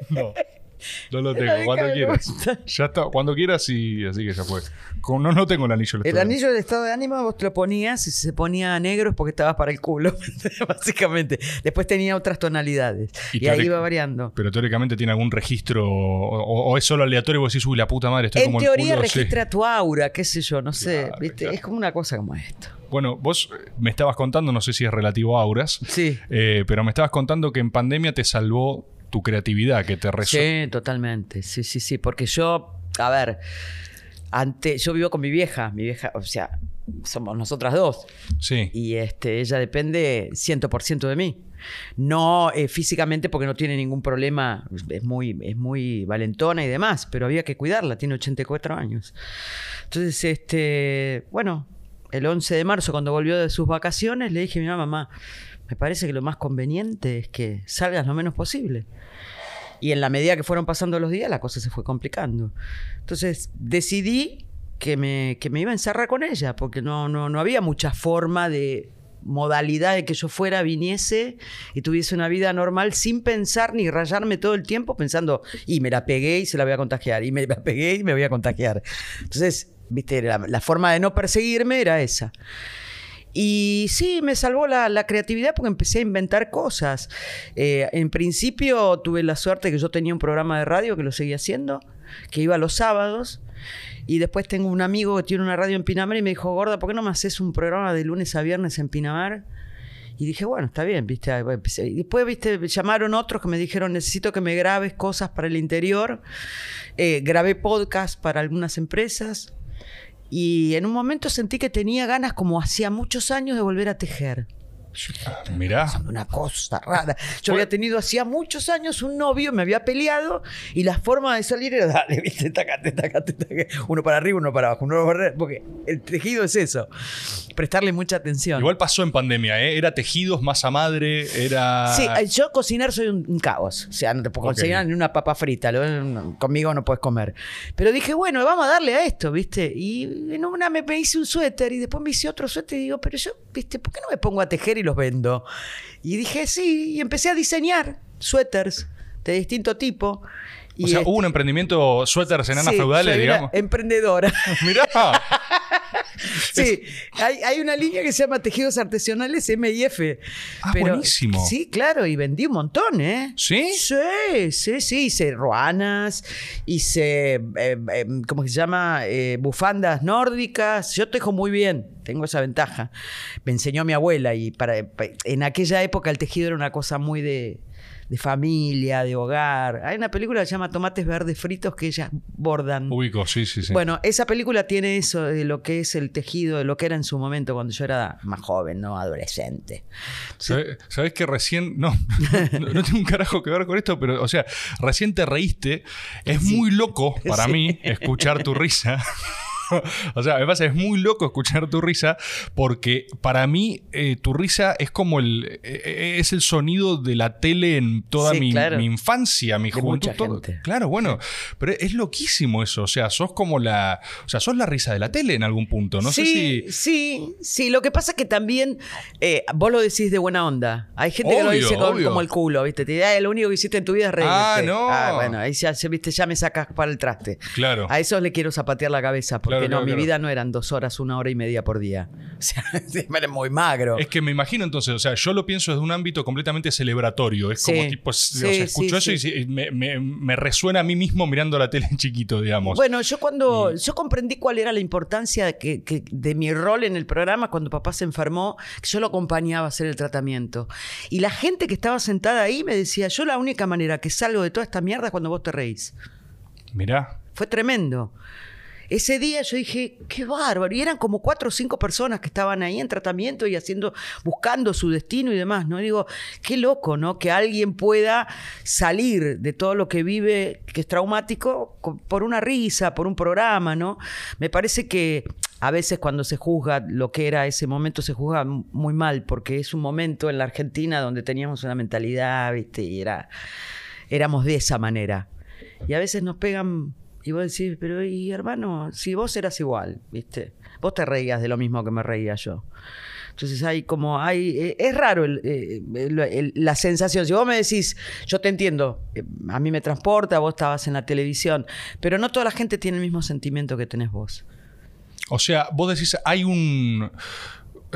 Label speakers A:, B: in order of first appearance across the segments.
A: No. No lo tengo, cuando quieras. Ya está, cuando quieras y así que ya fue. No, no tengo el anillo. del
B: El
A: estudiante.
B: anillo del estado de ánimo vos te lo ponías y si se ponía negro es porque estabas para el culo, básicamente. Después tenía otras tonalidades.
A: Y
B: Y, ahí iba variando.
A: Pero teóricamente tiene algún registro o, es solo aleatorio y vos decís, uy, la puta madre, estoy
B: En
A: como el
B: teoría
A: culo", sí.
B: registra tu aura, qué sé yo, no sé.
A: Claro,
B: ¿viste?
A: claro.
B: Es como una cosa como esto.
A: Bueno, vos eh, me estabas contando, no sé si es relativo a auras,
B: Sí.
A: eh, pero me estabas contando que en pandemia te salvó tu creatividad, que te resonó.
B: Sí, totalmente. Sí, sí, sí. Porque yo, a ver, ante, yo vivo con mi vieja, mi vieja, o sea, somos nosotras dos.
A: Sí.
B: Y este, ella depende 100% de mí. No eh, físicamente porque no tiene ningún problema, es muy, es muy valentona y demás, pero había que cuidarla, tiene 84 años. Entonces, este, bueno, el 11 de marzo cuando volvió de sus vacaciones le dije a mi mamá, mamá, me parece que lo más conveniente es que salgas lo menos posible. Y en la medida que fueron pasando los días, la cosa se fue complicando. Entonces decidí que me, que me iba a encerrar con ella, porque no, no, no había mucha forma de modalidad de que yo fuera, viniese y tuviese una vida normal sin pensar ni rayarme todo el tiempo pensando, y me la pegué y se la voy a contagiar, y me la pegué y me voy a contagiar. Entonces, viste, la, la forma de no perseguirme era esa. Y sí, me salvó la, creatividad porque empecé a inventar cosas. Eh, en principio tuve la suerte que yo tenía un programa de radio que lo seguía haciendo, que iba los sábados. Y después tengo un amigo que tiene una radio en Pinamar y me dijo, Gorda, ¿por qué no me haces un programa de lunes a viernes en Pinamar? Y dije, bueno, está bien, ¿viste? Y después, ¿viste? Llamaron otros que me dijeron, necesito que me grabes cosas para el interior. Eh, grabé podcast para algunas empresas. Y en un momento sentí que tenía ganas, como hacía muchos años, de volver a tejer. Dije,
A: Mirá.
B: una cosa rara. Yo había tenido hacía muchos años un novio, me había peleado y la forma de salir era dale, viste, tacate, tacate, tacate. Uno para arriba, uno para abajo, uno para arriba, porque el tejido es eso. Prestarle mucha atención.
A: Igual pasó en pandemia, ¿eh? Era tejidos, masa madre, era...
B: Sí, eh, yo cocinar soy un, un caos. O sea, no te puedo
A: Ok.
B: cocinar ni una papa frita. lo- conmigo no puedes comer. Pero dije, bueno, vamos a darle a esto, ¿viste? Y en una me hice un suéter y después me hice otro suéter y digo, pero yo, ¿viste? ¿Por qué no me pongo a tejer y los vendo? Y dije, sí, y empecé a diseñar suéteres de distinto tipo. Y
A: o sea,
B: este-
A: hubo un emprendimiento suéteres enanas
B: sí,
A: feudales, digamos.
B: Emprendedora.
A: Mirá.
B: Sí, hay, hay una línea que se llama Tejidos Artesanales MIF.
A: Ah, buenísimo.
B: Sí, claro, y vendí un montón, ¿eh?
A: ¿Sí?
B: Sí, sí, sí. Hice ruanas, hice, eh, eh, ¿cómo se llama? Eh, bufandas nórdicas. Yo tejo muy bien, tengo esa ventaja. Me enseñó mi abuela y para, pa- en aquella época el tejido era una cosa muy de, de familia, de hogar. Hay una película que se llama Tomates Verdes Fritos que ellas bordan.
A: Ubico, sí, sí, sí.
B: Bueno, esa película tiene eso de lo que es el tejido, de lo que era en su momento cuando yo era más joven, ¿no? Adolescente.
A: ¿Sabe- ¿Sabés que recién.? No, no, no tiene un carajo que ver con esto, pero, o sea, recién te reíste. Es muy loco para
B: Sí.
A: mí escuchar tu risa. O sea, me pasa, es muy loco escuchar tu risa porque para mí eh, tu risa es como el eh, es el sonido de la tele en toda
B: Sí,
A: mi,
B: claro.
A: mi infancia, mi
B: De
A: juventud. todo. Claro, bueno, pero es loquísimo eso. O sea, sos como la. O sea, sos la risa de la tele en algún punto. No
B: sí,
A: sé si.
B: sí, sí. Lo que pasa es que también eh, vos lo decís de buena onda. Hay gente que lo dice con- como el culo, ¿viste? Te dice, "Ay, lo único que hiciste en tu vida es reírte.
A: Ah, no.
B: bueno, ahí ya, ¿viste? ya me sacas para el traste.
A: Claro.
B: A eso le quiero zapatear la cabeza, porque
A: Claro,
B: no,
A: claro,
B: mi
A: claro.
B: vida no eran dos horas, una hora y media por día. O sea, era muy magro.
A: Es que me imagino entonces, o sea, yo lo pienso desde un ámbito completamente celebratorio. Es como
B: Sí.
A: tipo, o
B: Sí,
A: sea, escucho
B: sí,
A: eso y me, me- me resuena a mí mismo mirando la tele en chiquito, digamos.
B: Bueno, yo cuando yo comprendí cuál era la importancia de, que, que- de mi rol en el programa cuando papá se enfermó, que yo lo acompañaba a hacer el tratamiento. Y la gente que estaba sentada ahí me decía, yo la única manera que salgo de toda esta mierda es cuando vos te reís.
A: Mirá.
B: Fue tremendo. Ese día yo dije, qué bárbaro. Y eran como cuatro o cinco personas que estaban ahí en tratamiento y haciendo, buscando su destino y demás, ¿no? Digo, qué loco, ¿no? Que alguien pueda salir de todo lo que vive, que es traumático, co- por una risa, por un programa, ¿no? Me parece que a veces cuando se juzga lo que era ese momento, se juzga muy mal, porque es un momento en la Argentina donde teníamos una mentalidad, ¿viste? Y era, éramos de esa manera. Y a veces nos pegan y vos decís, pero hermano, si vos eras igual, ¿viste? Vos te reías de lo mismo que me reía yo. Entonces hay como, hay, eh, es raro eh, la sensación. Si vos me decís, yo te entiendo, eh, a mí me transporta, vos estabas en la televisión, pero no toda la gente tiene el mismo sentimiento que tenés vos.
A: O sea, vos decís, hay un.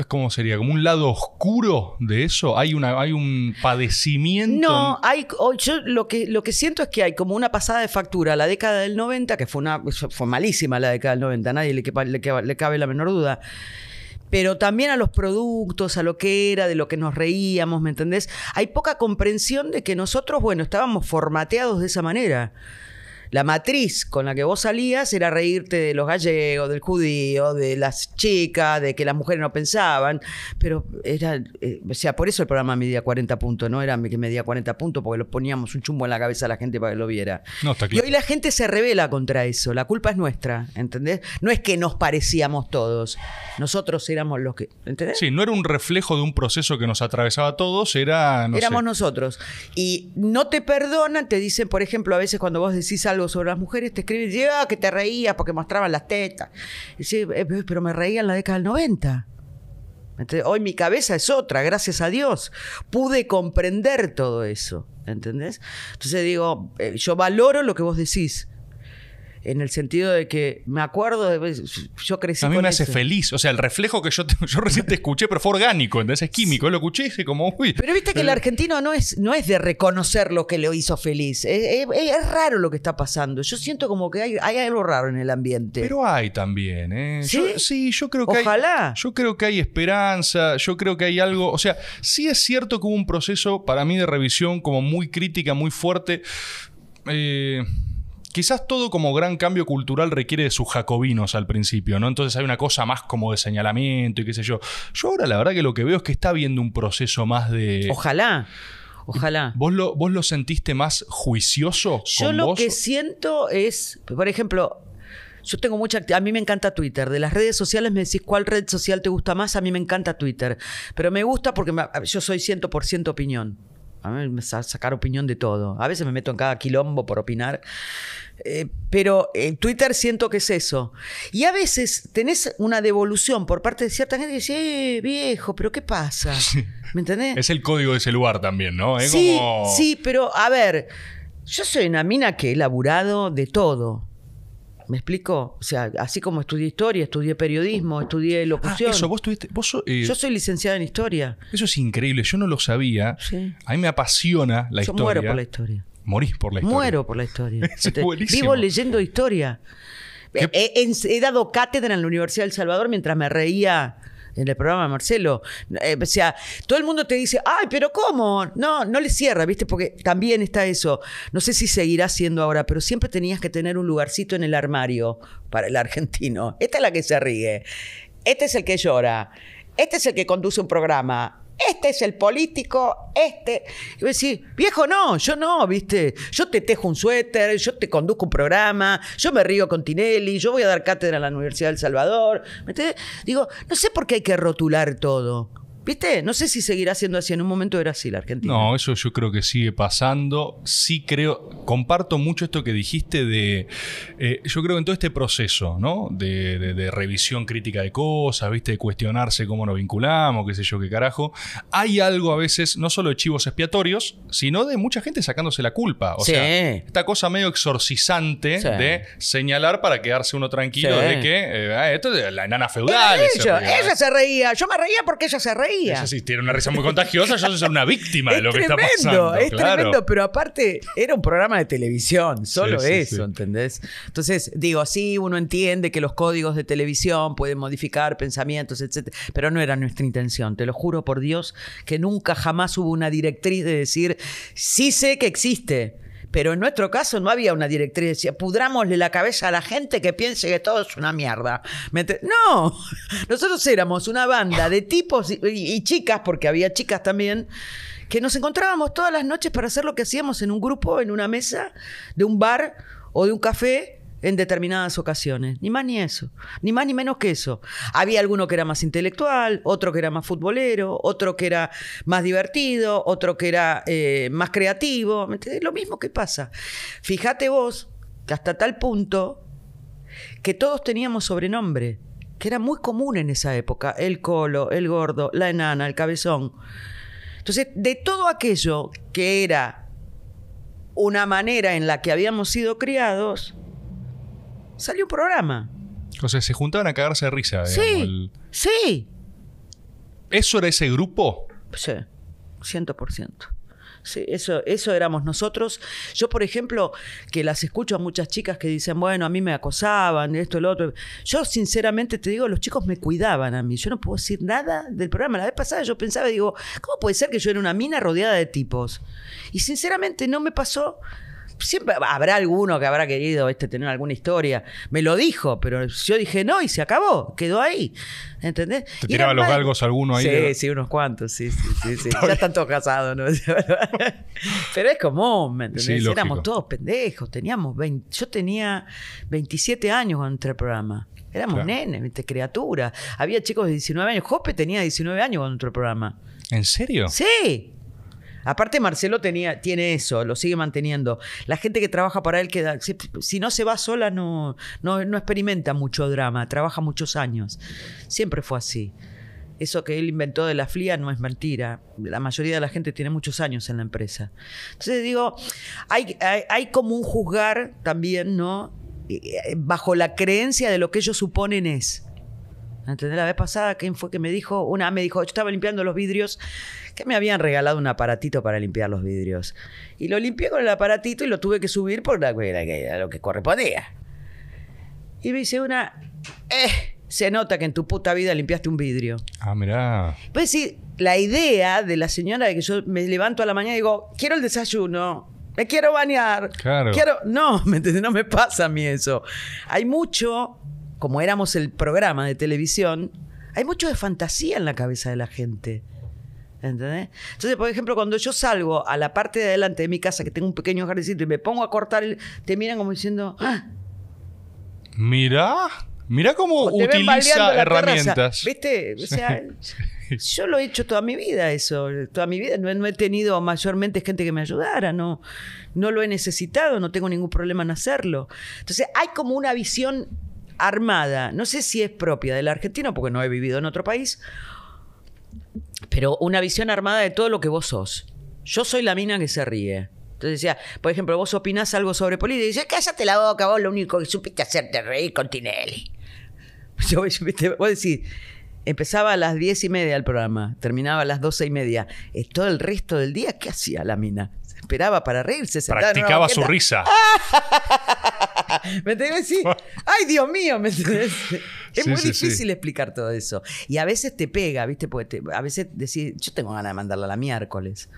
A: ¿Cómo sería? ¿Como un lado oscuro de eso? ¿Hay, una, hay un padecimiento?
B: No, hay, o- yo lo que, lo que siento es que hay como una pasada de factura a la década del 90, que fue, una, fue malísima la década del 90, a nadie le, le le cabe la menor duda. Pero también a los productos, a lo que era, de lo que nos reíamos, ¿me entendés? Hay poca comprensión de que nosotros, bueno, estábamos formateados de esa manera. La matriz con la que vos salías era reírte de los gallegos, del judío, de las chicas, de que las mujeres no pensaban, pero era, eh, o sea, por eso el programa medía 40 puntos, no era que medía 40 puntos porque le poníamos un chumbo en la cabeza a la gente para que lo viera.
A: No, está
B: Y
A: claro.
B: hoy la gente se revela contra eso, la culpa es nuestra, ¿entendés? No es que nos parecíamos todos, nosotros éramos los que, ¿entendés?
A: Sí, no era un reflejo de un proceso que nos atravesaba a todos, era. No
B: Éramos
A: sé.
B: nosotros. Y no te perdonan, te dicen, por ejemplo, a veces cuando vos decís algo sobre las mujeres, te escriben, que te reías porque mostraban las tetas. Y dice, "Eh, pero me reía en la década del 90. ¿Entendés? Hoy mi cabeza es otra, gracias a Dios. Pude comprender todo eso. ¿Entendés? Entonces digo, eh, yo valoro lo que vos decís. En el sentido de que me acuerdo de. Yo crecí
A: A mí
B: con
A: me hace
B: eso.
A: feliz. O sea, el reflejo que yo, te- yo recién te escuché, pero fue orgánico, entonces es químico. Lo escuché y como, uy.
B: Pero viste que el argentino no es, no es de reconocer lo que lo hizo feliz. Es, es- es raro lo que está pasando. Yo siento como que hay, hay algo raro en el ambiente.
A: Pero hay también, ¿eh?
B: ¿Sí?
A: Yo, sí, yo creo que
B: Ojalá.
A: hay. Yo creo que hay esperanza, yo creo que hay algo. O sea, sí es cierto que hubo un proceso para mí de revisión como muy crítica, muy fuerte. Eh, Quizás todo como gran cambio cultural requiere de sus jacobinos al principio, ¿no? Entonces hay una cosa más como de señalamiento y qué sé yo. Yo ahora la verdad que lo que veo es que está habiendo un proceso más de...
B: Ojalá. Ojalá.
A: ¿Vos lo, ¿Vos lo sentiste más juicioso?
B: Yo
A: con
B: lo
A: vos?
B: que siento es, por ejemplo, yo tengo mucha a mí me encanta Twitter. De las redes sociales me decís cuál red social te gusta más, a mí me encanta Twitter. Pero me gusta porque me- yo soy 100% opinión. A mí me sa- sacar opinión de todo. A veces me meto en cada quilombo por opinar. Eh, pero en Twitter siento que es eso. Y a veces tenés una devolución por parte de cierta gente que dice, eh, viejo, pero ¿qué pasa? ¿Me entendés?
A: Es el código de ese lugar también, ¿no? Es
B: Sí,
A: como-
B: sí, pero a ver, yo soy una mina que he laburado de todo. ¿Me explico? O sea, así como estudié historia, estudié periodismo, estudié
A: Ah,
B: locución.
A: eso, vos tuviste. Vos eh,
B: Yo soy licenciada en historia.
A: Eso es increíble, yo no lo sabía.
B: Sí.
A: A mí me apasiona la
B: yo
A: historia.
B: muero por la historia.
A: Morís por la historia.
B: Muero por la historia.
A: Eso es buenísimo.
B: Vivo leyendo historia.
A: ¿Qué-
B: He, he- he dado cátedra en la Universidad del Salvador mientras me reía en el programa de Marcelo. Eh, o sea, todo el mundo te dice, ay, pero ¿cómo? No, no le cierra, ¿viste? Porque también está eso. No sé si seguirá siendo ahora, pero siempre tenías que tener un lugarcito en el armario para el argentino. Esta es la que se ríe. Este es el que llora. Este es el que conduce un programa. Este es el político, este. Y vos decís, viejo, no, yo no, ¿viste? Yo te tejo un suéter, yo te conduzco un programa, yo me río con Tinelli, yo voy a dar cátedra en la Universidad del Salvador. ¿Me? Digo, no sé por qué hay que rotular todo. ¿Viste? No sé si seguirá siendo así. En un momento era así la Argentina.
A: No, eso yo creo que sigue pasando. Sí creo, comparto mucho esto que dijiste de, eh, yo creo que en todo este proceso, ¿no? De, de- de revisión crítica de cosas, ¿viste? De cuestionarse cómo nos vinculamos, qué sé yo, qué carajo. Hay algo a veces, no solo de chivos expiatorios, sino de mucha gente sacándose la culpa. O
B: Sí.
A: sea, esta cosa medio exorcizante
B: Sí.
A: de señalar para quedarse uno tranquilo
B: Sí.
A: de que eh, esto es la enana feudal.
B: ella, ella se reía. Yo me reía porque ella se reía.
A: Ella sí tiene una risa muy contagiosa, yo soy una víctima de lo que está
B: tremendo,
A: pasando.
B: es
A: claro.
B: tremendo, pero aparte era un programa de televisión, solo
A: Sí,
B: eso,
A: sí.
B: ¿entendés? Entonces, digo, sí, uno entiende que los códigos de televisión pueden modificar pensamientos, etc. Pero no era nuestra intención, te lo juro por Dios, que nunca jamás hubo una directriz de decir, sí sé que existe. Pero en nuestro caso no había una directriz, decía, pudrámosle la cabeza a la gente que piense que todo es una mierda. ¿Me ente- No, nosotros éramos una banda de tipos y chicas, porque había chicas también, que nos encontrábamos todas las noches para hacer lo que hacíamos en un grupo, en una mesa, de un bar o de un café en determinadas ocasiones. Ni más ni eso. Ni más ni menos que eso. Había alguno que era más intelectual, otro que era más futbolero, otro que era más divertido, otro que era eh, más creativo. Lo mismo que pasa. Fíjate vos que hasta tal punto que todos teníamos sobrenombre. que era muy común en esa época, el colo, el gordo, la enana, el cabezón. Entonces, de todo aquello que era una manera en la que habíamos sido criados, salió un programa.
A: O sea, se juntaban a cagarse de risa. digamos,
B: Sí,
A: el-
B: sí,
A: ¿Eso era ese grupo?
B: sí, ciento por ciento. Sí, eso, eso éramos nosotros. Yo, por ejemplo, que las escucho a muchas chicas que dicen, bueno, a mí me acosaban, esto, lo otro. Yo, sinceramente, te digo, los chicos me cuidaban a mí. Yo no puedo decir nada del programa. La vez pasada yo pensaba, digo, ¿cómo puede ser que yo era una mina rodeada de tipos? Y sinceramente no me pasó. Siempre habrá alguno que habrá querido este, tener alguna historia. Me lo dijo, pero yo dije no y se acabó. Quedó ahí. ¿Entendés?
A: ¿Te tiraba los galgos alguno ahí?
B: Sí,
A: de-
B: sí, unos cuantos, sí, sí, sí. sí. Ya están todos casados, ¿no? Pero es común, ¿me entendés?
A: Sí.
B: Éramos todos pendejos, teníamos 20, yo tenía 27 años cuando entré al programa. Éramos
A: Claro.
B: nenes, criaturas. Había chicos de 19 años. Jope tenía 19 años cuando entró al programa.
A: ¿En serio?
B: Sí. Aparte Marcelo tenía, tiene eso, lo sigue manteniendo. La gente que trabaja para él queda, si, si no se va sola no, no, no experimenta mucho drama, trabaja muchos años. Siempre fue así. Eso que él inventó de la flia no es mentira. La mayoría de la gente tiene muchos años en la empresa. Entonces digo, hay, hay, hay como un juzgar también, ¿no? Eh, Bajo la creencia de lo que ellos suponen es. ¿Entendés? La vez pasada, ¿quién fue que me dijo? Una me dijo, yo estaba limpiando los vidrios, que me habían regalado un aparatito para limpiar los vidrios. Y lo limpié con el aparatito y lo tuve que subir por la, lo que correspondía. Y me dice una, eh, se nota que en tu puta vida limpiaste un vidrio.
A: Ah, mirá.
B: Pues sí, la idea de la señora de que yo me levanto a la mañana y digo, quiero el desayuno, me quiero bañar,
A: Claro.
B: quiero... No, ¿me? No me pasa a mí eso. Hay mucho, como éramos el programa de televisión, hay mucho de fantasía en la cabeza de la gente. ¿Entendés? Entonces, por ejemplo, cuando yo salgo a la parte de adelante de mi casa, que tengo un pequeño jardincito, y me pongo a cortar, el- te miran como diciendo, ah,
A: Mirá. Mirá cómo utiliza herramientas.
B: terraza. ¿Viste? O sea, yo lo he hecho toda mi vida eso. Toda mi vida no, he- no he tenido mayormente gente que me ayudara. No, no lo he necesitado. No tengo ningún problema en hacerlo. Entonces hay como una visión armada. No sé si es propia del argentino porque no he vivido en otro país. Pero una visión armada de todo lo que vos sos. Yo soy la mina que se ríe. Entonces decía, por ejemplo, vos opinás algo sobre política y dices, cállate la boca, vos lo único que supiste hacerte reír con Tinelli. Yo, yo, viste, vos decís, empezaba a las diez y media el programa, terminaba a las doce y media. Eh, todo el resto del día, ¿qué hacía la mina? Se esperaba para reírse.
A: Practicaba su risa.
B: ¿Me entendés? Sí. Ay, Dios mío, ¿me entendés? Es
A: Sí,
B: muy
A: sí, sí.
B: difícil explicar todo eso. Y a veces te pega, ¿viste? Porque te- a veces decís, yo tengo ganas de mandarla a la miércoles.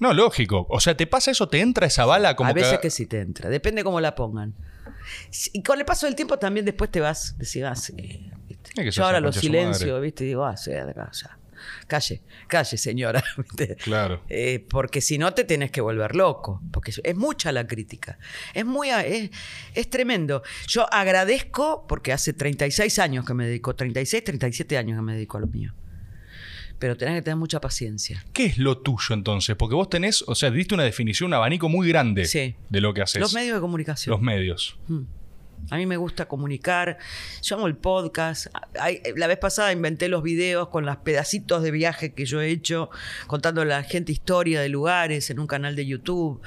A: No, lógico. O sea, ¿te pasa eso? ¿Te entra esa bala como
B: a veces
A: que...
B: que sí te entra, depende cómo la pongan. Y con el paso del tiempo también después te vas, decís, ah, Yo ahora lo silencio,
A: madre.
B: ¿viste? Y digo, ah, sí, acá, ya. Calle, calle, señora.
A: Claro.
B: Eh, porque si no te tenés que volver loco. Porque es mucha la crítica. Es muy es, es tremendo. Yo agradezco porque hace 36 años que me dedico, 36, 37 años que me dedico a lo mío. Pero tenés que tener mucha paciencia.
A: ¿Qué es lo tuyo entonces? Porque vos tenés, o sea, diste una definición, un abanico muy grande
B: Sí.
A: de lo que haces.
B: Los medios de comunicación.
A: Los medios.
B: Mm. A mí me gusta comunicar. Yo amo el podcast. La vez pasada inventé los videos con los pedacitos de viaje que yo he hecho, contando a la gente historia de lugares en un canal de YouTube.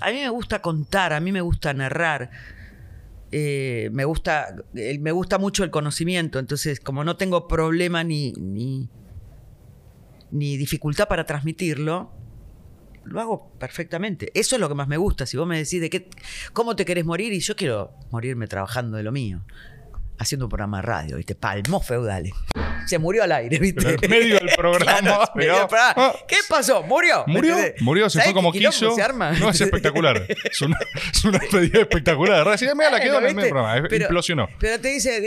B: A mí me gusta contar, a mí me gusta narrar. Eh, me, gusta, me gusta mucho el conocimiento, entonces como no tengo problema ni, ni, ni dificultad para transmitirlo, lo hago perfectamente. Eso es lo que más me gusta. Si vos me decís de qué, cómo te querés morir, y yo quiero morirme trabajando de lo mío. Haciendo un programa de radio, ¿viste? Palmó feudales. Se murió al aire, ¿viste?
A: Pero en medio del programa,
B: Claro, en medio del
A: mirá.
B: programa.
A: Ah.
B: ¿Qué pasó? ¿Murió?
A: ¿Murió? Murió, se
B: ¿Sabés
A: fue como quiso.
B: se arma?
A: No, es espectacular. Es una, es una despedida espectacular. Recién mira, la quedó en el programa.
B: Pero-
A: Implosionó.
B: Pero te dice,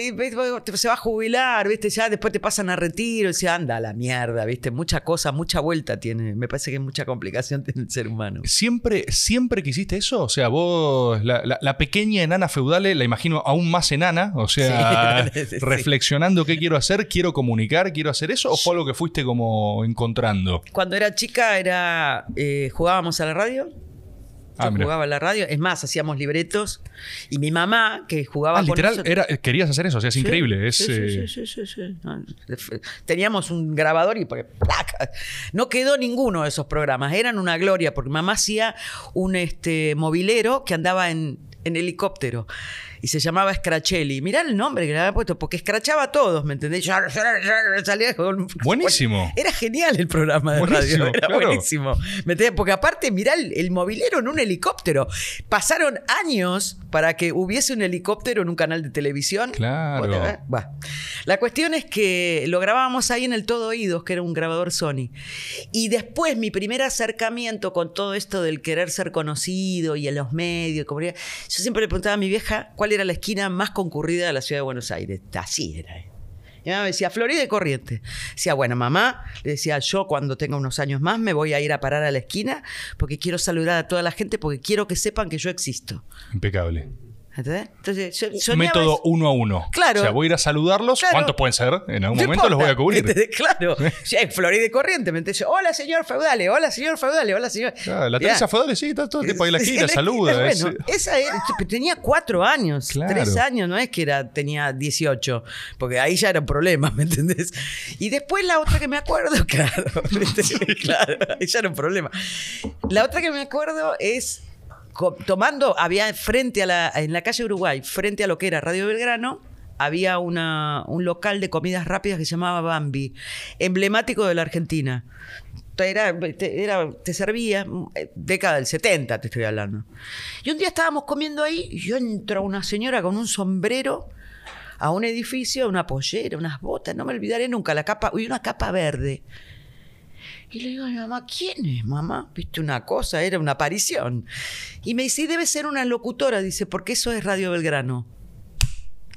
B: se va a jubilar, ¿viste? Ya después te pasan a retiro, y se anda a la mierda, ¿viste? Mucha cosa, mucha vuelta tiene. Me parece que mucha complicación tiene el ser humano.
A: ¿Siempre, ¿Siempre quisiste eso? O sea, vos, la, la- la pequeña enana feudale, la imagino aún más enana. O sea,
B: Sí, sí.
A: reflexionando qué quiero hacer, quiero comunicar, quiero hacer eso, o fue algo que fuiste como encontrando.
B: Cuando era chica era eh, jugábamos a la radio
A: Ah,
B: Yo jugaba en la radio. Es más, hacíamos libretos. Y mi mamá, que jugaba
A: Ah,
B: con
A: literal,
B: nosotros-
A: era, querías hacer eso, o sea, es
B: Sí,
A: increíble. Es,
B: sí, sí,
A: eh,
B: sí, sí, sí, sí. No, Teníamos un grabador y porque, ¡placa! no quedó ninguno de esos programas. Eran una gloria porque mamá hacía un este, mobilero que andaba en, en helicóptero y se llamaba Scrachelli. Mirá el nombre que le había puesto porque escrachaba a todos, ¿me entendés? Salía con-
A: Buenísimo.
B: Era genial el programa de
A: Buenísimo,
B: radio. Era
A: claro.
B: buenísimo. ¿Me entendés? Porque aparte, mirá el, el mobilero en un helicóptero. Pasaron años para que hubiese un helicóptero en un canal de televisión.
A: Claro.
B: Bueno, eh, bah. La cuestión es que lo grabábamos ahí en el Todo Oídos, que era un grabador Sony. Y después mi primer acercamiento con todo esto del querer ser conocido y en los medios, como yo siempre le preguntaba a mi vieja cuál era la esquina más concurrida de la ciudad de Buenos Aires. Así era. eh. Y mi mamá me decía, Florida y Corriente. Decía, bueno, mamá, le decía, yo cuando tenga unos años más me voy a ir a parar a la esquina porque quiero saludar a toda la gente porque quiero que sepan que yo existo.
A: impecable.
B: ¿Entendés? Entonces, yo
A: Método uno a uno.
B: Claro.
A: O sea, voy a ir a saludarlos.
B: Claro.
A: ¿Cuántos pueden ser? En algún momento los voy a cubrir.
B: Claro. Sí, en Florida y Corriente. ¿me entendés? Yo, Hola, señor feudale. Hola, señor feudale. Hola, señor.
A: Claro, la. Teresa Feudale, sí, está todo el tiempo ahí la esquina,
B: Sí,
A: saluda. es-
B: Bueno, esa era- tenía cuatro años,
A: Claro.
B: tres años, no es que era, tenía 18, porque ahí ya era un problema, ¿me entendés? Y después la otra que me acuerdo, claro, ¿viste? claro, ahí ya era un problema. La otra que me acuerdo es tomando, había frente a la, en la calle Uruguay, frente a lo que era Radio Belgrano, había una, un local de comidas rápidas que se llamaba Bambi, emblemático de la Argentina. Era, te, era- te servía, eh, década del 70 te estoy hablando. Y un día estábamos comiendo ahí y yo entra una señora con un sombrero a un edificio, una pollera, unas botas, no me olvidaré nunca, la capa, y una capa verde. Y le digo a mi mamá, ¿quién es, mamá? Viste una cosa, era una aparición. Y me dice, "Y debe ser una locutora, dice, porque eso es Radio Belgrano.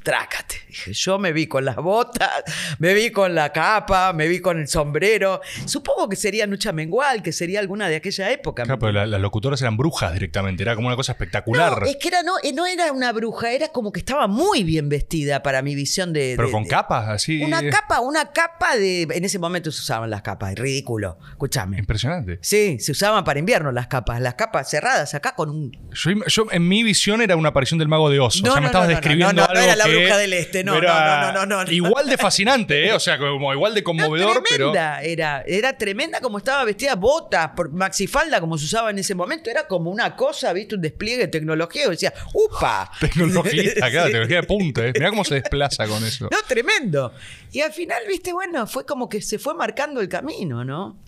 B: Trácate. Dije, yo me vi con las botas, me vi con la capa, me vi con el sombrero. Supongo que sería Nucha Mengual, que sería alguna de aquella época.
A: Claro, pero la- las locutoras eran brujas directamente. Era como una cosa espectacular.
B: No, es que era, no, eh, no era una bruja, era como que estaba muy bien vestida para mi visión de.
A: pero
B: de-
A: con
B: de-
A: capas, así.
B: Una capa, una capa de. En ese momento se usaban las capas, ridículo. Escúchame.
A: Impresionante.
B: Sí, se usaban para invierno las capas, las capas cerradas acá con un.
A: Yo, yo, en mi visión era una aparición del mago de Oz.
B: No,
A: o sea,
B: no,
A: me estabas
B: no, no,
A: describiendo
B: no, no, no
A: algo que
B: bruja del este, no, no, no, no, no.
A: Igual de fascinante, ¿eh? O sea, como igual de conmovedor, pero.
B: tremenda era, era tremenda como estaba vestida, botas, por maxifalda como se usaba en ese momento, era como una cosa, viste, un despliegue de tecnología, y decía, ¡upa!
A: Tecnología, claro, tecnología de punta, ¿eh? Mirá cómo se desplaza con eso.
B: No, tremendo. Y al final, viste, bueno, fue como que se fue marcando el camino, ¿no?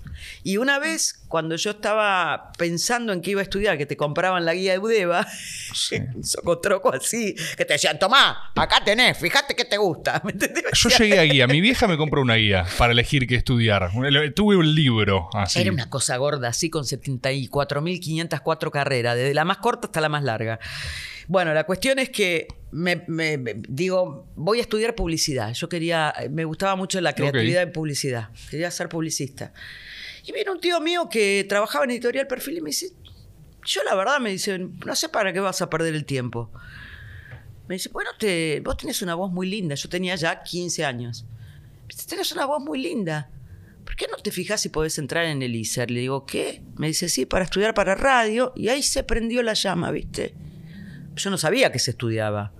B: Y una vez, cuando yo estaba pensando en que iba a estudiar, que te compraban la guía de Udeva,
A: Sí.
B: un socotroco así, que te decían, tomá, acá tenés, fíjate que te gusta.
A: Yo llegué a guía. Mi vieja me compró una guía para elegir qué estudiar. Tuve un libro así.
B: Era una cosa gorda, así con 74.504 carreras, desde la más corta hasta la más larga. Bueno, la cuestión es que me, me- me- digo, voy a estudiar publicidad. Yo quería, me gustaba mucho la creatividad en publicidad. Quería ser publicista. Y viene un tío mío que trabajaba en Editorial Perfil y me dice, yo la verdad me dice, no sé para qué vas a perder el tiempo. Me dice, bueno, te, vos tenés una voz muy linda. Yo tenía ya 15 años. Me dice, tenés una voz muy linda. ¿Por qué no te fijas si podés entrar en el ISER? Le digo, ¿qué? Me dice, sí, para estudiar para radio. Y ahí se prendió la llama, ¿viste? Yo no sabía que se estudiaba.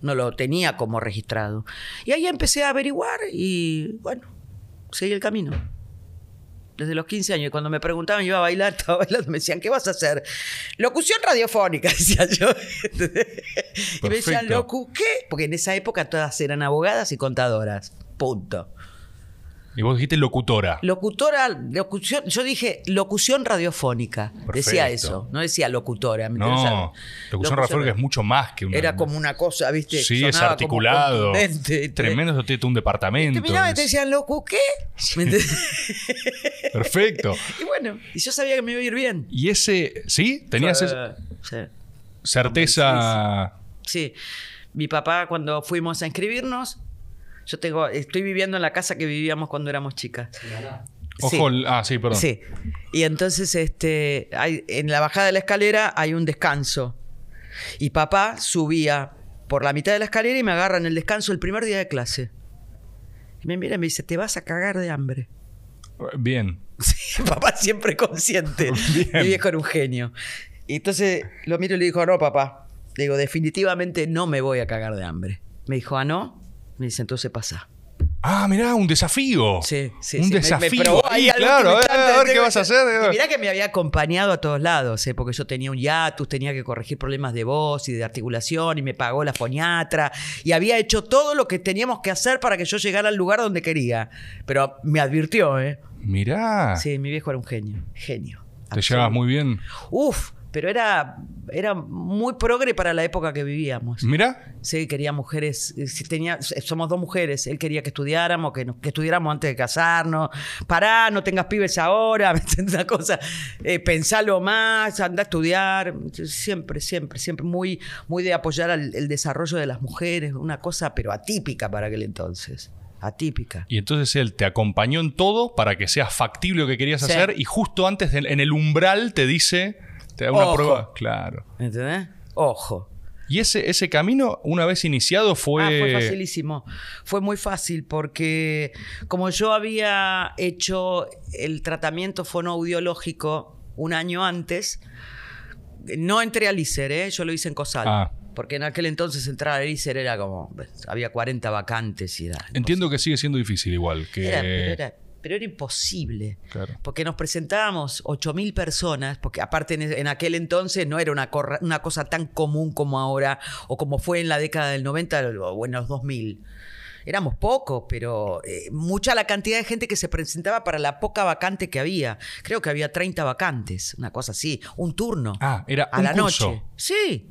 B: No lo tenía como registrado. Y ahí empecé a averiguar y, bueno, seguí el camino. Desde los 15 años, y cuando me preguntaban, yo iba a bailar, estaba bailando, me decían, ¿qué vas a hacer? Locución radiofónica, decía yo. y me decían. ¿locu qué? Porque en esa época todas eran abogadas y contadoras. Punto.
A: Y vos dijiste locutora.
B: Locutora, locución, yo dije locución radiofónica. Decía eso, no decía locutora. ¿me? O
A: No,
B: sea,
A: locución radiofónica es mucho más que una.
B: Era como una cosa, ¿viste?
A: Sí, es
B: Sonaba como
A: articulado. Tremendo, todo un departamento.
B: Te miraban y te decían, locu, ¿qué?
A: Perfecto.
B: y bueno, y yo sabía que me iba a ir bien.
A: Y ese, ¿sí? Tenías esa
B: sí.
A: certeza.
B: Sí. Mi papá, cuando fuimos a inscribirnos, yo tengo, estoy viviendo en la casa que vivíamos cuando éramos chicas. Sí.
A: Ojo, ah, sí, perdón.
B: Sí. Y entonces, este, hay- en la bajada de la escalera hay un descanso. Y papá subía por la mitad de la escalera y me agarra en el descanso el primer día de clase. Y me mira y me dice, te vas a cagar de hambre.
A: Bien.
B: Sí, papá siempre consciente.
A: Bien.
B: Mi viejo era un genio. Y entonces lo miro y le dijo, no, papá. Le digo, definitivamente no me voy a cagar de hambre. Me dijo, ah, no. Me dice, entonces pasa.
A: Ah, mirá, un desafío.
B: Sí, sí,
A: Un
B: sí. Me- me
A: desafío.
B: probó
A: ahí, claro, eh, a ver qué vas a hacer. eh.
B: Mirá que me había acompañado a todos lados, ¿eh? porque yo tenía un hiatus, tenía que corregir problemas de voz y de articulación, y me pagó la foniatra, y había hecho todo lo que teníamos que hacer para que yo llegara al lugar donde quería. Pero me advirtió, ¿eh?
A: Mirá.
B: Sí, mi viejo era un genio, genio.
A: Te llevas muy bien.
B: Uf, pero era, era muy progre para la época que vivíamos.
A: Mirá.
B: Sí, quería mujeres, eh, tenía, somos dos mujeres, él quería que estudiáramos, que, nos- que estudiáramos antes de casarnos, pará, no tengas pibes ahora. Esa cosa, eh, pensalo más, anda a estudiar, siempre, siempre, siempre muy, muy de apoyar al, el desarrollo de las mujeres, una cosa pero atípica para aquel entonces, atípica.
A: Y entonces él te acompañó en todo para que sea factible lo que querías
B: Sí.
A: hacer y justo antes, de- en el umbral, te dice, te da una
B: Ojo.
A: prueba. Claro.
B: ¿Entendés? Ojo.
A: Y ese, ese camino, una vez iniciado, fue...
B: Ah, fue facilísimo. Fue muy fácil porque como yo había hecho el tratamiento fonoaudiológico un año antes, no entré al ICER, ¿eh? yo lo hice en COSAL.
A: Ah.
B: Porque en aquel entonces entrar al ICER era como, había 40 vacantes y era...
A: Entiendo que sigue siendo difícil igual. Que...
B: Era- pero, era, pero era imposible.
A: Claro.
B: Porque nos presentábamos 8.000 personas, porque aparte en, en aquel entonces no era una, corra- una cosa tan común como ahora, o como fue en la década del 90 o en los 2000. Éramos pocos, pero eh, mucha la cantidad de gente que se presentaba para la poca vacante que había. Creo que había 30 vacantes, una cosa así, un turno.
A: Ah, era
B: a
A: un
B: la
A: curso.
B: noche. Sí.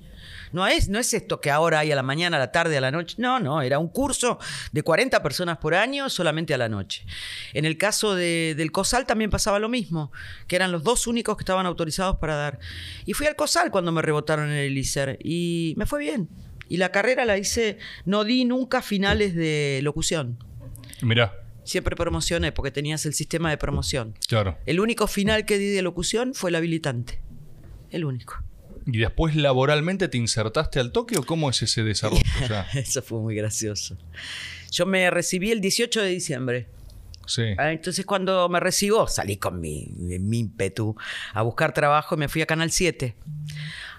B: No es, no es esto que ahora hay a la mañana, a la tarde, a la noche. No, no, era un curso de 40 personas por año solamente a la noche. En el caso de- del COSAL también pasaba lo mismo, que eran los dos únicos que estaban autorizados para dar. Y fui al COSAL cuando me rebotaron en el ICER y me fue bien. Y la carrera la hice, no di nunca finales de locución.
A: Mirá,
B: Siempre promocioné porque tenías el sistema de promoción.
A: claro.
B: El único final que di de locución fue el habilitante. El único.
A: ¿Y después laboralmente te insertaste al toque o cómo es ese desarrollo? ya?
B: Eso fue muy gracioso. Yo me recibí el 18 de diciembre.
A: Sí.
B: Ah, Entonces cuando me recibo, salí con mi, mi ímpetu a buscar trabajo y me fui a Canal 7,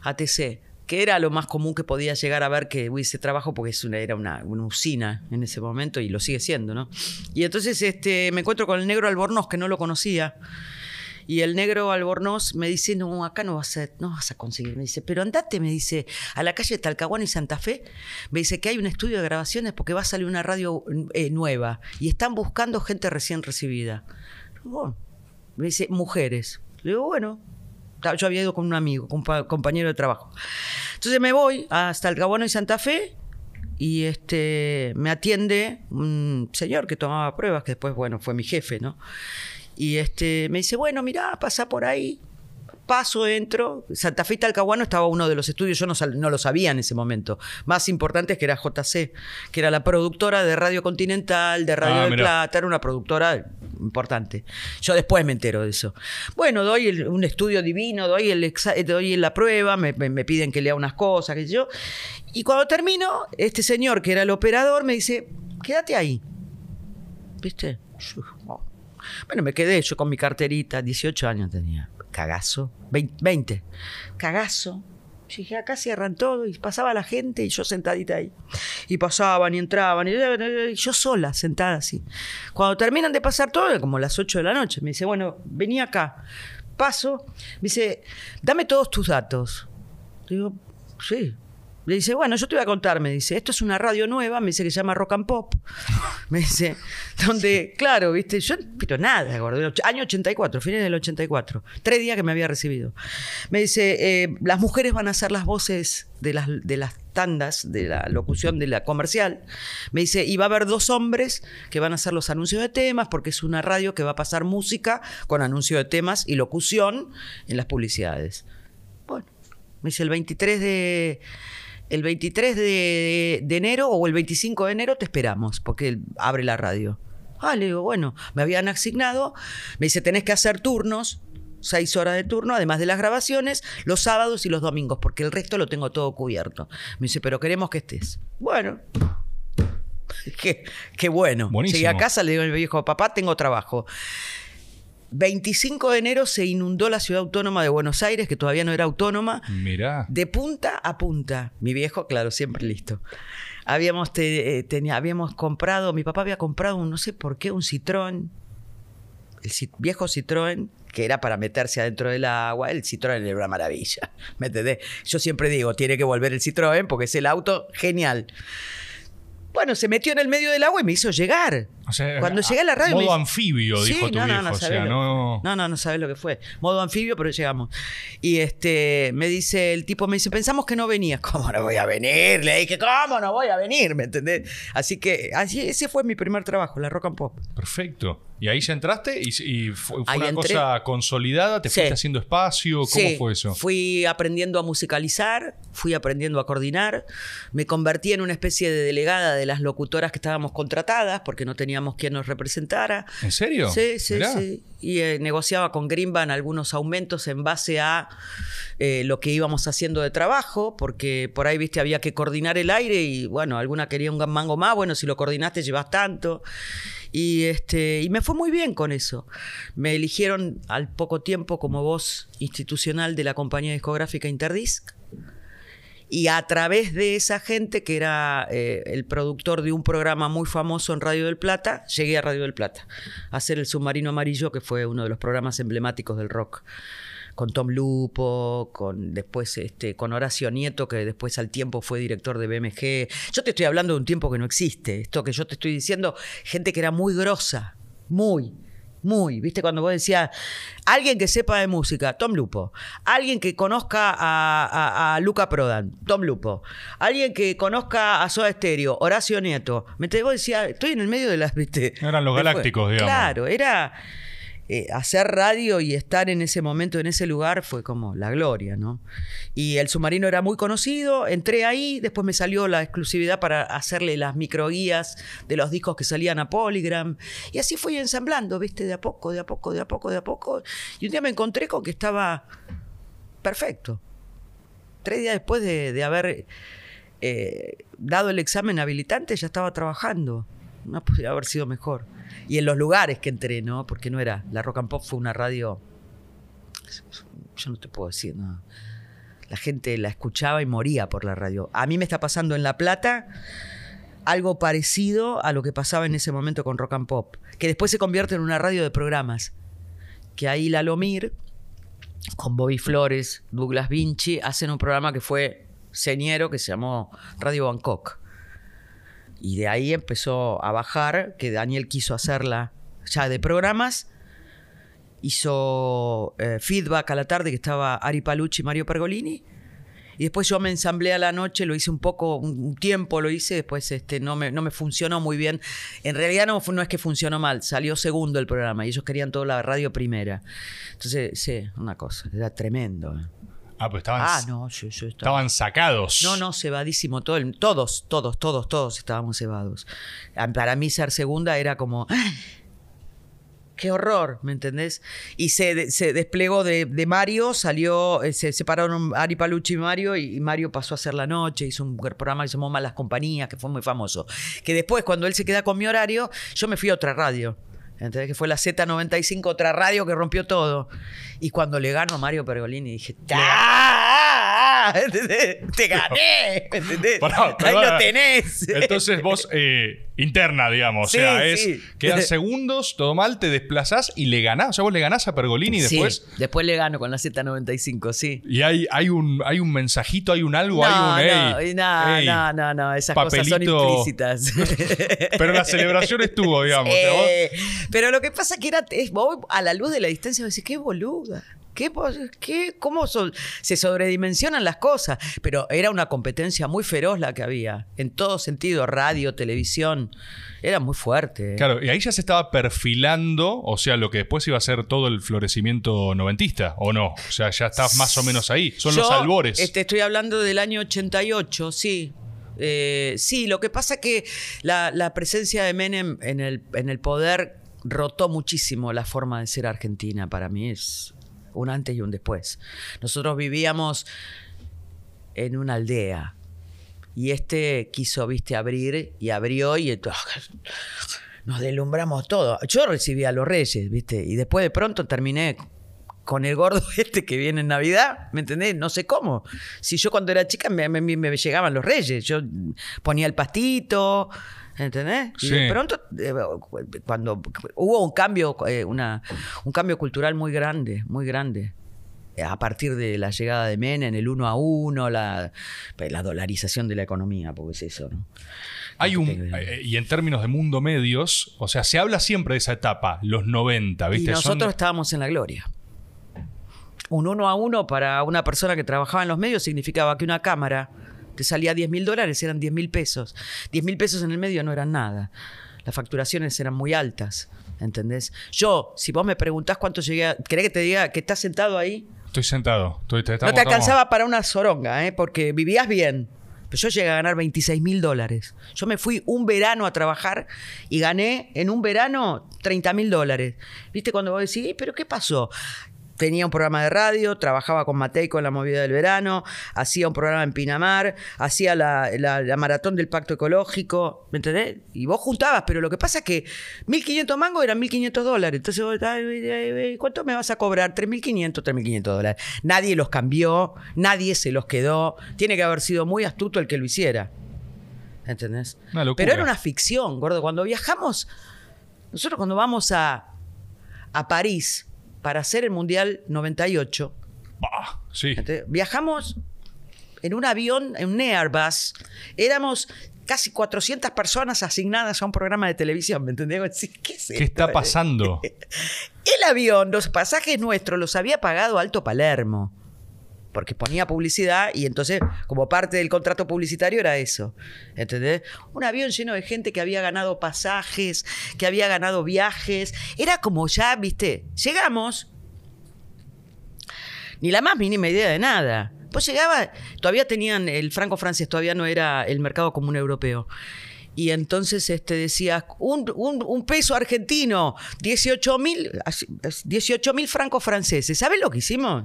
B: ATC, que era lo más común que podía llegar a ver que hubiese trabajo porque es una, era una, una usina en ese momento y lo sigue siendo, ¿no? Y entonces este, me encuentro con el negro Albornoz, que no lo conocía. Y el negro Albornoz me dice, no, acá no vas, a, no vas a conseguir. Me dice, pero andate, me dice, a la calle Talcahuano y Santa Fe. Me dice que hay un estudio de grabaciones porque va a salir una radio eh, nueva y están buscando gente recién recibida. Me dice, mujeres. Le digo, bueno. Yo había ido con un amigo, con un pa- compañero de trabajo. Entonces me voy hasta Talcahuano y Santa Fe y este me atiende un señor que tomaba pruebas, que después, bueno, fue mi jefe, ¿no? Y este me dice, bueno, mirá, pasa por ahí. Paso, entro. Santa Fe y Talcahuano estaba uno de los estudios, yo no, no lo sabía en ese momento. Más importante es que era JC, que era la productora de Radio Continental, de Radio
A: Ah,
B: del
A: mirá.
B: Plata, era una productora importante. Yo después me entero de eso. Bueno, doy el- un estudio divino, doy, el doy la prueba, me, me- me piden que lea unas cosas, qué sé yo. Y cuando termino, este señor que era el operador me dice, quédate ahí. ¿Viste? Bueno, me quedé yo con mi carterita, 18 años tenía. Cagazo. 20. 20. Cagazo. Yo dije, acá cierran todo y pasaba la gente y yo sentadita ahí. Y pasaban y entraban y yo sola, sentada así. Cuando terminan de pasar todo, como las 8 de la noche, me dice, bueno, vení acá. Paso, me dice, dame todos tus datos. Digo, sí. Le dice, bueno, yo te voy a contar, me dice, esto es una radio nueva, me dice que se llama Rock and Pop. Me dice, donde, claro, viste, yo, pero nada, gordo, año 84, fines del 84, tres días que me había recibido. Me dice, eh, las mujeres van a hacer las voces de las, de las tandas, de la locución de la comercial. Me dice, y va a haber dos hombres que van a hacer los anuncios de temas, porque es una radio que va a pasar música con anuncio de temas y locución en las publicidades. Bueno, me dice el 23 de el 23 de, de enero o el 25 de enero te esperamos porque abre la radio. Ah, le digo, bueno, me habían asignado, me dice, tenés que hacer turnos, seis horas de turno, además de las grabaciones, los sábados y los domingos, porque el resto lo tengo todo cubierto. Me dice, pero queremos que estés. Bueno, qué, qué bueno.
A: Buenísimo.
B: Llegué a casa, le digo a mi viejo, papá, tengo trabajo. 25 de enero se inundó la ciudad autónoma de Buenos Aires, que todavía no era autónoma.
A: Mirá.
B: De punta a punta. Mi viejo, claro, siempre listo. Habíamos, te- eh, tenía, habíamos comprado, mi papá había comprado, un, no sé por qué, un Citroën. El viejo Citroën, que era para meterse adentro del agua. El Citroën era una maravilla. ¿Me entendés? Yo siempre digo, tiene que volver el Citroën porque es el auto genial. Bueno, se metió en el medio del agua y me hizo llegar.
A: O sea,
B: Cuando llegué a la radio.
A: modo
B: me-
A: anfibio, dijo tu viejo, o
B: sabés
A: sea,
B: lo-
A: no-
B: no, no, no sabes lo que fue. Modo anfibio, pero llegamos. Y este me dice, el tipo me dice, pensamos que no venías. ¿Cómo no voy a venir? Le dije, ¿cómo no voy a venir? ¿Me entendés? Así que así, ese fue mi primer trabajo, la rock and pop.
A: Perfecto. Y ahí ya entraste y, y fue, una
B: entré.
A: cosa consolidada, te
B: Sí.
A: fuiste haciendo espacio, ¿cómo
B: Sí,
A: fue eso?
B: Fui aprendiendo a musicalizar, fui aprendiendo a coordinar, me convertí en una especie de delegada de las locutoras que estábamos contratadas porque no teníamos quien nos representara.
A: ¿En serio?
B: Sí, sí,
A: Mirá.
B: sí. Y eh, negociaba con Greenban algunos aumentos en base a eh, lo que íbamos haciendo de trabajo, porque por ahí, viste, había que coordinar el aire y, bueno, alguna quería un mango más, bueno, si lo coordinaste llevas tanto. Y, este, y me fue muy bien con eso. Me eligieron al poco tiempo como voz institucional de la compañía discográfica Interdisc. Y a través de esa gente, que era eh, el productor de un programa muy famoso en Radio del Plata, llegué a Radio del Plata a hacer El Submarino Amarillo, que fue uno de los programas emblemáticos del rock. Con Tom Lupo, con después este, con Horacio Nieto, que después al tiempo fue director de BMG. Yo te estoy hablando de un tiempo que no existe. Esto que yo te estoy diciendo, gente que era muy grosa, muy, muy. ¿Viste? Cuando vos decías, alguien que sepa de música, Tom Lupo. Alguien que conozca a, a- a Luca Prodan, Tom Lupo. Alguien que conozca a Soda Stereo, Horacio Nieto. ¿Me? Vos decías, estoy en el medio de las, ¿viste?
A: Eran los galácticos, digamos.
B: Claro, era. Eh, hacer radio y estar en ese momento, en ese lugar, fue como la gloria, ¿no? Y el submarino era muy conocido, entré ahí, después me salió la exclusividad para hacerle las microguías de los discos que salían a Polygram. Y así fui ensamblando, ¿viste? De a poco, de a poco, de a poco, de a poco. Y un día me encontré con que estaba perfecto. Tres días después de, de haber eh, dado el examen habilitante, ya estaba trabajando. No podría haber sido mejor. Y en los lugares que entré, ¿no? Porque no era. La Rock and Pop fue una radio. Yo no te puedo decir nada. La gente la escuchaba y moría por la radio. A mí me está pasando en La Plata algo parecido a lo que pasaba en ese momento con Rock and Pop, que después se convierte en una radio de programas. Que ahí la Lomir, con Bobby Flores, Douglas Vinci, hacen un programa que fue señero que se llamó Radio Bangkok. Y de ahí empezó a bajar, que Daniel quiso hacerla ya de programas. Hizo eh, feedback a la tarde que estaba Ari Palucci y Mario Pergolini. Y después yo me ensamblé a la noche, lo hice un poco, un tiempo lo hice, después este, no, me, no me funcionó muy bien. En realidad no, no es que funcionó mal, salió segundo el programa y ellos querían toda la radio primera. Entonces, sí, una cosa, era tremendo.
A: Ah, pues estaban,
B: Ah, no, yo, yo estaba...
A: estaban sacados.
B: No, no, cebadísimo. Todo el- todos, todos, todos, todos estábamos cebados. Ah, Para mí ser segunda era como... ¡ah! ¡Qué horror! ¿Me entendés? Y se, de- se desplegó de, de Mario, salió, eh, se separaron Ari Palucci y Mario, y, y Mario pasó a hacer la noche, hizo un programa que se llamó Malas Compañías, que fue muy famoso. Que después, cuando él se queda con mi horario, yo me fui a otra radio. ¿Entendés? Que fue la Z95, otra radio que rompió todo. Y cuando le gano a Mario Pergolini, dije, ¡Ah! ¿Entendés? ¡Te gané! ¿Entendés?
A: Pará,
B: Ahí lo tenés.
A: Entonces vos, eh, interna, digamos.
B: Sí,
A: o sea, es.
B: sí.
A: Quedan segundos, todo mal, te desplazás y le ganás. O sea, vos le ganás a Pergolini
B: Sí,
A: después.
B: después le gano con la Z95, sí.
A: Y hay, hay, un, hay un mensajito, hay un algo,
B: No,
A: hay un.
B: no,
A: "Ey,
B: no,
A: ey".
B: no, no, no, esas cosas son
A: papelito.
B: implícitas.
A: Pero la celebración estuvo, digamos. o sea, vos-
B: pero lo que pasa es que era, es, vos a la luz de la distancia vos decís, qué boluda. ¿Qué, ¿Cómo so- se sobredimensionan las cosas? Pero era una competencia muy feroz la que había, en todo sentido, radio, televisión. Era muy fuerte. ¿eh?
A: Claro, y ahí ya se estaba perfilando, o sea, lo que después iba a ser todo el florecimiento noventista, ¿o no? O sea, ya estás más o menos ahí. Son los albores.
B: Este, estoy hablando del año 88, sí. Eh, sí, lo que pasa que la, la presencia de Menem en el, en el poder rotó muchísimo la forma de ser argentina. Para mí es un antes y un después. Nosotros vivíamos en una aldea y este quiso, viste, abrir y abrió y nos deslumbramos todo. Yo recibí a los reyes, ¿viste? Y después de pronto terminé con el gordo este que viene en Navidad, ¿me entendés? No sé cómo. Si yo cuando era chica me- me llegaban los reyes, yo ponía el pastito, ¿entendés? Y de
A: Sí.
B: pronto, eh, cuando hubo un cambio, eh, una, un cambio cultural muy grande, muy grande. eh, A partir de la llegada de Menem, el uno a uno, la, la dolarización de la economía, porque es eso, ¿no?
A: Hay un,
B: Tengo-
A: eh, y en términos de mundo medios, o sea, se habla siempre de esa etapa, los 90,
B: Y
A: ¿viste? Son-
B: nosotros estábamos en la gloria. Un uno a uno para una persona que trabajaba en los medios significaba que una cámara te salía 10 mil dólares, eran 10 mil pesos. 10 mil pesos en el medio no eran nada. Las facturaciones eran muy altas, ¿entendés? Yo, si vos me preguntás cuánto llegué a... ¿Querés que te diga que estás sentado ahí?
A: Estoy sentado. Estoy, te-
B: no te
A: estamos-
B: alcanzaba para una soronga, ¿eh? porque vivías bien. Pero yo llegué a ganar 26 mil dólares. Yo me fui un verano a trabajar y gané en un verano 30 mil dólares. ¿Viste cuando vos decís, "Eh, pero qué pasó? Tenía un programa de radio, trabajaba con Mateico en la movida del verano, hacía un programa en Pinamar, hacía la, la- la maratón del pacto ecológico, ¿me entendés? Y vos juntabas, pero lo que pasa es que 1.500 mangos eran 1.500 dólares. Entonces, vos, ay, ay, ay, ¿cuánto me vas a cobrar? 3.500, 3.500 dólares. Nadie los cambió, nadie se los quedó. Tiene que haber sido muy astuto el que lo hiciera. ¿Entendés? Pero era una ficción, gordo. Cuando viajamos, nosotros cuando vamos a, a París para hacer el Mundial 98,
A: Bah, sí.
B: viajamos en un avión, en un Airbus. Éramos casi 400 personas asignadas a un programa de televisión, ¿me entendés? ¿Qué, es
A: ¿Qué
B: esto?
A: está pasando?
B: El avión, los pasajes nuestros los había pagado Alto Palermo. Porque ponía publicidad y entonces, como parte del contrato publicitario, era eso. ¿Entendés? Un avión lleno de gente que había ganado pasajes, que había ganado viajes. Era como ya, viste, llegamos. Ni la más mínima idea de nada. Pues llegaba, todavía tenían el franco francés, todavía no era el mercado común europeo. Y entonces este, decía, un, un- peso argentino, 18 mil 18 mil francos franceses. ¿Sabes lo que hicimos?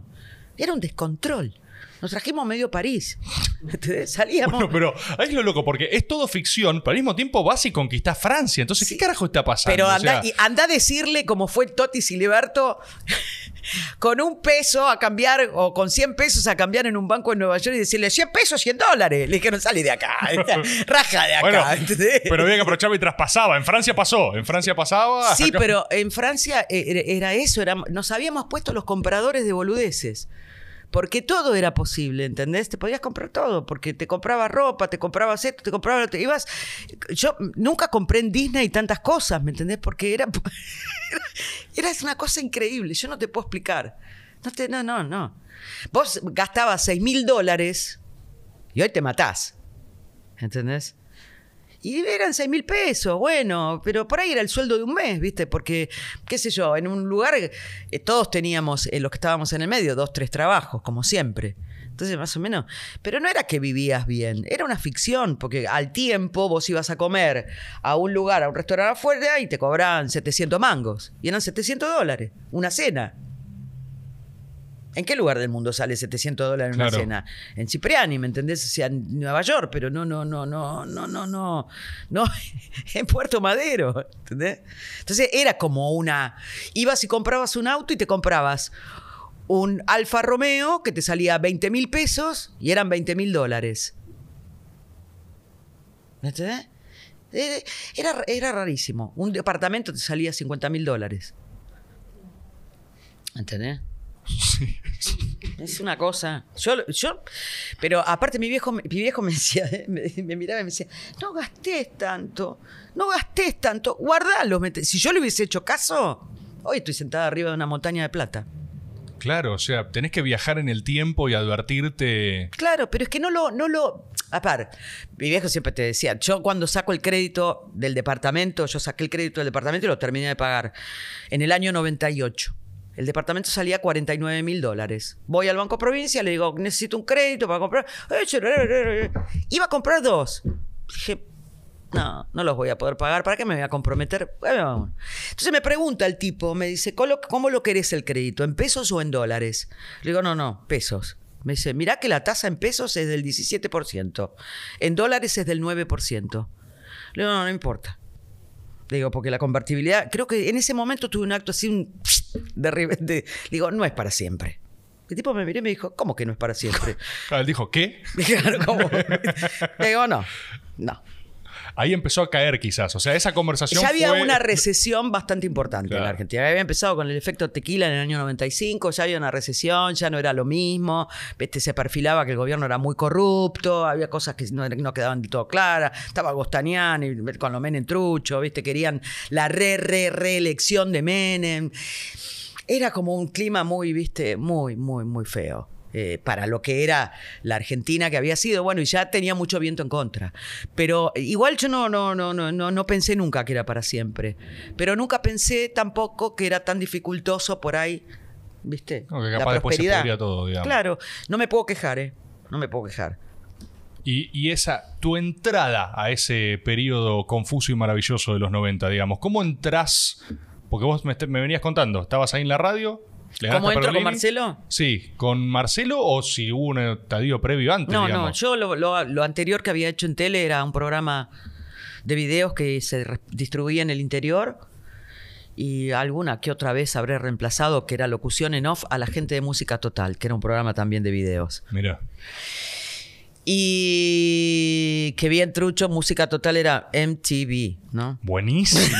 B: Era un descontrol. Nos trajimos medio París. Salíamos.
A: Bueno, pero ahí es lo loco, porque es todo ficción, pero al mismo tiempo vas y conquistás Francia. Entonces, ¿qué carajo está pasando?
B: Pero
A: O
B: anda,
A: sea,
B: y anda a decirle como fue Totti Siliberto, con un peso a cambiar, o con 100 pesos a cambiar en un banco en Nueva York y decirle 100 pesos, 100 dólares. Le dijeron, sale de acá, raja de acá.
A: pero había que aprovechar mientras pasaba. En Francia pasó. En Francia pasaba.
B: Sí,
A: acá-
B: pero en Francia eh, era, era eso, era- nos habíamos puesto los compradores de boludeces. Porque todo era posible, ¿entendés? Te podías comprar todo, porque te comprabas ropa, te comprabas esto, te comprabas te ibas. Yo nunca compré en Disney tantas cosas, ¿me entendés? Porque era, era, era una cosa increíble, yo no te puedo explicar. No, te, no, no, no. Vos gastabas 6 mil dólares y hoy te matás, ¿entendés? Y eran 6 mil pesos, bueno, pero por ahí era el sueldo de un mes, ¿viste? Porque, qué sé yo, en un lugar eh, todos teníamos, eh, los que estábamos en el medio, dos, tres trabajos, como siempre. Entonces, más o menos. Pero no era que vivías bien, era una ficción, porque al tiempo vos ibas a comer a un lugar, a un restaurante afuera y te cobraban 700 mangos. Y eran 700 dólares, una cena. ¿En qué lugar del mundo sale 700 dólares una
A: Claro.
B: cena? En Cipriani, ¿me entendés? O sea, en Nueva York, pero no, no, no, no, no, no, no, no, en Puerto Madero, ¿entendés? Entonces era como una, ibas y comprabas un auto y te comprabas un Alfa Romeo que te salía 20 mil pesos y eran 20 mil dólares. ¿Me entendés? Era, era rarísimo. Un departamento te salía 50 mil dólares. ¿Entendés? Es una cosa. Yo, yo, pero aparte mi viejo, mi viejo me decía, me, me miraba y me decía, no gastés tanto, no gastés tanto, guardalo. mete-". Si yo le hubiese hecho caso, hoy estoy sentada arriba de una montaña de plata.
A: Claro, o sea, tenés que viajar en el tiempo y advertirte.
B: Claro, pero es que no lo, no lo. Aparte, mi viejo siempre te decía, yo cuando saco el crédito del departamento, yo saqué el crédito del departamento y lo terminé de pagar en el año 98. El departamento salía 49 mil dólares. Voy al Banco Provincia, le digo, necesito un crédito para comprar. Iba a comprar dos. Dije, no, no los voy a poder pagar. ¿Para qué me voy a comprometer? Entonces me pregunta el tipo, me dice, "¿Cómo lo- ¿cómo lo querés el crédito? ¿En pesos o en dólares? Le digo, no, no, pesos. Me dice, mirá que la tasa en pesos es del 17%. En dólares es del 9%. Le digo, no, no importa. Digo, porque la convertibilidad, creo que en ese momento tuve un acto así, un de repente, digo, no es para siempre. El tipo me miró y me dijo, ¿cómo que no es para siempre?
A: Claro, él dijo, ¿qué?
B: Claro, ¿cómo? Digo, no, no.
A: Ahí empezó a caer quizás. O sea, esa conversación
B: Ya había
A: fue-
B: una recesión bastante importante en la Argentina. Había empezado con el efecto tequila en el año 95, ya había una recesión, ya no era lo mismo. Este, se perfilaba que el gobierno era muy corrupto, había cosas que no, no quedaban del todo claras. Estaba Gostaniani con los Menem trucho, ¿viste? querían la re, re, reelección de Menem. Era como un clima muy, viste, muy, muy, muy feo. Eh, para lo que era la Argentina que había sido, bueno, y ya tenía mucho viento en contra. Pero igual yo no, no, no, no, no, no pensé nunca que era para siempre. Pero nunca pensé tampoco que era tan dificultoso por ahí, ¿viste?
A: No, que capaz después se podría todo, digamos.
B: Claro, no me puedo quejar, ¿eh? No me puedo quejar.
A: Y, y esa, tu entrada a ese periodo confuso y maravilloso de los 90, digamos, ¿cómo entras? Porque vos me, me venías contando, estabas ahí en la radio. Le
B: ¿Cómo entro con. Marcelo?
A: Sí, ¿con Marcelo o si hubo un estadio previo antes?
B: No, no, yo lo, lo- lo anterior que había hecho en tele era un programa de videos que se distribuía en el interior y alguna que otra vez habré reemplazado, que era locución en off, a la gente de Música Total, que era un programa también de videos.
A: Mira.
B: Y que bien trucho, Música Total era MTV, ¿no?
A: Buenísimo.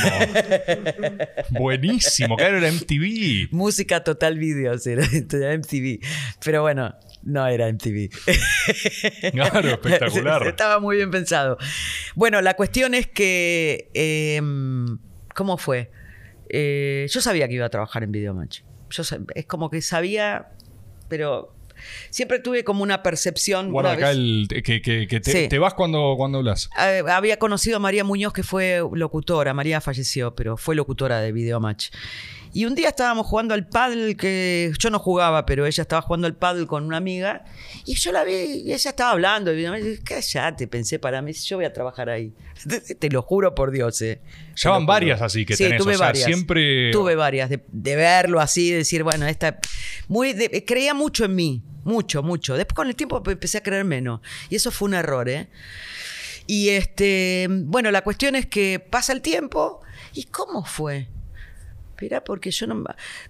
A: Buenísimo. Claro, era MTV.
B: Música Total Videos era, era MTV. Pero bueno, no era MTV.
A: Claro, espectacular.
B: Estaba muy bien pensado. Bueno, la cuestión es que. eh, ¿Cómo fue? Eh, yo sabía que iba a trabajar en Videomatch. Yo es como que sabía, pero siempre tuve como una percepción.
A: Guarda
B: una
A: acá
B: vez-
A: el. Que, que- que te,
B: Sí.
A: te vas cuando, cuando hablas.
B: Eh, había conocido a María Muñoz, que fue locutora. María falleció, pero fue locutora de Videomatch. Y un día estábamos jugando al paddle, que yo no jugaba, pero ella estaba jugando al paddle con una amiga. Y yo la vi, y ella estaba hablando. Y yo dije, cállate, pensé para mí, yo voy a trabajar ahí. Te lo juro por Dios, eh.
A: Ya van varias así que
B: Sí,
A: tenés.
B: tuve
A: o sea,
B: varias.
A: siempre.
B: Tuve varias, de, de verlo así, de decir, bueno, esta. Muy de- creía mucho en mí, mucho, mucho. Después con el tiempo empecé a creer menos. Y eso fue un error, ¿eh? Y este, bueno, la cuestión es que pasa el tiempo. ¿Y cómo fue? Mirá, porque yo no.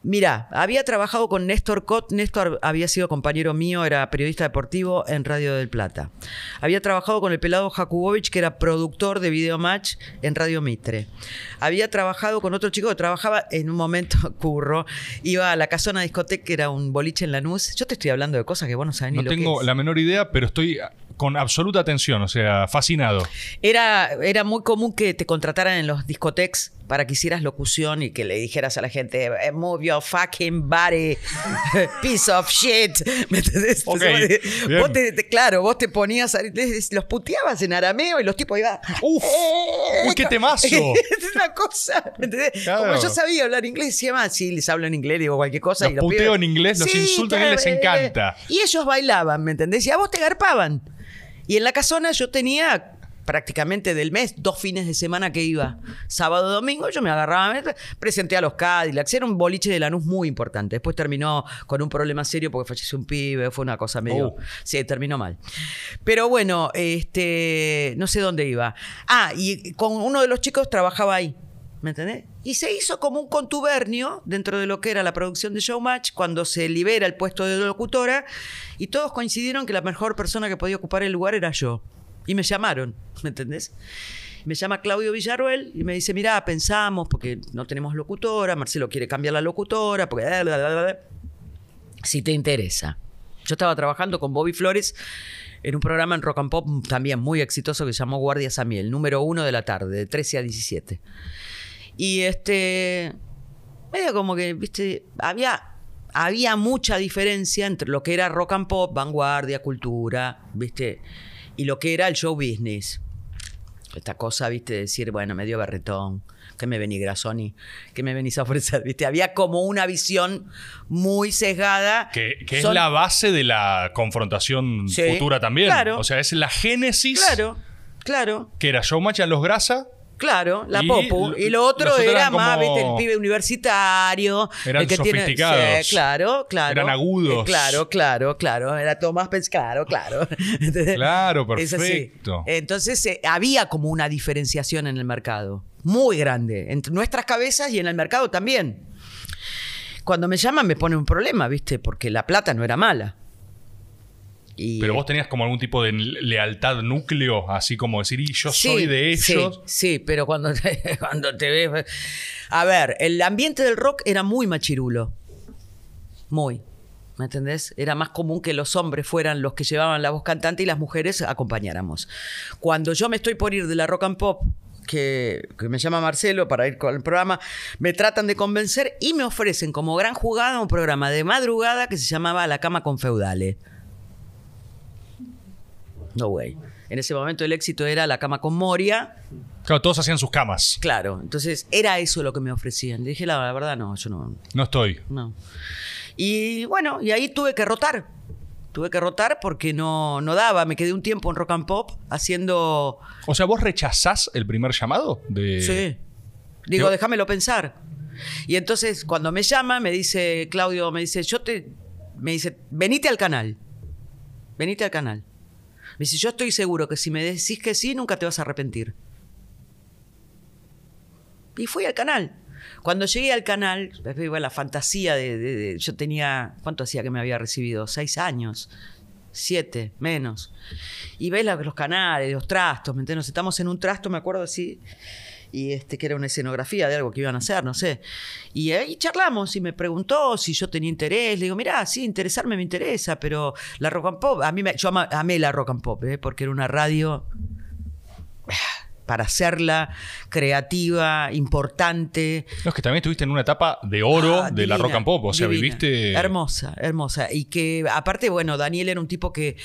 B: Mira, había trabajado con Néstor Cot. Néstor había sido compañero mío, era periodista deportivo en Radio del Plata. Había trabajado con el pelado Jakubovich, que era productor de Videomatch en Radio Mitre. Había trabajado con otro chico que trabajaba en un momento, curro, iba a la casona discoteca, que era un boliche en Lanús. Yo te estoy hablando de cosas que vos no sabés ni
A: No
B: lo que
A: tengo
B: es.
A: la menor idea, pero estoy con absoluta atención, o sea, fascinado.
B: Era, era muy común que te contrataran en los discoteques para que hicieras locución y que le dijeras a la gente, "Eh, move your fucking body, piece of shit. ¿Me entendés? Vos te, te- claro, vos te ponías, los puteabas en arameo y los tipos iban...
A: ¡Uf! ¡Uy, qué temazo!
B: es una cosa, ¿me entendés?
A: Claro.
B: Como yo sabía hablar inglés, decía más, sí, les hablo en inglés, digo cualquier cosa.
A: Los
B: y los
A: puteo
B: pibes-
A: en inglés, los insulto en inglés, les
B: eh,
A: encanta.
B: Y ellos bailaban, ¿me entendés? Y a vos te garpaban. Y en la casona yo tenía prácticamente del mes, dos fines de semana que iba. Sábado, domingo, yo me agarraba, me presenté a los Cadillacs. Era un boliche de Lanús muy importante. Después terminó con un problema serio porque falleció un pibe, fue una cosa medio...
A: Oh.
B: Sí, terminó mal. Pero bueno, este, no sé dónde iba. Ah, y con uno de los chicos trabajaba ahí. ¿Me entendés? Y se hizo como un contubernio dentro de lo que era la producción de Showmatch cuando se libera el puesto de locutora y todos coincidieron que la mejor persona que podía ocupar el lugar era yo. Y me llamaron, ¿me entendés? Me llama Claudio Villarruel y me dice, mirá, pensamos, porque no tenemos locutora, Marcelo quiere cambiar la locutora, porque... bla, bla, bla, bla". Si te interesa. Yo estaba trabajando con Bobby Flores en un programa en Rock and Pop también muy exitoso que se llamó Guardias a Miel, número uno de la tarde, de 13 a 17. Y este, medio como que, viste, había, había mucha diferencia entre lo que era rock and pop, vanguardia, cultura, viste, y lo que era el show business. Esta cosa, viste, de decir, bueno, medio berretón, ¿qué me venís, Grasoni? ¿Qué me venís a ofrecer? ¿Viste? Había como una visión muy sesgada.
A: Que, que es la base de la confrontación
B: Sí,
A: futura también.
B: claro.
A: O sea, es la génesis
B: Claro, claro.
A: que era Showmatch a los grasa
B: Claro, la
A: Y
B: Popu. Y lo otro era más, viste, el pibe universitario.
A: Eran
B: el que tiene-
A: sofisticados.
B: Sí, claro, claro.
A: Eran agudos.
B: Eh, claro, claro, claro. Era todo más claro, claro.
A: Claro, perfecto.
B: Entonces eh, había como una diferenciación en el mercado. Muy grande. Entre nuestras cabezas y en el mercado también. Cuando me llaman me pone un problema, ¿viste? Porque la plata no era mala. Y,
A: Pero vos tenías como algún tipo de lealtad núcleo, así como decir, y yo
B: Sí,
A: soy de
B: sí,
A: ellos.
B: Sí, pero cuando te, cuando te ves. A ver, el ambiente del rock era muy machirulo. Muy. ¿Me entendés? Era más común que los hombres fueran los que llevaban la voz cantante y las mujeres acompañáramos. Cuando yo me estoy por ir de la rock and pop, que, que me llama Marcelo para ir con el programa, me tratan de convencer y me ofrecen como gran jugada un programa de madrugada que se llamaba La Cama con Feudales. No way. En ese momento el éxito era La Cama con Moria.
A: Claro, todos hacían sus camas.
B: Claro, entonces era eso lo que me ofrecían. Le dije, la, la verdad, no, yo no,
A: No estoy.
B: no. Y bueno, y ahí tuve que rotar. Tuve que rotar porque no, no daba. Me quedé un tiempo en rock and pop haciendo.
A: O sea, ¿vos rechazás el primer llamado? De...
B: Sí. Digo,
A: Yo-
B: déjamelo pensar. Y entonces, cuando me llama, me dice, Claudio, me dice, yo te. Me dice, venite al canal. Venite al canal. Me dice, yo estoy seguro que si me decís que sí, nunca te vas a arrepentir. Y fui al canal. Cuando llegué al canal, iba la fantasía de, de- Yo tenía. ¿Cuánto hacía que me había recibido? Seis años. Siete, menos. Y ves los canales, los trastos, ¿me entiendes? Nos estamos en un trasto, me acuerdo así. Y este, que era una escenografía de algo que iban a hacer, no sé. Y ahí charlamos y me preguntó si yo tenía interés. Le digo, mirá, sí, interesarme me interesa, pero la rock and pop, a mí me, yo ama- amé la rock and pop, ¿eh? porque era una radio para hacerla creativa, importante.
A: No, es que también estuviste en una etapa de oro
B: Ah,
A: de la rock and pop. O sea,
B: divina.
A: viviste.
B: Hermosa, hermosa. Y que, aparte, bueno, Daniel era un tipo que,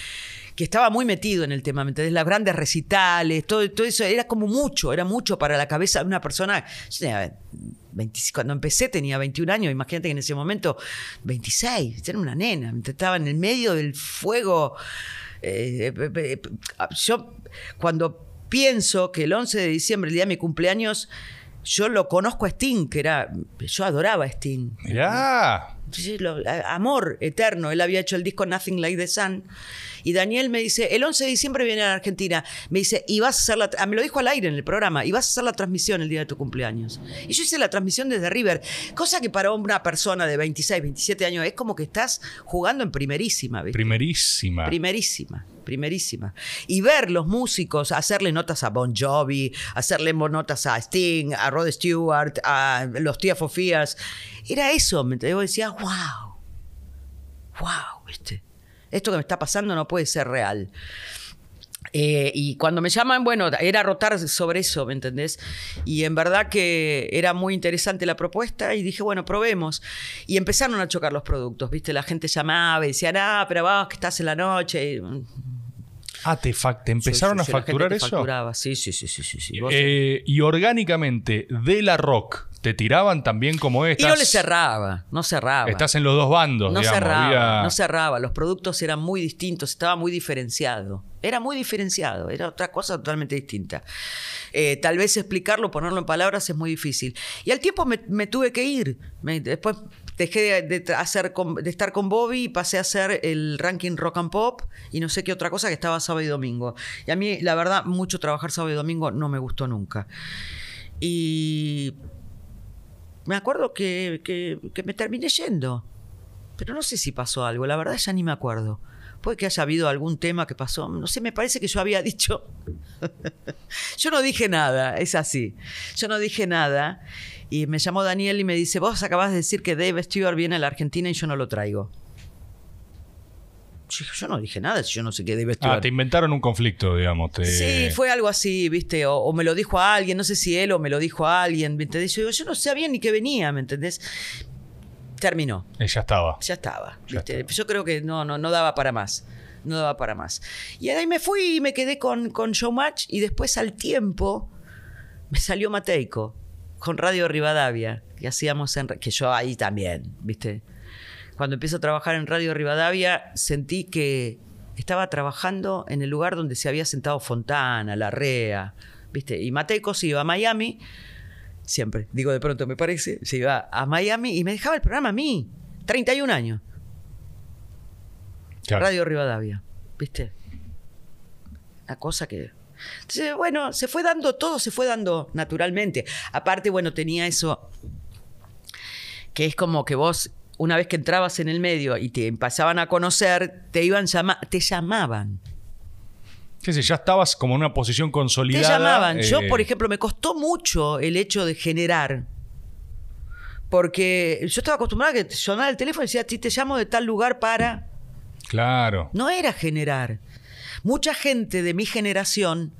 B: que estaba muy metido en el tema, ¿me entendés? Las grandes recitales, todo, todo eso, era como mucho, era mucho para la cabeza de una persona. Yo tenía 25 cuando empecé tenía 21 años, imagínate que en ese momento 26, era una nena, estaba en el medio del fuego. Eh, eh, eh, yo cuando pienso que el 11 de diciembre, el día de mi cumpleaños, yo lo conozco a Sting, que era, yo adoraba a Sting.
A: Mirá.
B: Lo- amor eterno. Él había hecho el disco Nothing Like the Sun. Y Daniel me dice, el 11 de diciembre viene a Argentina. Me dice, y vas a hacer la... ah, Me lo dijo al aire en el programa. Y vas a hacer la transmisión el día de tu cumpleaños. Y yo hice la transmisión desde River. Cosa que para una persona de 26, 27 años es como que estás jugando en primerísima, ¿viste?
A: Primerísima.
B: Primerísima, primerísima. Y ver los músicos, hacerle notas a Bon Jovi, hacerle notas a Sting, a Rod Stewart, a los Tia for Fears. Era eso. Vos decías, wow, wow, ¿viste? Esto que me está pasando no puede ser real. Eh, y cuando me llaman, bueno, era rotar sobre eso, ¿me entendés? Y en verdad que era muy interesante la propuesta y dije, bueno, probemos. Y empezaron a chocar los productos, ¿viste? La gente llamaba y decía, ah, pero vos que estás en la noche. Mm,
A: Ah, te, empezaron
B: sí, sí,
A: a facturar eso.
B: facturaba. Sí, sí, sí, sí, sí.
A: Eh, y orgánicamente, de la rock, ¿te tiraban también como
B: y
A: estas?
B: no le cerraba, no cerraba.
A: Estás en los dos bandos,
B: No
A: digamos.
B: cerraba,
A: había-
B: no cerraba. Los productos eran muy distintos, estaba muy diferenciado. Era muy diferenciado, era otra cosa totalmente distinta. Eh, tal vez explicarlo, ponerlo en palabras es muy difícil. Y al tiempo me, me tuve que ir. Me- después dejé de, hacer con- de estar con Bobby y pasé a hacer el ranking rock and pop y no sé qué otra cosa que estaba sábado y domingo. Y a mí, la verdad, mucho trabajar sábado y domingo no me gustó nunca. Y me acuerdo que, que- que me terminé yendo. Pero no sé si pasó algo, la verdad ya ni me acuerdo. Puede que haya habido algún tema que pasó. No sé, me parece que yo había dicho. yo no dije nada, es así. Yo no dije nada. Y me llamó Daniel y me dice: Vos acabas de decir que Dave Stewart viene a la Argentina y yo no lo traigo. Yo, no dije nada, yo no sé qué Dave Stewart.
A: Ah, te inventaron un conflicto, digamos. te-
B: Sí, fue algo así, ¿viste? O, o me lo dijo a alguien, no sé si él o me lo dijo a alguien, ¿me entendés? Yo digo, yo no sabía ni que venía, ¿me entendés? Terminó,
A: Eh, ya estaba.
B: ya estaba,
A: Ya
B: ¿viste? Yo creo que no, no, no daba para más, no daba para más. Y ahí me fui y me quedé con, con Showmatch y después al tiempo me salió Mateico con Radio Rivadavia, que hacíamos en... que yo ahí también, ¿viste? Cuando empiezo a trabajar en Radio Rivadavia sentí que estaba trabajando en el lugar donde se había sentado Fontana, Larrea, ¿viste? Y Mateco se iba a Miami, siempre, digo de pronto me parece, se iba a Miami y me dejaba el programa a mí, 31 años.
A: Claro.
B: Radio Rivadavia, ¿viste? Una cosa que... Entonces, bueno, se fue dando, todo se fue dando naturalmente. Aparte, bueno, tenía eso que es como que vos, una vez que entrabas en el medio y te pasaban a conocer, te iban llama te llamaban.
A: ¿Qué sé? Ya estabas como en una posición
B: Te
A: consolidada.
B: llamaban. Yo,
A: eh,
B: por ejemplo, me costó mucho el hecho de generar. Porque yo estaba acostumbrada a que sonara el teléfono y decía, "Sí, te llamo de tal lugar para...
A: Claro.
B: No era generar. Mucha gente de mi generación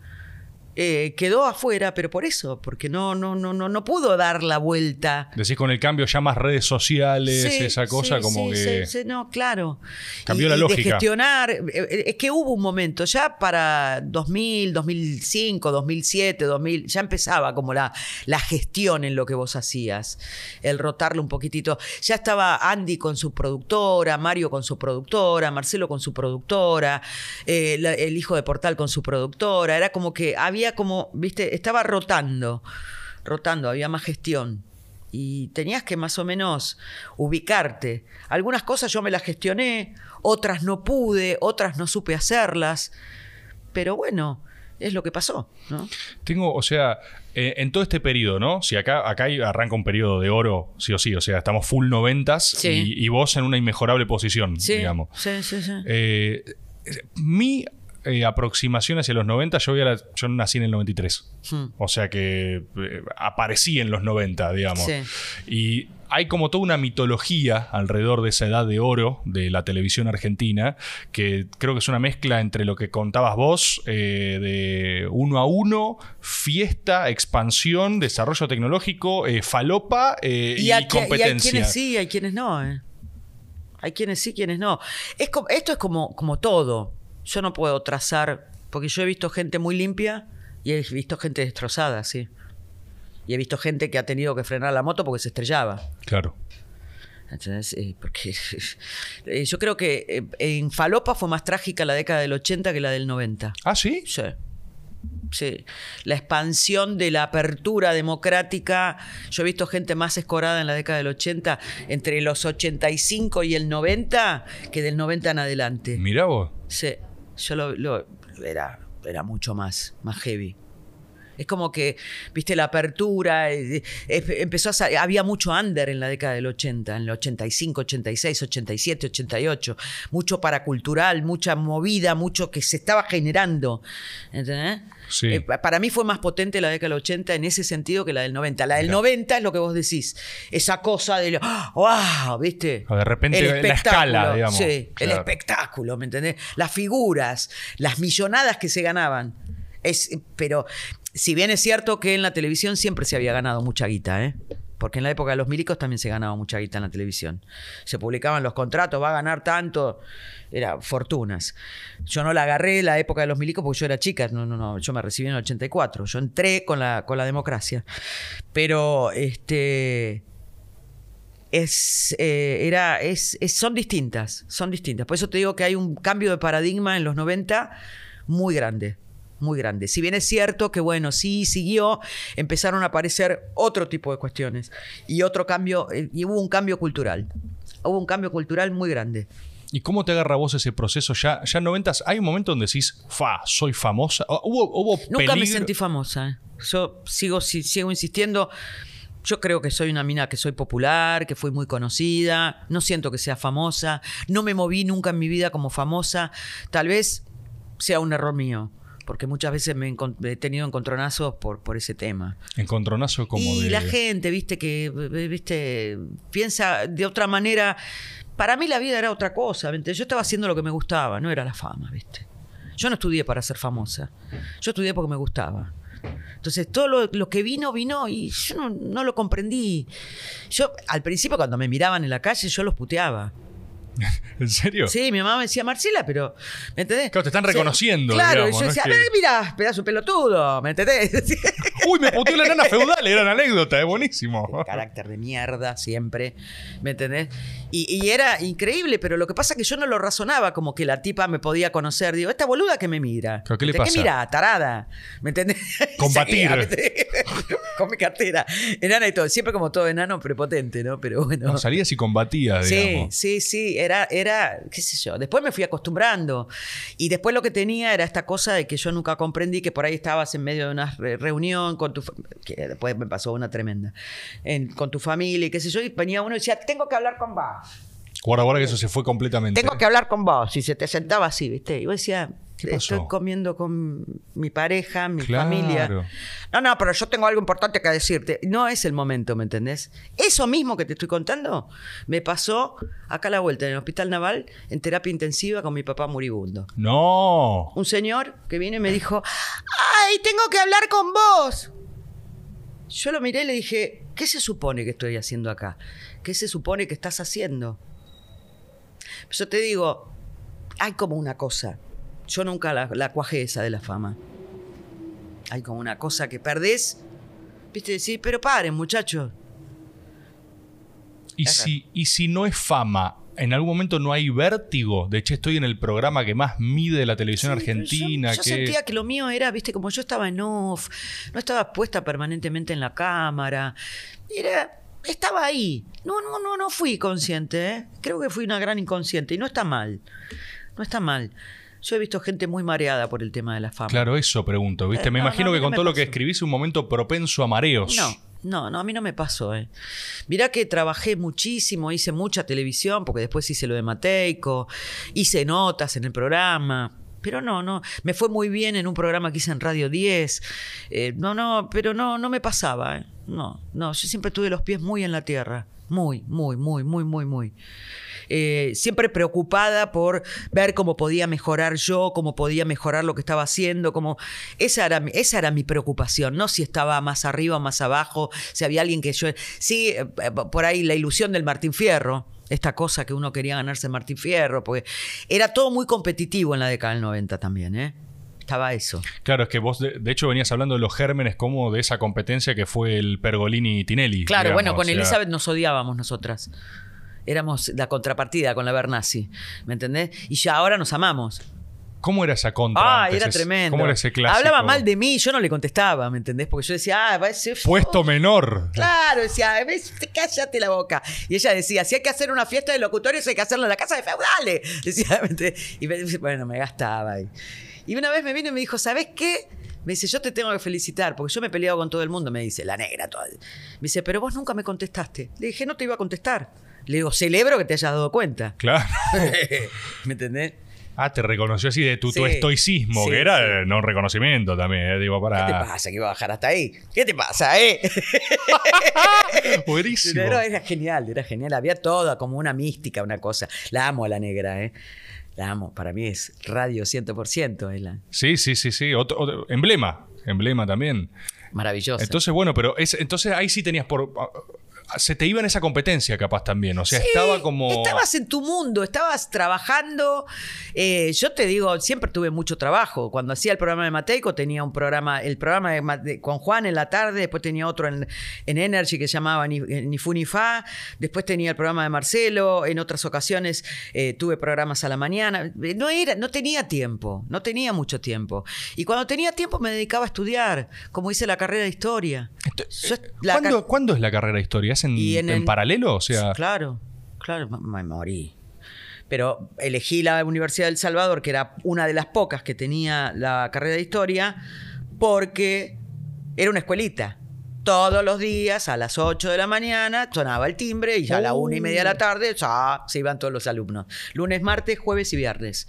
B: eh, quedó afuera, pero por eso, porque no, no, no, no, no pudo dar la vuelta.
A: Decís con el cambio ya más redes sociales,
B: Sí,
A: esa cosa
B: sí,
A: como
B: sí,
A: que.
B: sí, sí, no, claro.
A: Cambió
B: Y-
A: la lógica.
B: De gestionar, eh, eh, es que hubo un momento, ya para 2000, 2005, 2007, 2000, ya empezaba como la, la gestión en lo que vos hacías, el rotarlo un poquitito. Ya estaba Andy con su productora, Mario con su productora, Marcelo con su productora, eh, la- el hijo de Portal con su productora, era como que había como, viste, estaba rotando, rotando, había más gestión y tenías que más o menos ubicarte. Algunas cosas yo me las gestioné, otras no pude, otras no supe hacerlas, pero bueno, es lo que pasó, ¿no?
A: Tengo, o sea, eh, en todo este periodo, ¿no? Si acá, acá arranca un periodo de oro, sí o sí, o sea, estamos full noventas
B: Sí.
A: y, y vos en una inmejorable posición,
B: Sí,
A: digamos.
B: sí, sí, sí.
A: Eh, mi eh, aproximación hacia los 90, yo, yo nací en el 93.
B: Hmm.
A: O sea que eh, aparecí en los 90, digamos.
B: Sí.
A: Y hay como toda una mitología alrededor de esa edad de oro de la televisión argentina, que creo que es una mezcla entre lo que contabas vos, eh, de uno a uno, fiesta, expansión, desarrollo tecnológico, eh, falopa eh, y,
B: Y, a- y hay
A: competencia.
B: quienes sí, hay quienes no. Hay quienes sí, quienes no. Es como- esto es como, como todo. Yo no puedo trazar, porque yo he visto gente muy limpia y he visto gente destrozada, sí. Y he visto gente que ha tenido que frenar la moto porque se estrellaba.
A: Claro.
B: ¿Entendés? Eh, porque eh, yo creo que eh, en Falopa fue más trágica la década del 80 que la del 90.
A: Ah, sí.
B: Sí. Sí. La expansión de la apertura democrática. Yo he visto gente más escorada en la década del 80, entre los 85 y el 90, que del 90 en adelante.
A: Mirá vos.
B: Sí. Yo lo, lo- era, era mucho más, más heavy. Es como que, viste, la apertura, eh, eh, empezó a había mucho under en la década del 80, en el 85, 86, 87, 88, mucho paracultural, mucha movida, mucho que se estaba generando, ¿entendés?
A: Sí.
B: Eh, pa- para mí fue más potente la década del 80 en ese sentido que la del 90. La del 90 es lo que vos decís, esa cosa de, wow, ¿viste?
A: O de repente
B: El
A: la escala, digamos.
B: Sí, el espectáculo, ¿me entendés? Las figuras, las millonadas que se ganaban. Es, pero si bien es cierto que en la televisión siempre se había ganado mucha guita, ¿eh? Porque en la época de los milicos también se ganaba mucha guita en la televisión. Se publicaban los contratos, va a ganar tanto, era fortunas. Yo no la agarré la época de los milicos porque yo era chica, no, no, no, yo me recibí en el 84, yo entré con la, con la democracia. Pero este es, eh, era, es, son distintas, son distintas. Por eso te digo que hay un cambio de paradigma en los 90 muy grande, muy grande. Si bien es cierto que, bueno, sí siguió, empezaron a aparecer otro tipo de cuestiones y otro cambio, eh, y hubo un cambio cultural. Hubo un cambio cultural muy grande.
A: ¿Y cómo te agarra vos ese proceso? Ya, ya en noventas, ¿hay un momento donde decís, fa, soy famosa? ¿O ¿Hubo, hubo
B: Nunca me sentí famosa. ¿eh? Yo sigo, si- sigo insistiendo. Yo creo que soy una mina que soy popular, que fui muy conocida. No siento que sea famosa. No me moví nunca en mi vida como famosa. Tal vez sea un error mío. Porque muchas veces me he tenido encontronazos por, por ese tema.
A: Encontronazo como
B: y
A: de...
B: la gente, viste, que viste, piensa de otra manera. Para mí la vida era otra cosa. ¿viste? Yo estaba haciendo lo que me gustaba, no era la fama, ¿viste? Yo no estudié para ser famosa. Yo estudié porque me gustaba. Entonces, todo lo, lo que vino, vino y yo no, no lo comprendí. Yo, al principio, cuando me miraban en la calle, yo los puteaba.
A: ¿En serio?
B: Sí, mi mamá me decía, Marcela, pero. ¿Me entendés?
A: Claro, te están
B: Sí,
A: reconociendo,
B: Claro,
A: digamos,
B: y yo
A: no
B: decía,
A: que-
B: "Ve, mira, pedazo pelotudo, ¿me entendés?
A: Uy, me puteó la nana feudal, eran anécdotas, es buenísimo.
B: carácter de mierda siempre, ¿me entendés? Y, y era increíble, pero lo que pasa es que yo no lo razonaba como que la tipa me podía conocer. Digo, esta boluda que me mira.
A: ¿Pero qué le
B: ¿De
A: pasa?
B: qué mira? Tarada. ¿Me entendés?
A: Combatir.
B: Con mi cartera. Enana y todo. Siempre como todo enano prepotente, ¿no? Pero bueno.
A: No, salías y combatías,
B: Sí,
A: digamos.
B: sí, sí, era, era, qué sé yo. Después me fui acostumbrando. Y después lo que tenía era esta cosa de que yo nunca comprendí que por ahí estabas en medio de una re- reunión con tu que después me pasó una tremenda. en- con tu familia y qué sé yo, y venía uno y decía, tengo que hablar con vos.
A: Guarda, guarda que eso se fue completamente.
B: Tengo que hablar con vos. Y se te sentaba así, ¿viste? Y vos decías,
A: ¿Qué pasó?
B: estoy comiendo con mi pareja, mi
A: Claro.
B: familia. No, no, pero yo tengo algo importante que decirte. No es el momento, ¿me entendés? Eso mismo que te estoy contando me pasó acá a la vuelta en el Hospital Naval en terapia intensiva con mi papá moribundo.
A: No.
B: Un señor que vino y me dijo, ¡ay, tengo que hablar con vos! Yo lo miré y le dije, ¿qué se supone que estoy haciendo acá? ¿Qué se supone que estás haciendo? Yo te digo, hay como una cosa. Yo nunca la, la cuajé esa de la fama. Hay como una cosa que perdés. Viste, decir, pero paren, muchachos.
A: ¿Y si, y si no es fama, en algún momento no hay vértigo? De hecho, estoy en el programa que más mide la televisión
B: Sí,
A: argentina.
B: Yo, yo
A: que...
B: sentía que lo mío era, viste, como yo estaba en off, no estaba puesta permanentemente en la cámara. Era, estaba ahí. No, no, no, no fui consciente, ¿eh? Creo que fui una gran inconsciente y no está mal. No está mal. Yo he visto gente muy mareada por el tema de la fama.
A: Claro, eso pregunto, ¿viste?
B: Eh,
A: me
B: no,
A: imagino
B: no,
A: que con todo lo que escribís un momento propenso a mareos.
B: No, no, no, a mí no me pasó, ¿eh? Mirá que trabajé muchísimo, hice mucha televisión, porque después hice lo de Mateico, hice notas en el programa. Pero no, no, me fue muy bien en un programa que hice en Radio 10. Eh, no, no, pero no, no me pasaba, ¿eh? No, no, yo siempre tuve los pies muy en la tierra. Muy, muy, muy, muy, muy, muy. Eh, siempre preocupada por ver cómo podía mejorar yo, cómo podía mejorar lo que estaba haciendo, cómo... Esa era, mi- esa era mi preocupación, no si estaba más arriba más abajo, si había alguien que yo... Sí, eh, por ahí la ilusión del Martín Fierro, esta cosa que uno quería ganarse Martín Fierro, porque era todo muy competitivo en la década del 90 también, ¿eh? Estaba eso.
A: Claro, es que vos de, de hecho venías hablando de los gérmenes como de esa competencia que fue el Pergolini y Tinelli.
B: Claro,
A: digamos,
B: bueno, con
A: o sea,
B: Elizabeth nos odiábamos nosotras. Éramos la contrapartida con la Bernasi, ¿me entendés? Y ya ahora nos amamos.
A: ¿Cómo era esa contra?
B: Ah,
A: antes?
B: era tremendo.
A: ¿Cómo era ese clásico?
B: Hablaba mal de mí, yo no le contestaba, ¿me entendés? Porque yo decía, ah, ser.
A: Puesto menor.
B: Claro, decía, "Ves, cállate la boca. Y ella decía, si hay que hacer una fiesta de locutorios, hay que hacerla en la casa de feudales. Decía, y bueno, me gastaba. Y una vez me vino y me dijo, ¿sabes qué? Me dice, yo te tengo que felicitar, porque yo me he peleado con todo el mundo, me dice, la negra toda. Me dice, pero vos nunca me contestaste. Le dije, no te iba a contestar. Le digo, celebro que te hayas dado cuenta.
A: Claro.
B: ¿Me entendés?
A: Ah, te reconoció así de tu, tu
B: Sí,
A: estoicismo,
B: sí,
A: que era
B: sí.
A: no un reconocimiento también, eh, digo,
B: ¿Qué te
A: para.
B: pasa que iba a bajar hasta ahí? ¿Qué te pasa, eh?
A: Buenísimo.
B: Pero era genial, era genial. Había toda como una mística, una cosa. La amo a la negra, ¿eh? La amo. Para mí es radio 100%. Es la...
A: Sí, sí, sí, sí. Otro- otro- emblema. Emblema también.
B: Maravillosa.
A: Entonces, bueno, pero es, entonces ahí sí tenías por. Se te iba en esa competencia, capaz también. O sea,
B: Sí,
A: estaba como.
B: Estabas en tu mundo, estabas trabajando. Eh, yo te digo, siempre tuve mucho trabajo. Cuando hacía el programa de Mateico, tenía un programa, el programa de con Juan en la tarde, después tenía otro en, en Energy que se llamaba Ni, eh, Ni Fu Ni Fa, después tenía el programa de Marcelo, en otras ocasiones eh, tuve programas a la mañana. No, era, no tenía tiempo, no tenía mucho tiempo. Y cuando tenía tiempo me dedicaba a estudiar, como hice la carrera de historia. Yo- la car-
A: ¿Cuándo, cuándo es la carrera de historia? ¿Es en, paralelo? O sea.
B: Claro, claro, me- morí. Pero elegí la Universidad del Salvador, que era una de las pocas que tenía la carrera de historia, porque era una escuelita. Todos los días, a las 8 de la mañana, sonaba el timbre y ya a la una y media de la tarde ya se iban todos los alumnos. Lunes, martes, jueves y viernes.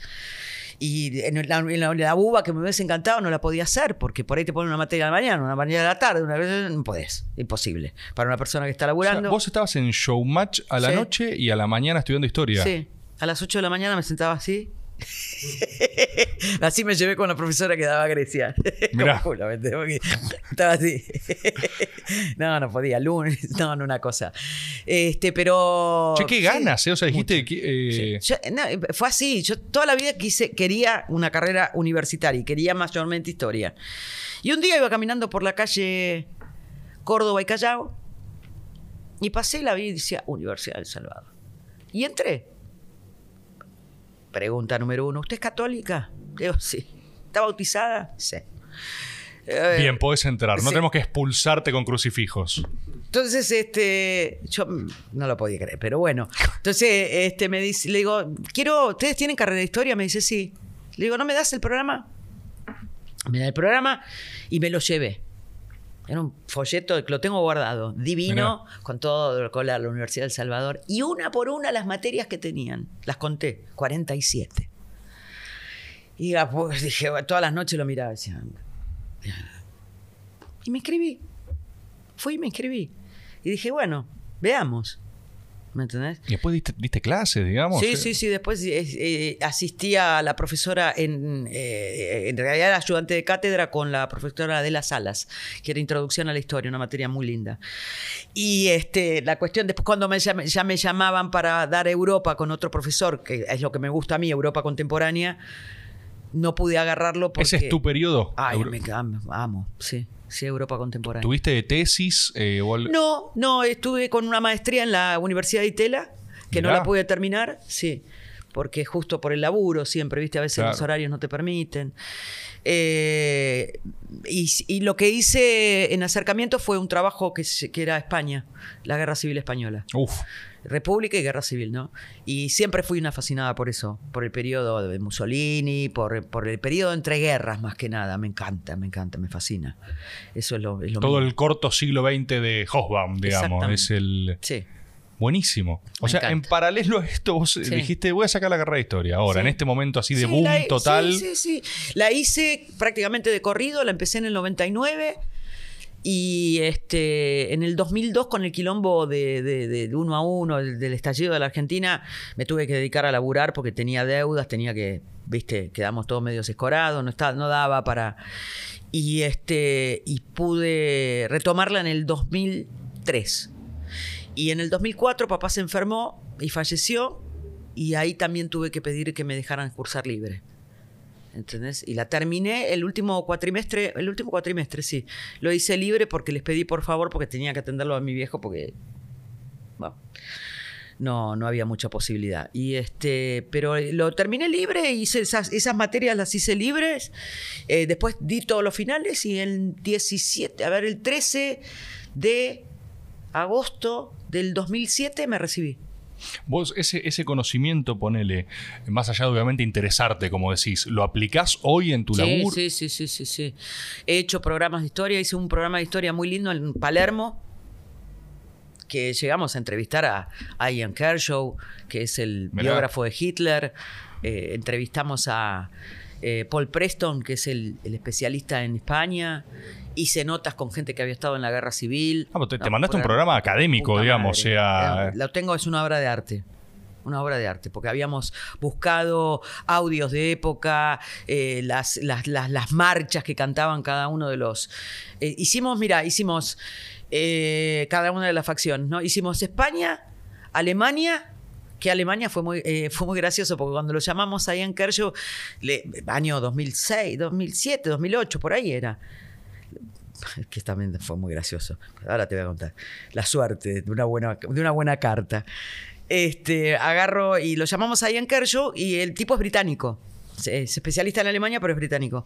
B: Y en la, en la- la UBA que me hubiese encantado no la podía hacer, porque por ahí te ponen una materia a la mañana, una materia a la tarde, una vez no podés. Imposible. Para una persona que está
A: O sea,
B: laburando.
A: vos estabas en Showmatch a la
B: Sí.
A: noche y a la mañana estudiando historia.
B: Sí, a las 8 de la mañana me sentaba así así me llevé con la profesora que daba Grecia.
A: Mirá.
B: Estaba así. no, no podía. Lunes, no, no, una cosa. Este, pero.
A: Che, qué
B: sí,
A: ganas, ¿eh? O sea, dijiste que. eh,
B: Yo- no, fue así. Yo toda la vida quise, quería una carrera universitaria y quería mayormente historia. Y un día iba caminando por la calle Córdoba y Callao y pasé la vi y decía Universidad del Salvador. Y entré. Pregunta número uno: ¿Usted es católica? Digo, sí. ¿Está bautizada? Sí. Eh,
A: Bien, podés entrar. No
B: sí.
A: tenemos que expulsarte con crucifijos.
B: Entonces, este, yo no lo podía creer, pero bueno. Entonces, este, me dice, le digo, quiero, ¿ustedes tienen carrera de historia? Me dice, sí. Le digo, ¿no me das el programa? Me da el programa y me lo llevé. Era un folleto que lo tengo guardado, divino, con todo, con la, la Universidad del Salvador. Y una por una las materias que tenían, las conté, 47. Y pues, dije, todas las noches lo miraba y decía, y me inscribí. Fui y me inscribí. Y dije, bueno, veamos. ¿Me entendés?
A: Y después diste, diste clases, digamos.
B: Sí,
A: eh.
B: sí, sí. Después eh, eh, asistí a la profesora, en, eh, en realidad era ayudante de cátedra con la profesora de las Salas, que era Introducción a la Historia, una materia muy linda. Y este, la cuestión, después cuando me, ya me llamaban para dar Europa con otro profesor, que es lo que me gusta a mí, Europa contemporánea, no pude agarrarlo porque...
A: Ese es tu periodo.
B: Ay, me amo, amo, sí, sí, Europa contemporánea.
A: ¿Tuviste tesis? eh, o al-
B: No, no, estuve con una maestría en la Universidad de Itela, que no la pude terminar, sí, porque justo por el laburo siempre, viste, a veces
A: Claro.
B: los horarios no te permiten. Eh, y, y lo que hice en acercamiento fue un trabajo que, que era España, la Guerra Civil Española.
A: Uf.
B: República y Guerra Civil, ¿no? Y siempre fui una fascinada por eso, por el periodo de Mussolini, por, por el periodo entre guerras más que nada. Me encanta, me encanta, me fascina. Eso es lo, es lo
A: Todo el corto siglo XX de Hobsbawm, digamos. Es el.
B: Sí.
A: Buenísimo. O
B: Me
A: sea,
B: encanta.
A: en paralelo a esto, vos
B: Sí.
A: dijiste, voy a sacar la carrera de historia. Ahora,
B: Sí.
A: en este momento así de
B: Sí,
A: boom
B: la-
A: total.
B: Sí, sí, sí. La hice prácticamente de corrido, la empecé en el 99 y este, en el 2002 con el quilombo de, de- de- uno a uno, del, estallido de la Argentina, me tuve que dedicar a laburar porque tenía deudas, tenía que, viste, quedamos todos medios escorados, no, no daba para... Y, este, y pude retomarla en el 2003. Y en el 2004 papá se enfermó y falleció y ahí también tuve que pedir que me dejaran cursar libre. ¿Entendés? Y la terminé el último cuatrimestre, el último cuatrimestre, sí. Lo hice libre porque les pedí por favor porque tenía que atenderlo a mi viejo porque bueno, no, no había mucha posibilidad. Y este, pero lo terminé libre, hice esas, materias las hice libres. Eh, después di todos los finales y el 17, a ver, el 13 de agosto del 2007 me recibí.
A: Vos, ese, ese conocimiento, ponele, más allá de obviamente interesarte, como decís, ¿lo aplicás hoy en tu
B: Sí,
A: laburo?
B: sí, sí, sí, sí, sí. He hecho programas de historia, hice un programa de historia muy lindo en Palermo, que llegamos a entrevistar a, a Ian Kershaw, que es el biógrafo de Hitler. Eh, entrevistamos a eh, Paul Preston, que es el, el especialista en España. Hice notas con gente que había estado en la guerra civil.
A: Ah, pues te- mandaste un programa académico, digamos, o sea-
B: Eh, Lo tengo, es una obra de arte. Una obra de arte, porque habíamos buscado audios de época, eh, las, las, las- las marchas que cantaban cada uno de los. eh, hicimos, mira, hicimos eh, cada una de las facciones, ¿no? Hicimos España, Alemania, que Alemania fue muy, eh, fue muy gracioso, porque cuando lo llamamos a Ian Kershaw, le- año 2006, 2007, 2008, por ahí era que también fue muy gracioso. Ahora te voy a contar. La suerte de una buena, de una buena carta. Este, agarro y lo llamamos a Ian Kershaw y el tipo es británico. Es especialista en Alemania, pero es británico.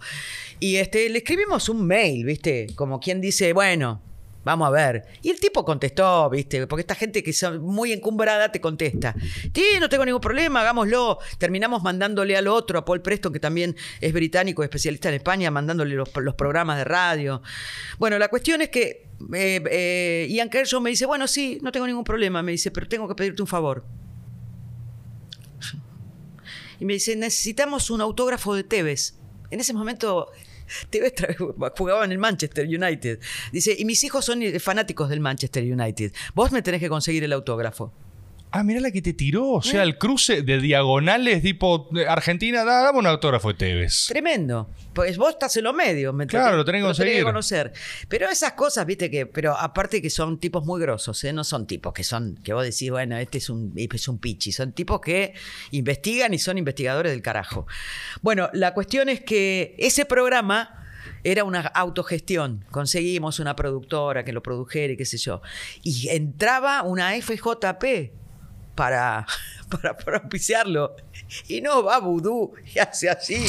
B: Y este, le escribimos un mail, ¿viste? Como quien dice, bueno, vamos a ver. Y el tipo contestó, ¿viste? Porque esta gente que es muy encumbrada te contesta. Sí, no tengo ningún problema, hagámoslo. Terminamos mandándole al otro, a Paul Preston, que también es británico, especialista en España, mandándole los, programas de radio. Bueno, la cuestión es que eh, eh, Ian Kershaw me dice, bueno, sí, no tengo ningún problema. Me dice, pero tengo que pedirte un favor. Y me dice, necesitamos un autógrafo de Tevez. En ese momento, Tevez tra- jugaba en el Manchester United. Dice, y mis hijos son fanáticos del Manchester United. Vos me tenés que conseguir el autógrafo.
A: Ah, mirá la que te tiró. O sea, el cruce de diagonales tipo de Argentina, da- dame un autógrafo de Tevez.
B: Tremendo. Pues vos estás en los medios, ¿me entendés?
A: Claro, lo tenés que conseguir.
B: conocer. Pero esas cosas, viste que, pero aparte que son tipos muy grosos, ¿eh? no son tipos que son, que vos decís, bueno, este es un, es un pichi, son tipos que investigan y son investigadores del carajo. Bueno, la cuestión es que ese programa era una autogestión. Conseguimos una productora que lo produjera y qué sé yo. Y entraba una FJP para, para, auspiciarlo. Y no va Vudú y hace así.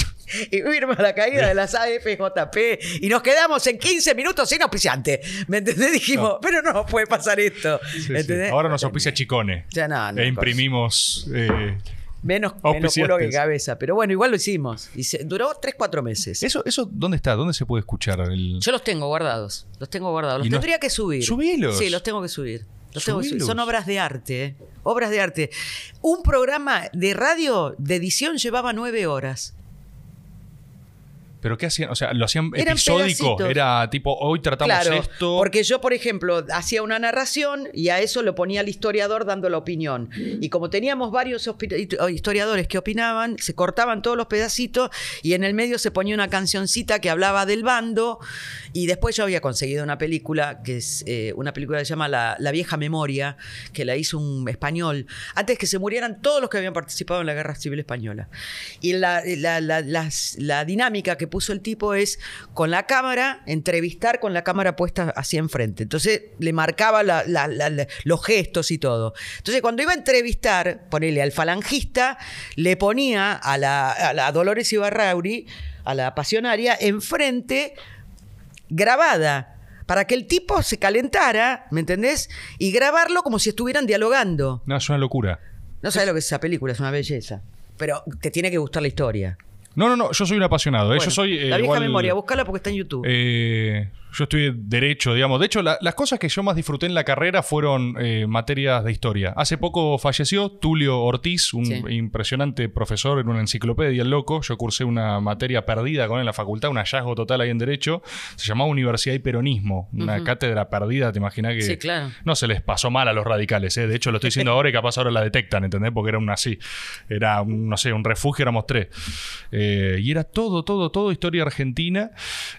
B: Y firma la caída de las AFJP. Y nos quedamos en 15 minutos sin auspiciante. ¿Me entendés? Dijimos, pero no puede pasar esto.
A: Sí, sí.
B: ¿Entendés?
A: Ahora nos auspicia Chicone.
B: Ya no, no,
A: e imprimimos. eh,
B: Menos, menos culo que cabeza. Pero bueno, igual lo hicimos. Y se- duró 3, 4 meses.
A: ¿Eso, ¿Eso dónde está? ¿Dónde se puede escuchar? El...
B: Yo los tengo guardados. Los tengo guardados. Los
A: Y
B: tendría que subir.
A: Subilos.
B: Sí, los tengo que subir. Los tengo. Son obras de arte. ¿eh? Obras de arte. Un programa de radio de edición llevaba nueve horas.
A: ¿Pero qué hacían? O sea, ¿lo hacían
B: Eran
A: episódico?
B: pedacitos.
A: Era tipo, hoy tratamos
B: Claro,
A: esto.
B: porque yo, por ejemplo, hacía una narración y a eso lo ponía el historiador dando la opinión. Y como teníamos varios hospi- historiadores que opinaban, se cortaban todos los pedacitos y en el medio se ponía una cancioncita que hablaba del bando. Y después yo había conseguido una película, que es eh, una película que se llama la, La vieja memoria, que la hizo un español, antes que se murieran todos los que habían participado en la Guerra Civil Española. Y la, la- la- la dinámica que puso el tipo es con la cámara, entrevistar con la cámara puesta hacia enfrente. Entonces le marcaba la- la- la- la- los gestos y todo. Entonces cuando iba a entrevistar, ponele al falangista, le ponía a la, a la Dolores Ibarrauri, a la pasionaria, enfrente, grabada. Para que el tipo se calentara, ¿me entendés? Y grabarlo como si estuvieran dialogando.
A: No, es una locura.
B: No sabes lo que es esa película, es una belleza. Pero te tiene que gustar la historia.
A: No, no, no, yo soy un apasionado. ¿eh?
B: Bueno,
A: yo soy. eh,
B: la vieja
A: igual-
B: memoria, búscala porque está en YouTube.
A: Eh, yo estoy derecho, digamos. De hecho, la- las cosas que yo más disfruté en la carrera fueron eh, materias de historia. Hace poco falleció Tulio Ortiz, un
B: Sí.
A: impresionante profesor en una enciclopedia, el loco. Yo cursé una materia perdida con él en la facultad, un hallazgo total ahí en Derecho. Se llamaba Universidad y Peronismo. Una cátedra perdida, te imaginas que.
B: Sí, claro.
A: No se les pasó mal a los radicales, ¿eh? De hecho, lo estoy diciendo ahora y capaz ahora la detectan, ¿entendés? Porque era un así. Era, un, no sé, un refugio, éramos tres. Eh, y era todo, todo, todo historia argentina.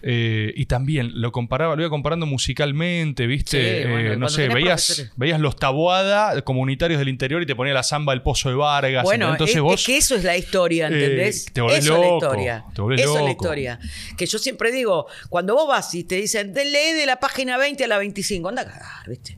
A: Y también lo comparaba, lo iba comparando musicalmente, ¿viste?
B: Sí,
A: Eh, no sé, veías,
B: profesores.
A: veías los tabuada comunitarios del interior y te ponía la samba del Pozo de Vargas.
B: Bueno,
A: entonces
B: es,
A: vos.
B: es que eso es la historia,
A: eh,
B: ¿entendés?
A: te volvés
B: eso es la
A: loco,
B: historia.
A: te volvés
B: eso es la
A: loco.
B: historia. Que yo siempre digo, cuando vos vas y te dicen, "De- lee de la página 20 a la 25, anda a cagar, ¿viste?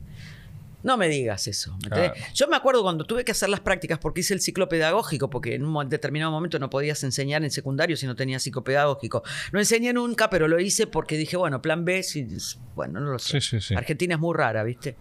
B: No me digas eso. ¿me entendés?
A: Claro.
B: Yo me acuerdo cuando tuve que hacer las prácticas porque hice el ciclo pedagógico, porque en un determinado momento no podías enseñar en secundario si no tenías psicopedagógico. No enseñé nunca, pero lo hice porque dije, bueno, plan B, si, bueno, no lo sé.
A: Sí, sí, sí.
B: Argentina es muy rara, ¿viste?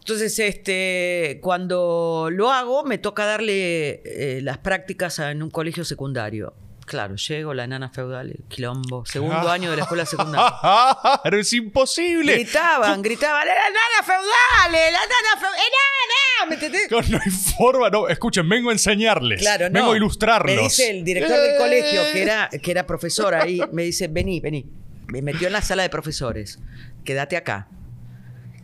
B: Entonces, este, cuando lo hago, me toca darle eh, las prácticas en un colegio secundario. Claro, llego, la enana feudal, quilombo, segundo año de la escuela secundaria.
A: Pero es imposible.
B: Gritaban, gritaban, ¡la enana feudal! ¡La enana feudal! ¡Enana! ¿Me entendés?
A: No, no hay forma, no. Escuchen, vengo a enseñarles.
B: Claro, no.
A: Vengo a ilustrarlos.
B: Me dice el director del
A: Eh.
B: colegio, que era, que era profesor ahí, me dice, vení, vení. Me metió en la sala de profesores. Quédate acá.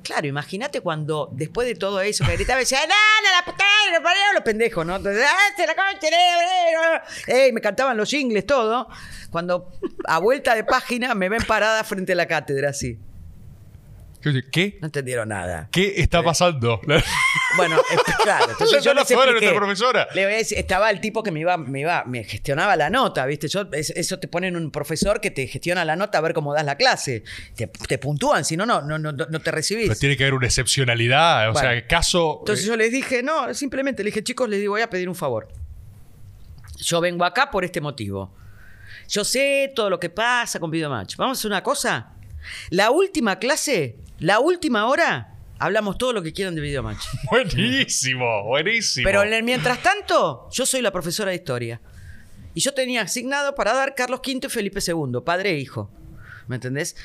B: Claro, imagínate cuando, después de todo eso, que gritaba decía, ¡No, no, la puta, no, paré", los pendejos, ¿no? Entonces, ¡Ah, se la concha, eh, eh", Ey, me cantaban los jingles, todo. Cuando a vuelta de página me ven parada frente a la cátedra, así.
A: ¿Qué?
B: No entendieron nada.
A: ¿Qué está pasando?
B: Bueno, este, claro, entonces
A: La
B: yo les
A: nota fuera,
B: expliqué.
A: nuestra profesora.
B: Le voy a decir, estaba el tipo que me iba, me iba, me gestionaba la nota, ¿viste? Yo, es- eso te ponen un profesor que te gestiona la nota a ver cómo das la clase. Te, te puntúan, si no, no, no, no, no te recibís.
A: Pero tiene que haber una excepcionalidad. O
B: Bueno.
A: sea, caso.
B: Entonces
A: eh,
B: yo les dije, no, simplemente le dije, chicos, les digo, voy a pedir un favor. Yo vengo acá por este motivo. Yo sé todo lo que pasa con Videomatch. Vamos a hacer una cosa. La última clase, la última hora, hablamos todo lo que quieran de Videomatch.
A: buenísimo, buenísimo.
B: Pero en el mientras tanto, yo soy la profesora de historia. Y yo tenía asignado para dar Carlos V y Felipe II, padre e hijo. ¿Me entendés?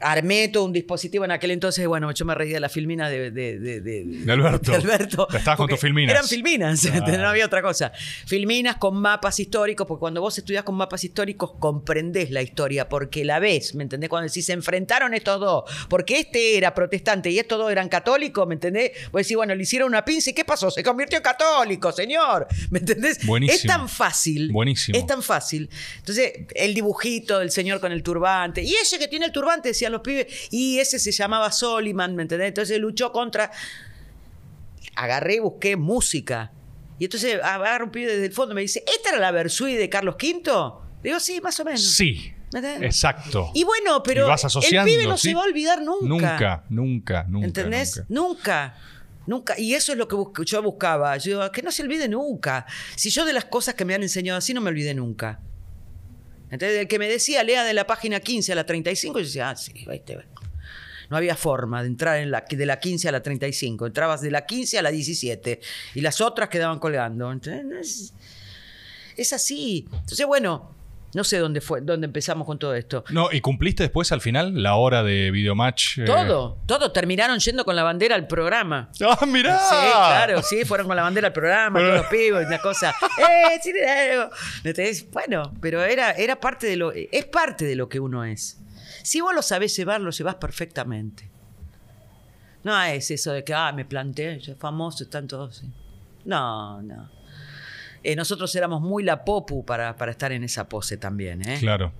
B: Armé todo un dispositivo en aquel entonces. Bueno, yo me reía de la filmina de, de, de, de-
A: Alberto.
B: de Alberto.
A: Estabas con tus filminas.
B: Eran filminas, no había otra cosa. Filminas con mapas históricos, porque cuando vos estudias con mapas históricos comprendés la historia, porque la ves, ¿me entendés? Cuando decís, se enfrentaron estos dos, porque este era protestante y estos dos eran católicos, ¿me entendés? Vos decís, bueno, le hicieron una pinza y ¿qué pasó? Se convirtió en católico, señor. ¿Me entendés?
A: Buenísimo.
B: Es tan fácil.
A: Buenísimo.
B: Es tan fácil. Entonces, el dibujito del señor con el turbante. Y ese que tiene el turbante, decían los pibes. Y ese se llamaba Soliman, ¿me entendés? Entonces luchó contra. Agarré y busqué música. Y entonces agarro un pibe desde el fondo y me dice: ¿Esta era la Versuit de Carlos V? Le digo, sí, más o menos.
A: Sí. Exacto.
B: Y bueno, pero
A: Y vas
B: el pibe no
A: ¿sí?
B: se va a olvidar nunca.
A: Nunca, nunca, nunca.
B: ¿Entendés?
A: nunca.
B: Nunca. Nunca. Y eso es lo que yo buscaba. Yo, digo, que no se olvide nunca. Si yo de las cosas que me han enseñado así no me olvidé nunca. Entonces, el que me decía, lea de la página 15 a la 35, yo decía, ah, sí, viste, ve. No había forma de entrar en la, de la 15 a la 35. Entrabas de la 15 a la 17. Y las otras quedaban colgando. Entonces, es, es así. Entonces, bueno, no sé dónde fue, dónde empezamos con todo esto.
A: No, ¿y cumpliste después al final la hora de videomatch? eh?
B: Todo, todo. Terminaron yendo con la bandera al programa.
A: ¡Ah, mirá!
B: Sí, claro, sí, fueron con la bandera al programa, todos los pibos, una cosa. ¡Eh. Bueno, pero era, era parte de lo. Es parte de lo que uno es. Si vos lo sabés llevar, lo llevas perfectamente. No es eso de que, ah, me planteé, yo famoso, están todos. No, no. Eh, nosotros éramos muy la popu para, para estar en esa pose también, ¿eh?
A: Claro.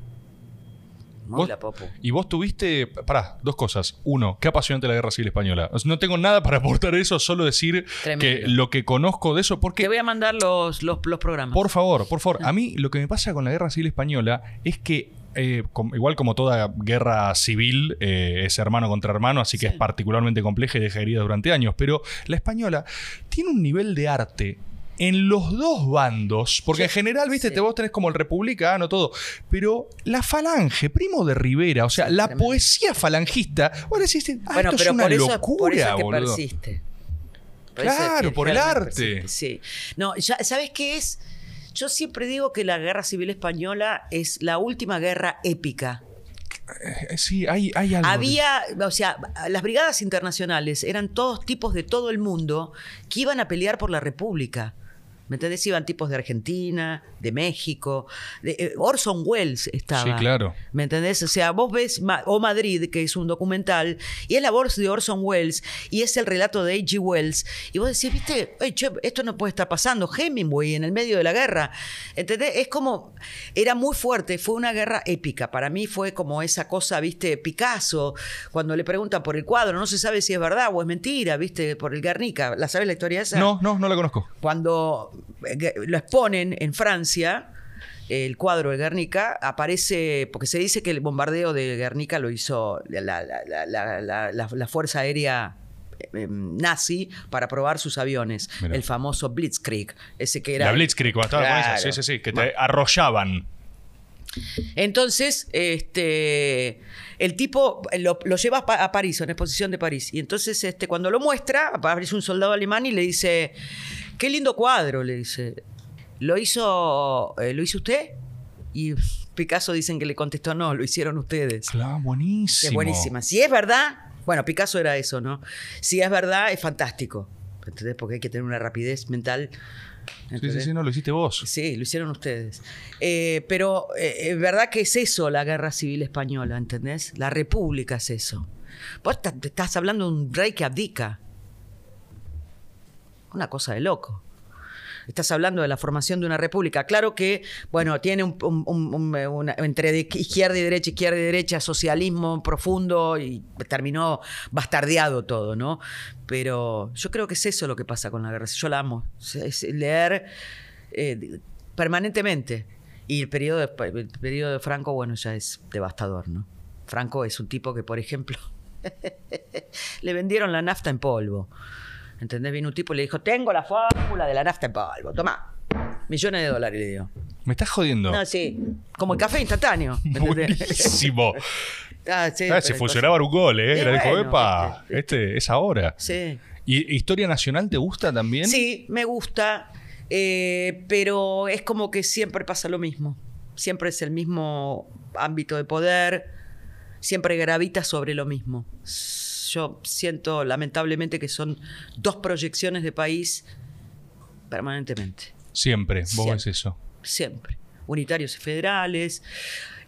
B: Muy
A: Vos-
B: la popu.
A: Y vos tuviste, pará, dos cosas. Uno, qué apasionante la guerra civil española. No tengo nada para aportar eso, solo decir
B: Tremendo.
A: que lo que conozco de eso, porque
B: Te voy a mandar los, los, los programas.
A: Por favor, por favor. A mí lo que me pasa con la guerra civil española es que, eh, com- igual como toda guerra civil, eh, es hermano contra hermano, así que
B: Sí.
A: es particularmente compleja y deja heridas durante años, pero la española tiene un nivel de arte. En los dos bandos, porque
B: Sí.
A: en general, viste,
B: Sí.
A: te vos tenés como el republicano, todo, pero la falange, primo de Rivera, o sea, la
B: tremendo.
A: poesía falangista, vos decís, ah,
B: Bueno,
A: esto
B: pero
A: es una
B: por eso,
A: locura,
B: por eso es que
A: boludo.
B: persiste. Por eso es
A: Claro,
B: que
A: por el arte.
B: persiste, Sí. No, ya, ¿sabes qué es? Yo siempre digo que la guerra civil española es la última guerra épica.
A: Eh, Sí, hay, hay algo.
B: Había, o sea, las brigadas internacionales eran todos tipos de todo el mundo que iban a pelear por la República. ¿Me entendés? Iban tipos de Argentina, de México. de- eh, Orson Welles estaba.
A: Sí, claro.
B: ¿Me entendés? O sea, vos ves Ma- O Madrid, que es un documental, y es la voz de Orson Welles, y es el relato de A.G. Wells, y vos decís, viste, "Ey, che, esto no puede estar pasando, Hemingway en el medio de la guerra. ¿Entendés? Es como, era muy fuerte, fue una guerra épica. Para mí fue como esa cosa, viste, Picasso, cuando le preguntan por el cuadro, no se sabe si es verdad o es mentira, viste, por el Guernica. ¿La sabes la historia esa?
A: No, no, no la conozco.
B: cuando eh, lo exponen en Francia, el cuadro de Guernica aparece, porque se dice que el bombardeo de Guernica lo hizo la, la- la- la- Fuerza Aérea eh, nazi para probar sus aviones,
A: Mirá.
B: el famoso Blitzkrieg, ese que era...
A: La Blitzkrieg, cuando estaba con esa.
B: Claro.
A: Sí, sí, sí, que te arrollaban.
B: Entonces, este, el tipo lo, lo lleva a París, a una exposición de París. Y entonces, este, cuando lo muestra, aparece un soldado alemán y le dice, qué lindo cuadro, le dice. ¿Lo hizo, eh, ¿lo hizo usted? Y Picasso dicen que le contestó, no, lo hicieron ustedes.
A: Claro, buenísimo.
B: Es buenísima. Si es verdad, bueno, Picasso era eso, ¿no? Si es verdad, es fantástico. ¿Entendés? Porque hay que tener una rapidez mental.
A: Sí, sí,
B: ¿entendés?
A: sí, no, lo hiciste vos.
B: Sí, lo hicieron ustedes. Eh, pero eh, es verdad que es eso la guerra civil española, ¿entendés? La república es eso. Vos estás hablando de un rey que abdica. Una cosa de loco. Estás hablando de la formación de una república. Claro que, bueno, tiene un, un- un- un- una- entre izquierda y derecha, izquierda y derecha, socialismo profundo y terminó bastardeado todo, ¿no? Pero yo creo que es eso lo que pasa con la guerra. Yo la amo. Es leer eh, permanentemente. Y el periodo, de, el periodo de Franco, bueno, ya es devastador, ¿no? Franco es un tipo que, por ejemplo, le vendieron la nafta en polvo. ¿Entendés? Vino un tipo y le dijo, tengo la fórmula de la nafta en polvo, toma. Millones de dólares le dio.
A: Me estás jodiendo.
B: No, sí. Como el café instantáneo. ¿entendés?
A: Buenísimo.
B: Ah, sí,
A: Ah,
B: hay
A: funcionaba un gol, ¿eh? Era dijo, epa,
B: viste,
A: este es ahora.
B: Sí.
A: ¿Y historia nacional te gusta también?
B: Sí, me gusta, eh, pero es como que siempre pasa lo mismo. Siempre es el mismo ámbito de poder. siempre gravita sobre lo mismo. Yo siento lamentablemente que son dos proyecciones de país permanentemente.
A: Siempre, vos
B: Siempre.
A: ves eso.
B: Siempre. Unitarios y federales,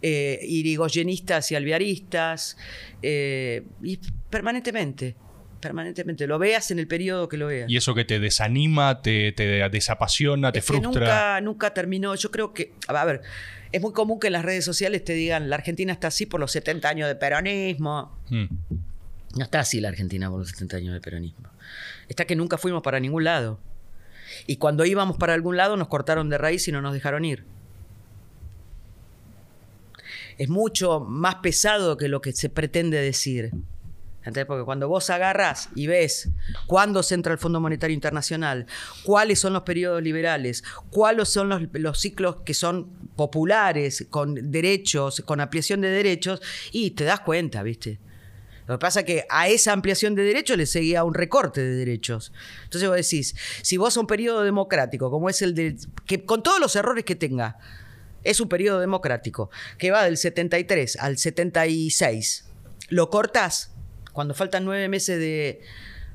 B: eh, irigoyenistas y alvearistas, eh, y permanentemente, permanentemente. Lo veas en el periodo que lo veas.
A: Y eso que te desanima, te, te desapasiona, te
B: Es que
A: frustra.
B: nunca, nunca terminó. Yo creo que, a ver, es muy común que en las redes sociales te digan, la Argentina está así por los 70 años de peronismo.
A: Mm.
B: No está así la Argentina por los 70 años de peronismo. Está que nunca fuimos para ningún lado. Y cuando íbamos para algún lado nos cortaron de raíz y no nos dejaron ir. Es mucho más pesado que lo que se pretende decir. Porque cuando vos agarras y ves cuándo se entra el Fondo Monetario Internacional, cuáles son los periodos liberales, cuáles son los, los ciclos que son populares, con derechos, con ampliación de derechos, y te das cuenta, ¿viste? Lo que pasa es que a esa ampliación de derechos le seguía un recorte de derechos. Entonces vos decís, si vos a un periodo democrático, como es el de. que con todos los errores que tenga, es un periodo democrático, que va del 73 al 76, lo cortás cuando faltan nueve meses de,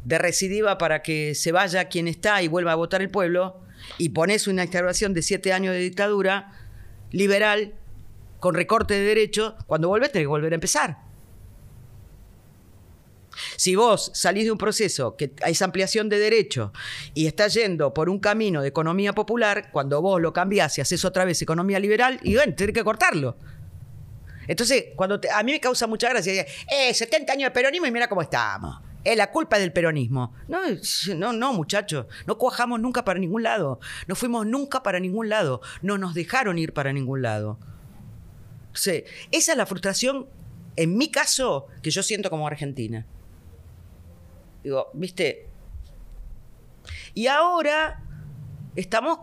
B: de recidiva para que se vaya quien está y vuelva a votar el pueblo, y pones una instauración de siete años de dictadura liberal, con recorte de derechos, cuando volvés tenés que volver a empezar. Si vos salís de un proceso que es ampliación de derechos y estás yendo por un camino de economía popular, cuando vos lo cambiás y haces otra vez economía liberal, y bueno, tenés que cortarlo. Entonces, cuando a mí me causa mucha gracia, eh, 70 años de peronismo y mira cómo estamos. Es la culpa del peronismo. No, no, no, muchachos. No cuajamos nunca para ningún lado. No fuimos nunca para ningún lado. No nos dejaron ir para ningún lado. Sí, esa es la frustración, en mi caso, que yo siento como argentina. Digo, viste. Y ahora estamos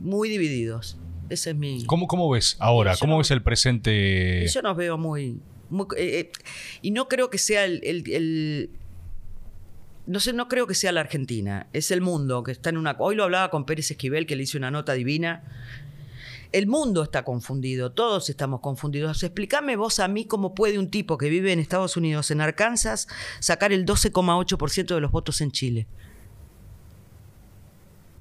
B: muy divididos. Ese es mi.
A: ¿Cómo, ¿Cómo ves ahora?
B: Yo
A: ¿Cómo
B: no-
A: ves el presente?
B: Yo nos veo muy. muy- eh, eh, y no creo que sea el, el- el- No sé, no creo que sea la Argentina. Es el mundo que está en una. Hoy lo hablaba con Pérez Esquivel, que le hice una nota divina. El mundo está confundido, todos estamos confundidos. Explícame vos a mí cómo puede un tipo que vive en Estados Unidos, en Arkansas, sacar el 12,8% de los votos en Chile.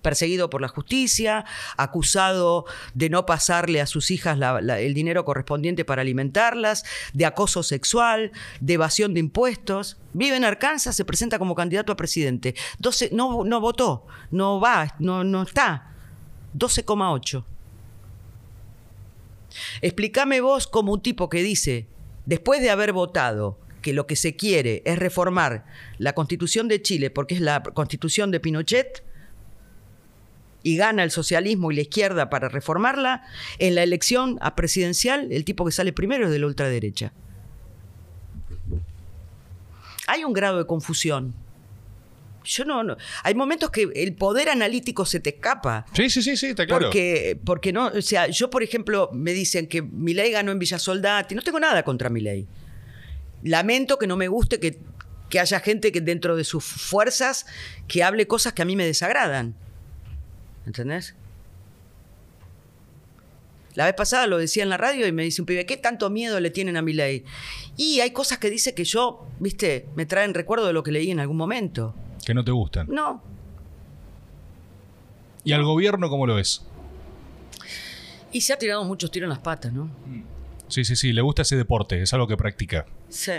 B: Perseguido por la justicia, acusado de no pasarle a sus hijas el dinero correspondiente para alimentarlas, de acoso sexual, de evasión de impuestos. Vive en Arkansas, se presenta como candidato a presidente. 12, no, no votó, no va, no, no está. 12,8. Explícame vos como un tipo que dice, después de haber votado que lo que se quiere es reformar la constitución de Chile, porque es la constitución de Pinochet, y gana el socialismo y la izquierda para reformarla, en la elección a presidencial el tipo que sale primero es de la ultraderecha. Hay un grado de confusión. Yo no, no- Hay momentos que el poder analítico se te escapa.
A: Sí, sí, sí, sí, está claro.
B: Porque, porque no, o sea, yo por ejemplo me dicen que Milei ganó en Villa Soldati, no tengo nada contra Milei. Lamento que no me guste que, que haya gente que dentro de sus fuerzas que hable cosas que a mí me desagradan. ¿Entendés? La vez pasada lo decía en la radio y me dice un pibe, ¿qué tanto miedo le tienen a Milei? Y hay cosas que dice que yo, viste, me traen recuerdo de lo que leí en algún momento.
A: Que no te gustan.
B: No,
A: ¿Y al gobierno cómo lo ves?
B: y se ha tirado muchos tiros en las patas, ¿no?
A: Sí, sí, sí, le gusta ese deporte, es algo que practica.
B: Sí.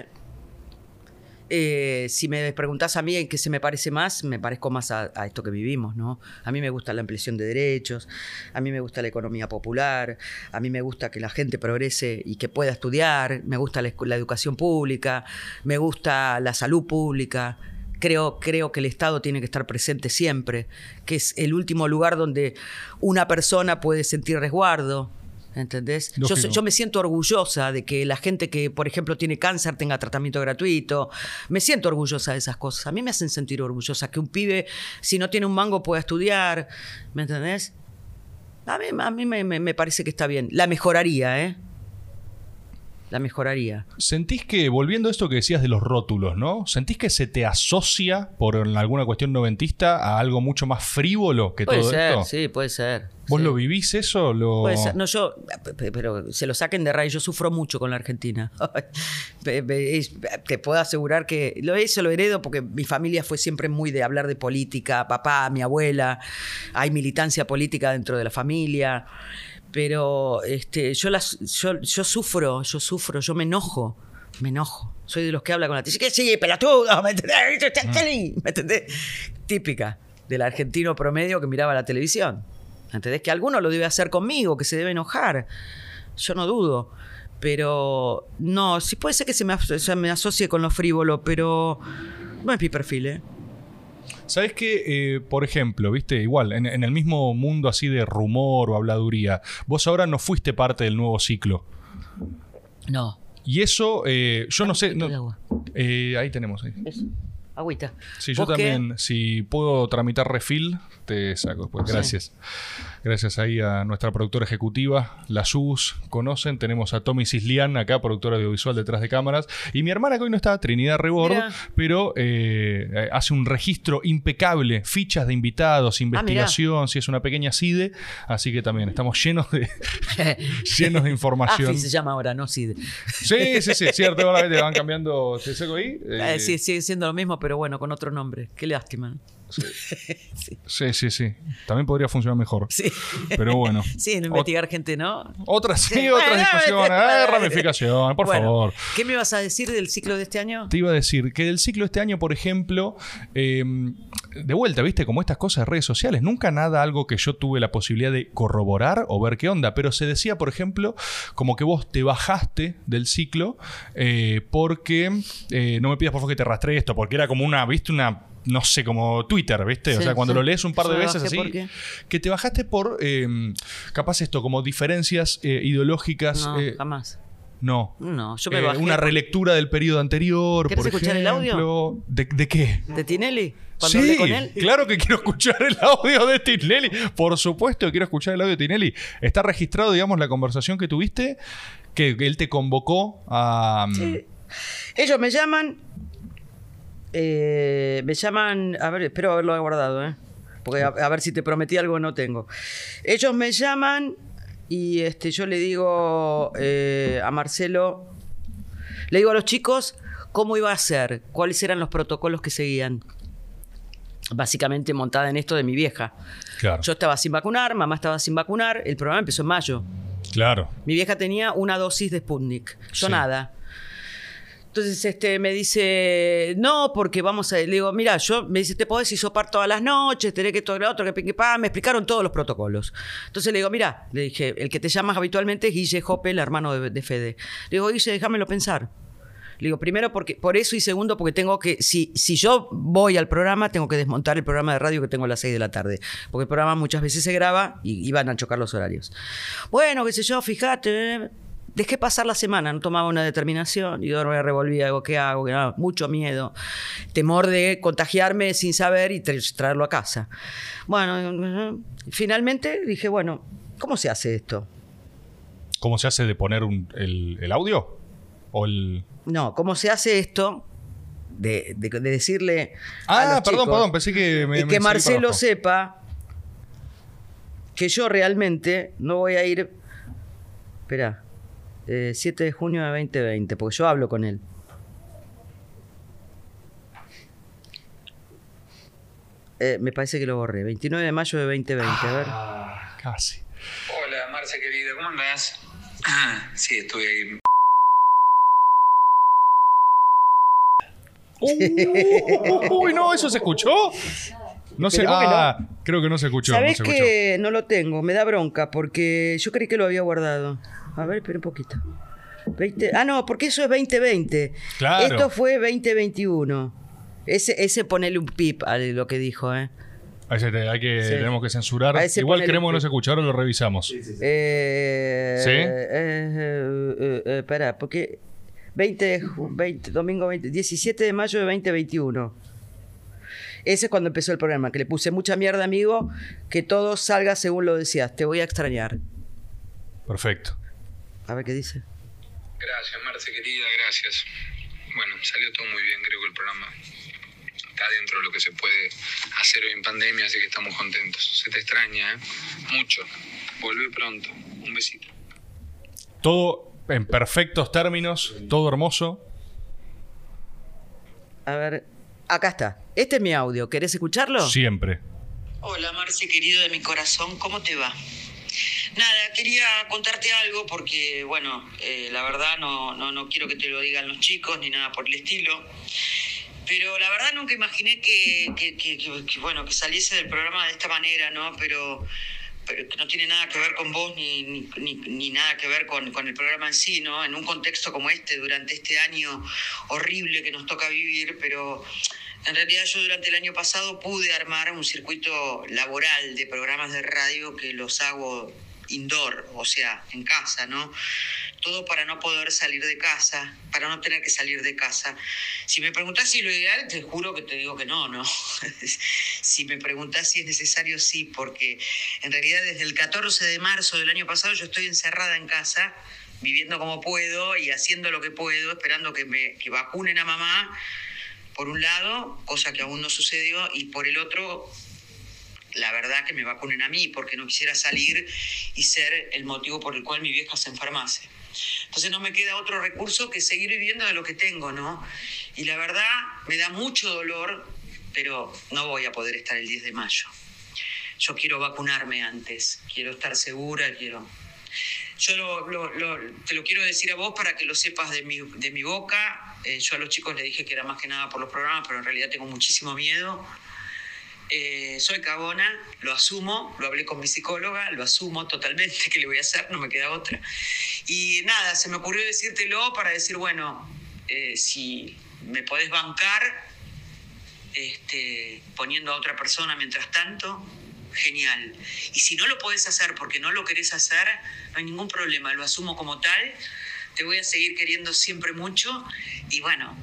B: Eh, si me preguntás a mí en qué se me parece más, me parezco más a, a esto que vivimos, ¿no? A mí me gusta la ampliación de derechos, a mí me gusta la economía popular, a mí me gusta que la gente progrese y que pueda estudiar, me gusta la educación pública, me gusta la salud pública. Creo, creo que el Estado tiene que estar presente siempre, que es el último lugar donde una persona puede sentir resguardo. ¿Entendés? Yo, me siento orgullosa de que la gente que, por ejemplo, tiene cáncer tenga tratamiento gratuito. Me siento orgullosa de esas cosas. A mí me hacen sentir orgullosa que un pibe, si no tiene un mango, pueda estudiar. ¿Me entendés? A mí, a mí me, me- me parece que está bien. La mejoraría, ¿eh? La mejoraría.
A: ¿Sentís que, volviendo a esto que decías de los rótulos, ¿no? ¿Sentís que se te asocia por alguna cuestión noventista a algo mucho más frívolo que
B: Puede
A: todo
B: ser,
A: esto?
B: sí, puede ser.
A: ¿Vos
B: sí.
A: lo vivís eso? Lo...
B: Puede ser. No, yo, pe- pero se lo saquen de raíz. Yo sufro mucho con la Argentina. te puedo asegurar que lo eso lo heredo porque mi familia fue siempre muy de hablar de política, papá, mi abuela, hay militancia política dentro de la familia, pero este, yo, las, yo, yo sufro, yo sufro, yo me enojo, me enojo. Soy de los que habla con la tele, que sí, pelotudo, ¿me entendés? ¿Me entendés? Típica del argentino promedio que miraba la televisión. ¿Entendés? Que alguno lo debe hacer conmigo, que se debe enojar. Yo no dudo. Pero no, sí puede ser que se me, as- se me asocie con lo frívolo, pero no es mi perfil, ¿eh?
A: ¿Sabes qué? Eh, por ejemplo, viste, igual, en, en el mismo mundo así de rumor o habladuría, vos ahora no fuiste parte del nuevo ciclo.
B: No.
A: Y eso, eh, yo no sé.
B: de agua.
A: eh, ahí tenemos. ahí.
B: Eso. Agüita.
A: Sí, yo
B: ¿Vos qué?
A: también, si puedo tramitar refil, te saco. Pues
B: Sí.
A: gracias. Gracias ahí a nuestra productora ejecutiva, la SUS, conocen. Tenemos a Tommy Cislian, acá, productora audiovisual detrás de cámaras. Y mi hermana que hoy no está, Trinidad Rebord,
B: Mirá.
A: pero eh, eh, hace un registro impecable, fichas de
B: Ah,
A: invitados, investigación, si es una pequeña CIDE. Así que también estamos llenos de, llenos de información.
B: AFI se llama ahora, no SID.
A: Sí, sí, sí, cierto. Ahora te van cambiando. ¿Te saco ahí?
B: Eh, sí, sigue siendo lo mismo, pero bueno, con otro nombre. Qué lástima.
A: Sí, sí, sí. También podría funcionar mejor.
B: Sí.
A: Pero bueno.
B: Sí, no investigar gente, ¿no?
A: Otras, sí,
B: Bueno.
A: Eh, ramificación, por
B: Bueno,
A: favor.
B: ¿Qué me vas a decir del ciclo de este año?
A: Te iba a decir que del ciclo este año, por ejemplo, eh, de vuelta, viste, como estas cosas de redes sociales, nunca nada algo que yo tuve la posibilidad de corroborar o ver qué onda, pero se decía, por ejemplo, como que vos te bajaste del ciclo eh, porque, eh, no me pidas por favor que te rastree esto, porque era como una, viste, una... No sé, como Twitter, ¿viste? o
B: Sí,
A: sea, cuando
B: sí.
A: lo lees un par de
B: Yo
A: veces así. Que te bajaste por, eh, capaz esto, como diferencias eh, ideológicas.
B: No,
A: eh,
B: jamás.
A: no.
B: No, yo me
A: Eh,
B: bajé.
A: una relectura del periodo anterior,
B: ¿Querés
A: por
B: escuchar el
A: ejemplo. ¿De, de qué?
B: ¿De Tinelli? Cuando
A: Sí,
B: hablé con él.
A: claro que quiero escuchar el audio de Tinelli. Por supuesto que quiero escuchar el audio de Tinelli. Está registrado, digamos, la conversación que tuviste, que él te convocó a... mm,
B: Ellos me llaman. Eh, me llaman. A ver, espero haberlo guardado, ¿eh? Porque a, a ver si te prometí algo no tengo. Ellos me llaman y este, yo le digo eh, a Marcelo. Le digo a los chicos cómo iba a ser, cuáles eran los protocolos que seguían. Básicamente montada en esto de mi vieja.
A: Claro,
B: Yo estaba sin vacunar, mamá estaba sin vacunar, el programa empezó en mayo.
A: claro.
B: Mi vieja tenía una dosis de Sputnik, yo
A: Sí.
B: nada. Entonces este, me dice, no, porque vamos a... Le digo, mira, yo me dice, te podés hisopar todas las noches, tenés que todo lo otro, que pique pa. Me explicaron todos los protocolos. Entonces le digo, mira, le dije, el que te llamas habitualmente es Guille Jope, el hermano de, de Fede. Le digo, Guille, déjamelo pensar. Le digo, primero porque, por eso y segundo porque tengo que, si, si yo voy al programa, tengo que desmontar el programa de radio que tengo a las 6 de la tarde. Porque el programa muchas veces se graba y iban a chocar los horarios. Bueno, qué sé yo, fíjate. Dejé pasar la semana, no tomaba una determinación y yo me revolvía, digo, ¿qué hago? ¿Qué hago? Mucho miedo. Temor de contagiarme sin saber y tra- traerlo a casa. Bueno, eh, finalmente dije, bueno, ¿cómo se hace esto?
A: ¿Cómo se hace de poner un- el, el audio? ¿O el...?
B: No, ¿cómo se hace esto? De, de- de decirle. a
A: Ah,
B: los
A: perdón,
B: chicos
A: perdón, pensé que me...
B: y que Marcelo sepa que yo realmente no voy a ir. Espera, eh, 7 de junio de 2020, porque yo hablo con él. Eh, me parece que lo borré. 29 de mayo de 2020, a ver.
A: Ah, casi.
C: Hola, Marce querida, ¿cómo andás? Ah, sí, estuve ahí.
A: Uy, no, ¿eso se escuchó? No sé,
B: que no.
A: ah, creo que no se escuchó. no
B: ¿Sabés
A: escuchó.
B: que no lo tengo? Me da bronca porque yo creí que lo había guardado. A ver, espera un poquito. 20 ah, no, porque eso es 2020.
A: Claro.
B: Esto fue 2021. Ese, ese ponele un pip a lo que dijo, ¿eh?
A: A ese te- hay que,
B: Sí.
A: tenemos que censurar.
B: A ese
A: Igual
B: ponele
A: creemos que no
B: un-
A: se escucharon, lo revisamos.
B: Eh,
A: ¿Sí?
B: eh, eh, eh, eh, espera, porque 20, de ju- 20, domingo 20, 17 de mayo de 2021. Ese es cuando empezó el programa, que le puse mucha mierda, amigo, que todo salga según lo decías. Te voy a extrañar.
A: Perfecto.
B: A ver qué dice.
C: Gracias, Marce querida, gracias. Bueno, salió todo muy bien, creo que el programa está dentro de lo que se puede hacer hoy en pandemia, así que estamos contentos. Se te extraña, ¿eh? Mucho. Volvé pronto. Un besito.
A: Todo en perfectos términos, todo hermoso.
B: A ver, acá está. Este es mi audio. ¿Querés escucharlo?
A: Siempre.
B: Hola, Marce, querido de mi corazón, ¿cómo te va? Nada, quería contarte algo porque, bueno, eh, la verdad no, no, no quiero que te lo digan los chicos ni nada por el estilo. Pero la verdad nunca imaginé que, que, que- bueno, que saliese del programa de esta manera, ¿no? Pero, pero no tiene nada que ver con vos ni, ni, ni- ni nada que ver con, con el programa en sí, ¿no? En un contexto como este, durante este año horrible que nos toca vivir, pero en realidad yo durante el año pasado pude armar un circuito laboral de programas de radio que los hago indoor, o sea, en casa, ¿no? Todo para no poder salir de casa, para no tener que salir de casa. Si me preguntás si lo ideal, te juro que te digo que no, ¿no? si me preguntás si es necesario, sí, porque en realidad desde el 14 de marzo del año pasado yo estoy encerrada en casa, viviendo como puedo y haciendo lo que puedo, esperando que me que vacunen a mamá, por un lado, cosa que aún no sucedió, y por el otro, la verdad que me vacunen a mí, porque no quisiera salir y ser el motivo por el cual mi vieja se enfermase. Entonces no me queda otro recurso que seguir viviendo de lo que tengo, ¿no? Y la verdad me da mucho dolor, pero no voy a poder estar el 10 de mayo. Yo quiero vacunarme antes, quiero estar segura, quiero... Yo te lo quiero decir a vos para que lo sepas de mi, de mi boca. Eh, yo a los chicos les dije que era más que nada por los programas, pero en realidad tengo muchísimo miedo. Eh, soy cagona, lo asumo, lo hablé con mi psicóloga, lo asumo totalmente, ¿qué le voy a hacer? No me queda otra. Y nada, se me ocurrió decírtelo para decir, bueno, eh, si me podés bancar este, poniendo a otra persona mientras tanto, genial. Y si no lo podés hacer porque no lo querés hacer, no hay ningún problema, lo asumo como tal, te voy a seguir queriendo siempre mucho y bueno,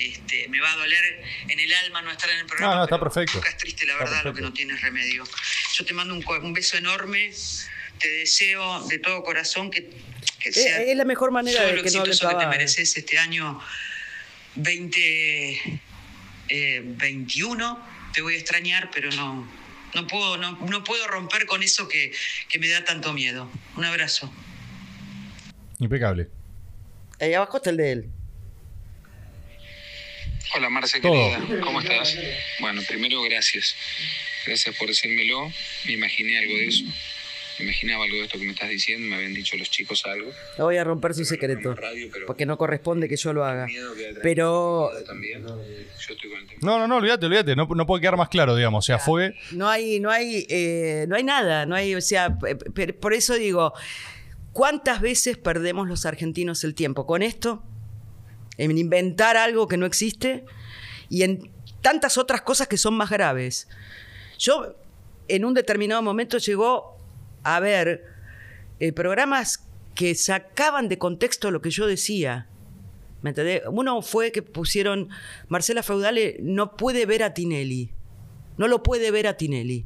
B: este, me va a doler en el alma no estar en el programa.
A: No, no, está
B: pero
A: perfecto.
B: nunca es triste, la
A: Está
B: verdad, lo que no tiene remedio. Yo te mando un, beso enorme, te deseo de todo corazón que, que sea
D: es la mejor manera de
B: lo
D: que no
B: que te
D: pavadas.
B: mereces este año 2021. te voy a extrañar, pero no, no, puedo, no, no puedo romper con eso que, que me da tanto miedo. Un abrazo.
A: Impecable.
D: Ahí abajo está el de él.
C: Hola Marce
A: Todo.
C: querida, ¿cómo estás? Bueno, primero gracias. Gracias por decírmelo. Me imaginé algo de eso. Imaginaba algo de esto que me estás diciendo. Me habían dicho los chicos algo.
D: No voy a romper su secreto.
C: Radio,
D: Porque no corresponde que yo lo haga. Pero
C: miedo también. Yo estoy con el tema.
A: No, no, no, olvídate, olvídate. No, no puede quedar más claro, digamos. O sea, fue.
D: no hay, no hay, eh, no hay nada, no hay, o sea, por eso digo, ¿cuántas veces perdemos los argentinos el tiempo con esto? En inventar algo que no existe y en tantas otras cosas que son más graves. Yo, en un determinado momento, llegó a ver eh, programas que sacaban de contexto lo que yo decía. ¿Me entendés? Uno fue que pusieron, Marcela Feudale no puede ver a Tinelli. No lo puede ver a Tinelli.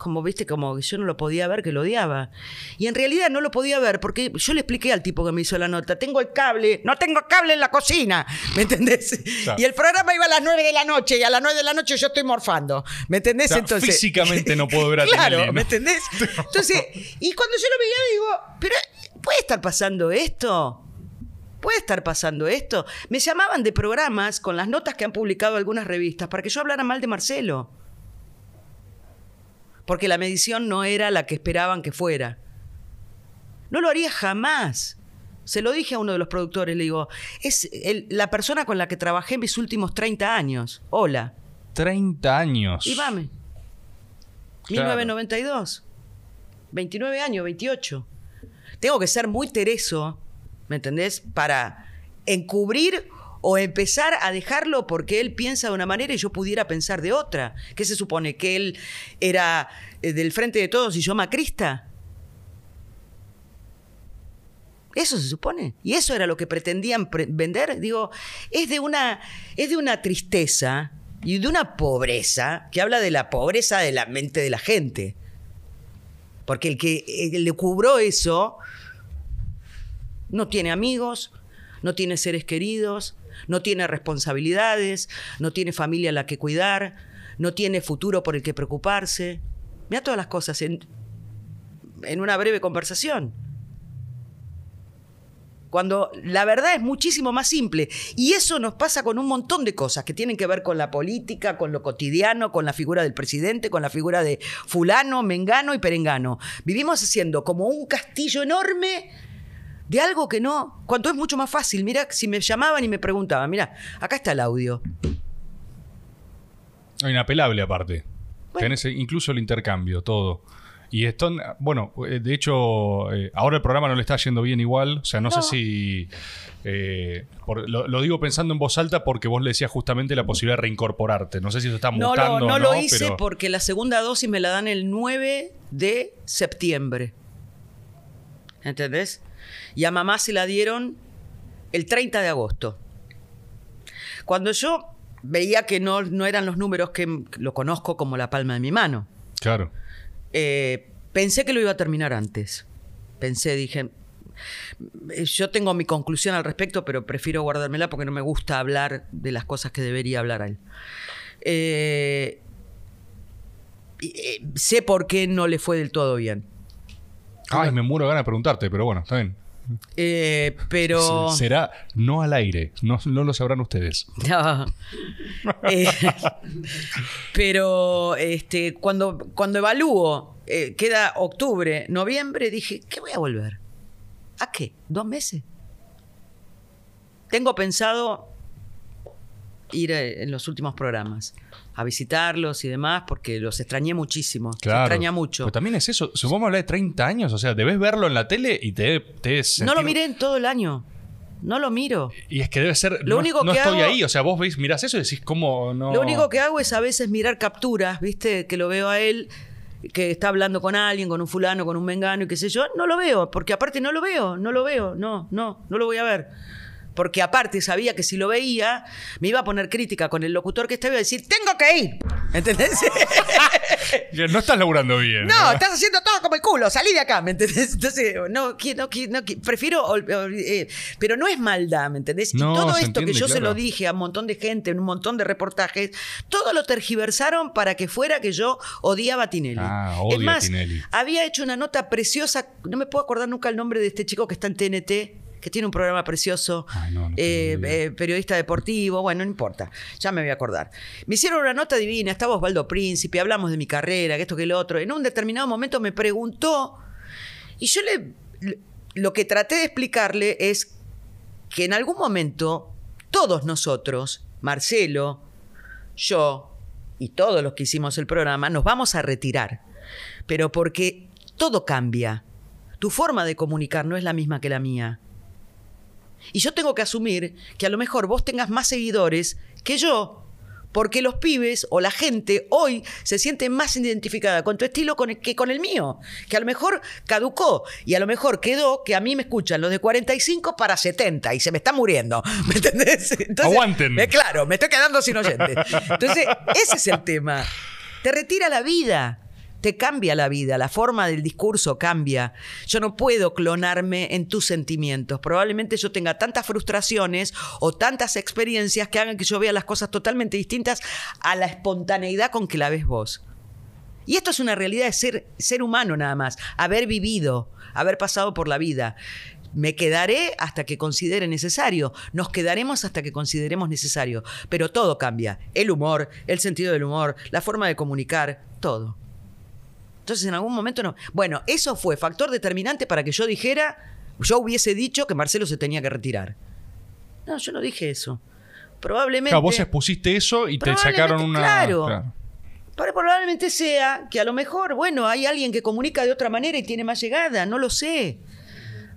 D: Como viste, como que yo no lo podía ver, que lo odiaba. Y en realidad no lo podía ver porque yo le expliqué al tipo que me hizo la nota, tengo el cable, no tengo cable en la cocina, ¿me entendés?
A: Claro.
D: Y el programa iba a las 9 de la noche y a las 9 de la noche yo estoy morfando, ¿me entendés?
A: O sea,
D: Entonces,
A: físicamente no puedo ver a
D: claro,
A: ¿no?
D: ¿me entendés? Entonces, y cuando yo lo veía digo, pero ¿puede estar pasando esto? ¿Puede estar pasando esto? Me llamaban de programas con las notas que han publicado algunas revistas para que yo hablara mal de Marcelo. Porque la medición no era la que esperaban que fuera. No lo haría jamás. Se lo dije a uno de los productores, le digo, es el- la persona con la que trabajé en mis últimos 30 años. Hola.
A: 30 años.
D: Y vame.
A: Claro.
D: 1992. 29 años, 28. Tengo que ser muy tereso, ¿me entendés? Para encubrir o empezar a dejarlo porque él piensa de una manera y yo pudiera pensar de otra. ¿Qué se supone? ¿Que él era eh, del frente de todos y yo macrista? Eso se supone. Y eso era lo que pretendían pre- vender. Digo, es de una, es de una tristeza y de una pobreza que habla de la pobreza de la mente de la gente. Porque el que le cubró eso no tiene amigos, no tiene seres queridos, no tiene responsabilidades, no tiene familia a la que cuidar, no tiene futuro por el que preocuparse. Mira todas las cosas en, en una breve conversación.
B: Cuando la verdad es muchísimo más simple. Y eso nos pasa con un montón de cosas que tienen que ver con la política, con lo cotidiano, con la figura del presidente, con la figura de fulano, mengano y perengano. Vivimos haciendo como un castillo enorme de algo que no, cuando es mucho más fácil. Mira, si me llamaban y me preguntaban, mira, acá está el audio.
A: Inapelable aparte. Tenés incluso el intercambio, todo. Y esto, bueno, eh, de hecho, eh, ahora el programa no le está yendo bien igual. O sea, no, sé si. Eh, lo, digo pensando en voz alta porque vos le decías justamente la posibilidad de reincorporarte. No sé si eso está
B: no
A: mutando.
B: no, no lo hice porque la segunda dosis me la dan el 9 de septiembre. ¿Entendés? Y a mamá se la dieron el 30 de agosto. Cuando yo veía que no, no eran los números que lo conozco como la palma de mi mano.
A: Claro.
B: Eh, pensé que lo iba a terminar antes. Pensé, dije, eh, yo tengo mi conclusión al respecto, pero prefiero guardármela porque no me gusta hablar de las cosas que debería hablar a él. Eh, sé por qué no le fue del todo bien.
A: Ay, me muero de ganas de preguntarte, pero bueno, está bien.
B: Pero.
A: Será no al aire, no, lo sabrán ustedes.
B: pero este, cuando, cuando evalúo, eh, queda octubre, noviembre, dije, ¿qué voy a volver? ¿A qué? ¿Dos meses? Tengo pensado ir eh, en los últimos programas a visitarlos y demás, porque los extrañé muchísimo.
A: Claro.
B: extraña mucho.
A: Pero también es eso. A hablar de 30 años, o sea, debes verlo en la tele y te, te
B: No lo miré en todo el año. No lo miro.
A: Y es que debe ser. Lo no, único no estoy ahí. O sea, vos veis, mirás eso y decís, ¿cómo no?
B: Lo único que hago es a veces mirar capturas, ¿viste? Que lo veo a él que está hablando con alguien, con un fulano, con un mengano y qué sé yo, no lo veo, porque aparte no lo veo, no lo veo, no, no, no lo voy a ver porque aparte sabía que si lo veía, me iba a poner crítica con el locutor que estaba y a decir, tengo que ir. ¿Entendés?
A: no estás laburando bien.
B: No, estás haciendo todo como el culo, salí de acá, ¿me entendés? Entonces, no, no, no prefiero, eh, pero no es maldad, ¿me entendés? y todo esto que yo se lo dije a un montón de gente, en un montón de reportajes, todo lo tergiversaron para que fuera que yo odiaba a Tinelli.
A: Ah, odia es más, Tinelli.
B: había hecho una nota preciosa, no me puedo acordar nunca el nombre de este chico que está en TNT, que tiene un programa precioso, eh, eh, periodista deportivo, bueno, no importa, ya me voy a acordar. Me hicieron una nota divina, estaba Osvaldo Príncipe, hablamos de mi carrera, que esto, que lo otro. En un determinado momento me preguntó, y yo le, lo que traté de explicarle es que en algún momento todos nosotros, Marcelo, yo y todos los que hicimos el programa, nos vamos a retirar, pero porque todo cambia. Tu forma de comunicar no es la misma que la mía. Y yo tengo que asumir que a lo mejor vos tengas más seguidores que yo, porque los pibes o la gente hoy se siente más identificada con tu estilo que con el mío, que a lo mejor caducó y a lo mejor quedó que a mí me escuchan los de 45 para 70 y se me está muriendo, ¿me entendés?
A: Aguanten.
B: claro, me estoy quedando sin oyentes. Entonces, ese es el tema. Te retira la vida te cambia la vida, la forma del discurso cambia. Yo no puedo clonarme en tus sentimientos. Probablemente yo tenga tantas frustraciones o tantas experiencias que hagan que yo vea las cosas totalmente distintas a la espontaneidad con que la ves vos. Y esto es una realidad de ser, ser humano nada más, haber vivido, haber pasado por la vida. Me quedaré hasta que considere necesario. Nos quedaremos hasta que consideremos necesario. Pero todo cambia. El humor, el sentido del humor, la forma de comunicar, todo. Entonces en algún momento no. Bueno, eso fue factor determinante para que yo dijera, yo hubiese dicho que Marcelo se tenía que retirar. No, yo no dije eso. Probablemente.
A: Claro, vos expusiste eso y te sacaron una.
B: Claro. probablemente sea que a lo mejor, bueno, hay alguien que comunica de otra manera y tiene más llegada, no lo sé.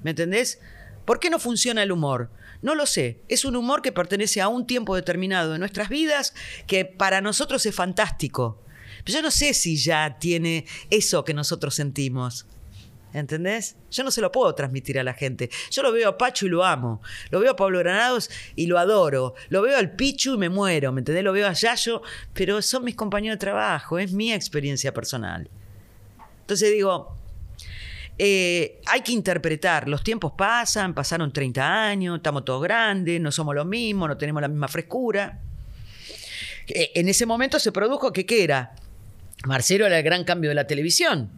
B: ¿Me entendés? ¿Por qué no funciona el humor? No lo sé. Es un humor que pertenece a un tiempo determinado de nuestras vidas que para nosotros es fantástico. Pero yo no sé si ya tiene eso que nosotros sentimos. ¿Entendés? Yo no se lo puedo transmitir a la gente. Yo lo veo a Pacho y lo amo. Lo veo a Pablo Granados y lo adoro. Lo veo al Pichu y me muero. ¿Me entendés? Lo veo a Yayo, pero son mis compañeros de trabajo. Es mi experiencia personal. Entonces digo, eh, hay que interpretar. Los tiempos pasan, pasaron 30 años, estamos todos grandes, no somos los mismos, no tenemos la misma frescura. Eh, en ese momento se produjo que, ¿qué era? Marcelo era el gran cambio de la televisión.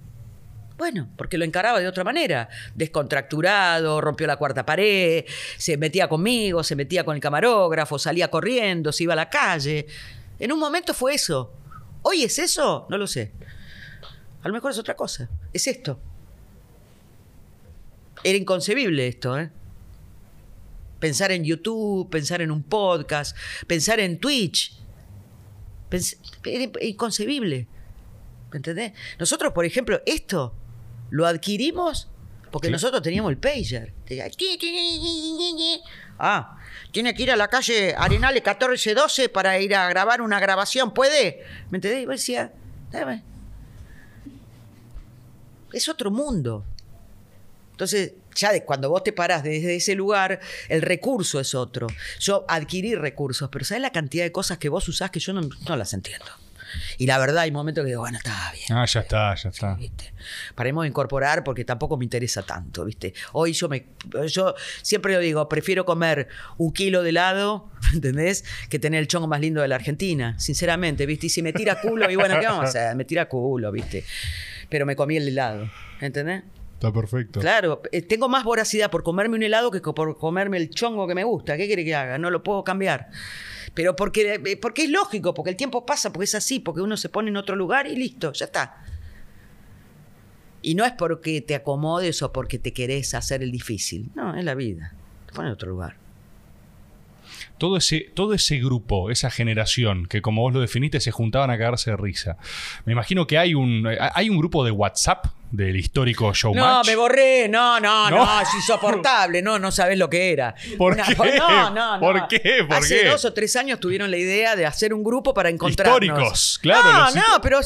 B: Bueno, porque lo encaraba de otra manera, descontracturado, rompió la cuarta pared, se metía conmigo, se metía con el camarógrafo, salía corriendo, se iba a la calle. En un momento fue eso. ¿Hoy es eso? No lo sé. A lo mejor es otra cosa. Es esto. Era inconcebible esto, ¿eh? Pensar en YouTube, pensar en un podcast, pensar en Twitch. era inconcebible. ¿Me entendés? Nosotros, por ejemplo, esto lo adquirimos porque nosotros teníamos el pager. Ah, tiene que ir a la calle Arenales 1412 para ir a grabar una grabación, ¿puede? ¿Me entendés? Y decía, es otro mundo. Entonces, ya de, cuando vos te parás desde ese lugar, el recurso es otro. Yo adquirí recursos, pero ¿sabes la cantidad de cosas que vos usás que yo no, no las entiendo? Y la verdad, hay momentos que digo, bueno, está bien.
A: Ah, ya está, ya está.
B: Paremos de incorporar porque tampoco me interesa tanto, ¿viste? Hoy yo me. Yo siempre lo digo, prefiero comer un kilo de helado, ¿entendés? Que tener el chongo más lindo de la Argentina, sinceramente, ¿viste? Y si me tira culo, y bueno, ¿qué vamos a hacer? Me tira culo, ¿viste? Pero me comí el helado, ¿entendés?
A: Está perfecto.
B: Claro, eh, tengo más voracidad por comerme un helado que por comerme el chongo que me gusta. ¿Qué quiere que haga? No lo puedo cambiar. Pero porque, eh, porque es lógico, porque el tiempo pasa, porque es así, porque uno se pone en otro lugar y listo, ya está. Y no es porque te acomodes o porque te querés hacer el difícil. No, es la vida. Te pone en otro lugar.
A: Todo ese, todo ese grupo, esa generación, que como vos lo definiste, se juntaban a cagarse de risa. Me imagino que hay un, hay un grupo de WhatsApp del histórico Showmatch.
B: No, me borré. No, no, no, es insoportable. No, no sabes lo que era.
A: ¿Por qué?
B: No, no, no.
A: ¿Por qué? ¿Por
B: Hace dos o tres años tuvieron la idea de hacer un grupo para encontrarnos.
A: Históricos, claro.
B: No, no, pero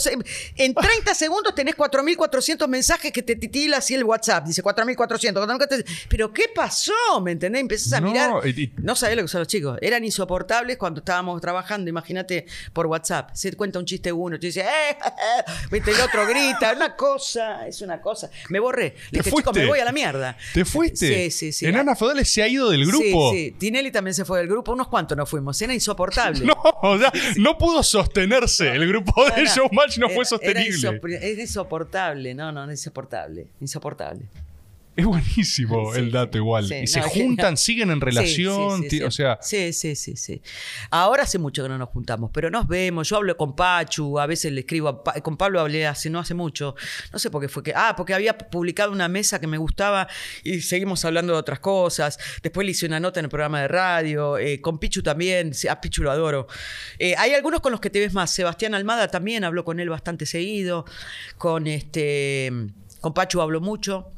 B: en 30 segundos tenés 4.400 mensajes que te titila así el WhatsApp. Dice 4.400. Pero ¿qué pasó? ¿Me entendés? Empezás a mirar. No sabés lo que son los chicos. Eran insoportables cuando estábamos trabajando. Imagínate por WhatsApp. Se cuenta un chiste uno. Te dice, ¡eh! Viste, el otro grita. Una cosa una cosa. Me borré. Le dije, me voy a la mierda.
A: ¿Te fuiste?
B: Sí, sí, sí.
A: Enana Feudales se ha ido del grupo.
B: Sí, sí. Tinelli también se fue del grupo. Unos cuantos nos fuimos. Era insoportable.
A: No, o sea, no pudo sostenerse. El grupo de Showmatch no fue sostenible.
B: es insoportable. No, no, no es insoportable. Insoportable.
A: Es buenísimo el dato igual. y se juntan, siguen en relación, o sea...
B: Sí, sí, sí, sí. Ahora hace mucho que no nos juntamos, pero nos vemos. Yo hablo con Pachu, a veces le escribo, con Pablo hablé hace no hace mucho. No sé por qué fue que... Ah, porque había publicado una mesa que me gustaba y seguimos hablando de otras cosas. Después le hice una nota en el programa de radio. Eh, con Pichu también, a Pichu lo adoro. Eh, hay algunos con los que te ves más. Sebastián Almada también, hablo con él bastante seguido. Con este... Con Pachu hablo mucho.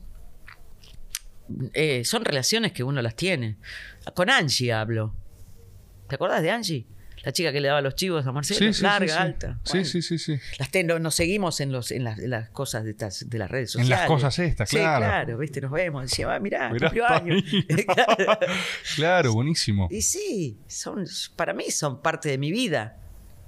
B: Eh, son relaciones que uno las tiene. Con Angie hablo. ¿Te acuerdas de Angie? La chica que le daba los chivos a Marcelo, larga, alta.
A: Sí, sí, sí, sí.
B: nos seguimos en, los, en, las, cosas de, de, las redes sociales.
A: En las cosas estas, claro.
B: Sí, claro, viste, nos vemos. Decía, ah, mirá, cumplió años.
A: claro, buenísimo.
B: Y sí, son, para mí son parte de mi vida.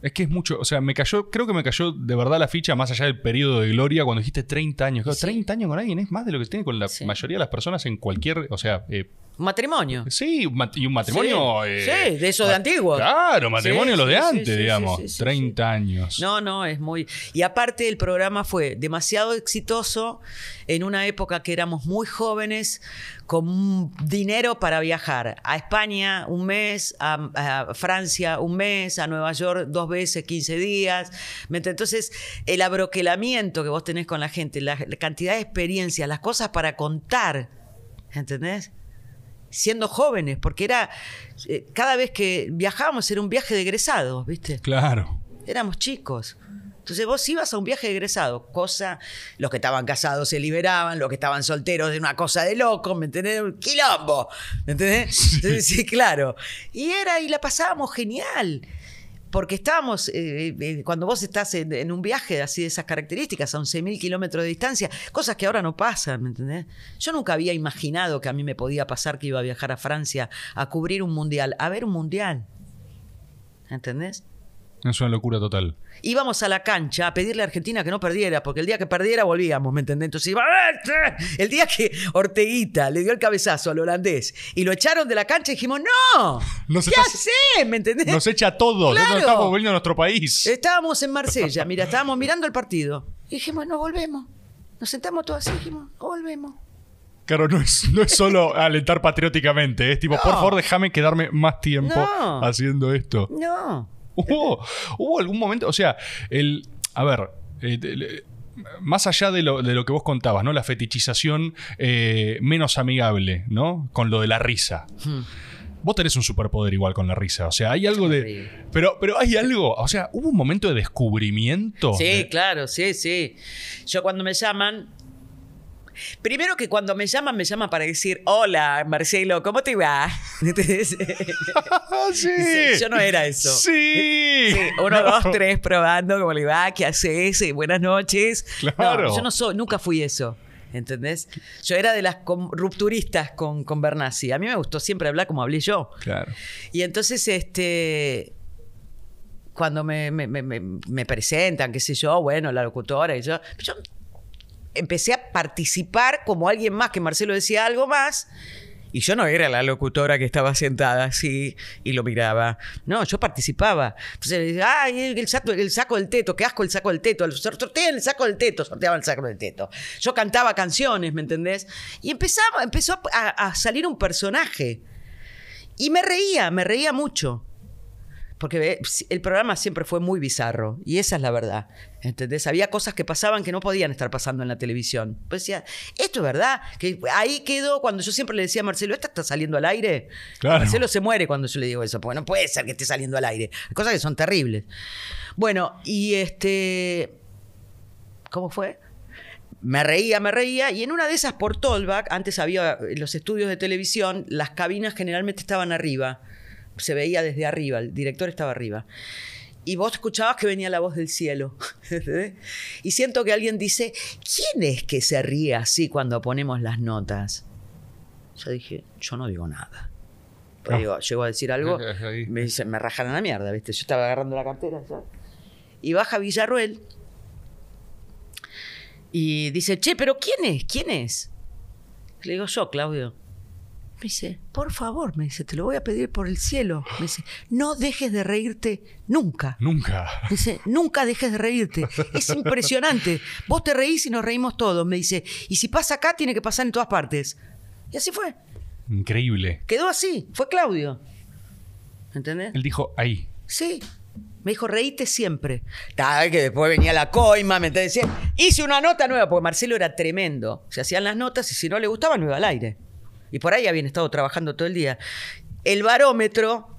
A: Es que es mucho, o sea, me cayó, creo que me cayó de verdad la ficha más allá del periodo de gloria cuando dijiste 30 años. Claro, 30 años con alguien es más de lo que tiene con la mayoría de las personas en cualquier, o sea,
B: eh, un matrimonio.
A: Sí, y un matrimonio.
B: Sí, eh, de eso de antiguo.
A: Claro, matrimonio lo de antes, digamos. 30 años.
B: No, no, es muy. Y aparte, el programa fue demasiado exitoso en una época que éramos muy jóvenes, con dinero para viajar. A España un mes, a, Francia un mes, a Nueva York dos veces, 15 días. Entonces, el abroquelamiento que vos tenés con la gente, la, la cantidad de experiencias, las cosas para contar. ¿Entendés? Siendo jóvenes, porque era, eh, cada vez que viajábamos era un viaje de egresados, ¿viste?
A: Claro.
B: Éramos chicos. Entonces vos ibas a un viaje de egresado, cosa, los que estaban casados se liberaban, los que estaban solteros de una cosa de loco, ¿me entendés? Un quilombo, ¿me entendés? sí, claro. Y era, y la pasábamos genial porque estábamos, eh, eh, cuando vos estás en, un viaje así de esas características, a 11.000 kilómetros de distancia, cosas que ahora no pasan, ¿me entendés? Yo nunca había imaginado que a mí me podía pasar que iba a viajar a Francia a cubrir un mundial, a ver un mundial. ¿Entendés?
A: Es una locura total.
B: Íbamos a la cancha a pedirle a Argentina que no perdiera, porque el día que perdiera volvíamos, ¿me entendés? Entonces iba, el día que Orteguita le dio el cabezazo al holandés y lo echaron de la cancha, dijimos, no, ¿qué haces? ¿Me entendés?
A: Nos echa a todos, estamos volviendo a nuestro país.
B: Estábamos en Marsella, mira, estábamos mirando el partido. Y dijimos, no volvemos. Nos sentamos todos así y dijimos, volvemos.
A: Claro, no es, no es solo alentar patrióticamente, es tipo, por
B: No.
A: favor, déjame quedarme más tiempo
B: No.
A: haciendo esto.
B: No.
A: ¿Hubo, hubo algún momento, o sea, el. A ver. eh, más allá de lo, de lo que vos contabas, ¿no? La fetichización eh, menos amigable, ¿no? Con lo de la risa. Vos tenés un superpoder igual con la risa. O sea, hay algo de. Pero, pero hay algo. O sea, hubo un momento de descubrimiento.
B: Sí,
A: de-
B: claro, sí, sí. Yo cuando me llaman. Primero que cuando me llaman, me llaman para decir, hola, Marcelo, ¿cómo te va?
A: Sí.
B: Sí, yo no era eso.
A: Sí.
B: Sí, uno,
A: No.
B: dos, tres, probando, ¿cómo le va? ¿Qué haces? Eh, Buenas noches.
A: Claro.
B: No, yo no soy, nunca fui eso. ¿Entendés? Yo era de las rupturistas con, con Bernasi. A mí me gustó siempre hablar como hablé yo.
A: Claro.
B: Y entonces, este. Cuando me, me- me- me- me presentan, qué sé yo, bueno, la locutora y yo. Yo empecé a participar como alguien más, que Marcelo decía algo más. Y yo no era la locutora que estaba sentada así y lo miraba. No, yo participaba. Entonces le decía, ay, el saco, el saco del teto, qué asco el saco del teto. Sortean el saco del teto, sorteaban el saco del teto. Yo cantaba canciones, ¿me entendés? Y empezaba, empezó a- a salir un personaje. Y me reía, me reía mucho. Porque el programa siempre fue muy bizarro. Y esa es la verdad. ¿Entendés? Había cosas que pasaban que no podían estar pasando en la televisión. Pues decía, esto es verdad. Que ahí quedó cuando yo siempre le decía a Marcelo, ¿esta está saliendo al aire?
A: Claro.
B: Marcelo se muere cuando yo le digo eso. Porque no puede ser que esté saliendo al aire. Hay cosas que son terribles. Bueno, y este. ¿Cómo fue? Me reía, me reía, y en una de esas por Tollback, antes había en los estudios de televisión, las cabinas generalmente estaban arriba. Se veía desde arriba, el director estaba arriba. Y vos escuchabas que venía la voz del cielo. y siento que alguien dice, ¿quién es que se ríe así cuando ponemos las notas? Yo dije, yo no digo nada. Pues
A: Ah.
B: digo, llego a decir algo, me, dicen, me rajan a la mierda, ¿viste? Yo estaba agarrando la cartera. ¿sabes? Y baja Villarruel y dice, che, pero ¿quién es? ¿Quién es? Le digo yo, Claudio. Me dice, por favor, me dice, te lo voy a pedir por el cielo. Me dice, no dejes de reírte nunca.
A: Nunca.
B: Me dice, nunca dejes de reírte. Es impresionante. Vos te reís y nos reímos todos. Me dice, y si pasa acá, tiene que pasar en todas partes. Y así fue.
A: Increíble.
B: Quedó así. Fue Claudio. ¿Entendés?
A: Él dijo ahí.
B: Sí. Me dijo, reíte siempre. Tal que después venía la coima, me decía, hice una nota nueva, porque Marcelo era tremendo. Se hacían las notas y si no le gustaba, no iba al aire. Y por ahí habían estado trabajando todo el día. El barómetro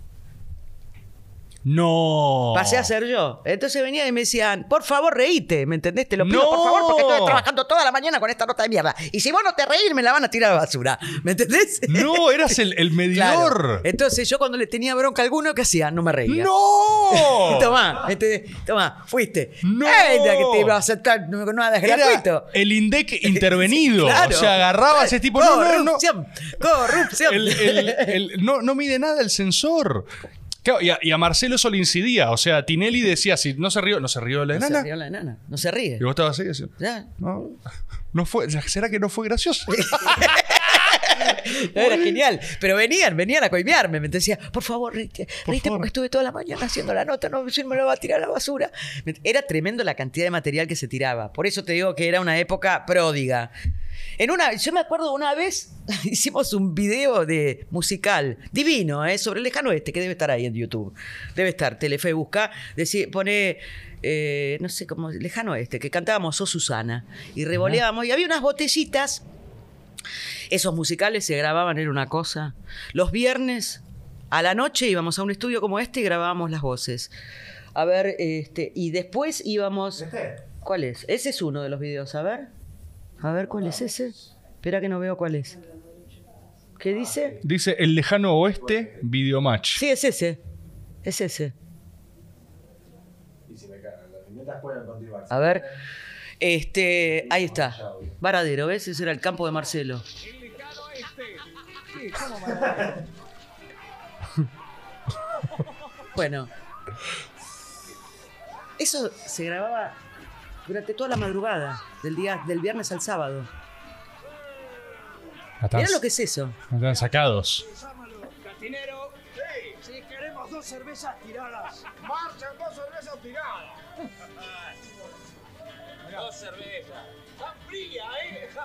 A: No.
B: pasé a ser yo. Entonces venían y me decían, por favor, reíte, ¿me entendés? Te lo pido,
A: ¡No!
B: por favor, porque estoy trabajando toda la mañana con esta nota de mierda. Y si vos no te reís, me la van a tirar a la basura. ¿Me entendés?
A: No, eras el, el medidor.
B: Claro. Entonces yo cuando le tenía bronca a alguno, ¿qué hacía? No me reía.
A: ¡No!
B: Tomá, ¿entendés? Tomá, fuiste.
A: ¡No!
B: De que te iba a aceptar no, nada es gratuito.
A: el INDEC intervenido.
B: Claro.
A: O sea, agarraba a ese tipo. No, no, no.
B: Corrupción, corrupción.
A: El- el- no, no mide nada el sensor. Claro, y, a, y a Marcelo eso le incidía. O sea, Tinelli decía, si no se rió, no se rió la
B: no se
A: enana.
B: rió la enana, no se ríe.
A: Y vos estabas así, así.
B: Ya.
A: No, no fue, ¿Será que no fue gracioso?
B: No, era genial. Pero venían, venían a coimearme. Me decía, por favor, reíte,
A: Por
B: reíte
A: favor.
B: porque estuve toda la mañana haciendo la nota, no, me lo va a tirar a la basura. Era tremendo la cantidad de material que se tiraba. Por eso te digo que era una época pródiga. En una, yo me acuerdo una vez hicimos un video de musical divino, ¿eh? sobre el lejano oeste, que debe estar ahí en YouTube. Debe estar, Telefe busca, decir, pone, eh, no sé cómo, lejano oeste, que cantábamos Oh Susana y revoleábamos y había unas botellitas esos musicales se grababan, era una cosa. Los viernes a la noche íbamos a un estudio como este y grabábamos las voces. A ver, este, y después íbamos. ¿Cuál es? Ese es uno de los videos, a ver. A ver, ¿cuál es ese? Espera que no veo cuál es. ¿Qué dice?
A: Dice el lejano oeste videomatch.
B: Sí, es ese. Es ese. A ver. Este, ahí está. Varadero, ¿ves? Ese era el campo de Marcelo. Bueno. Eso se grababa durante toda la madrugada, del día, del viernes al sábado.
A: Están,
B: Mirá lo que es eso.
A: están sacados.
E: Cantinero, sí, si queremos dos cervezas tiradas. Marchan dos cervezas tiradas.
F: Dos cervezas. Está fría, ¿eh?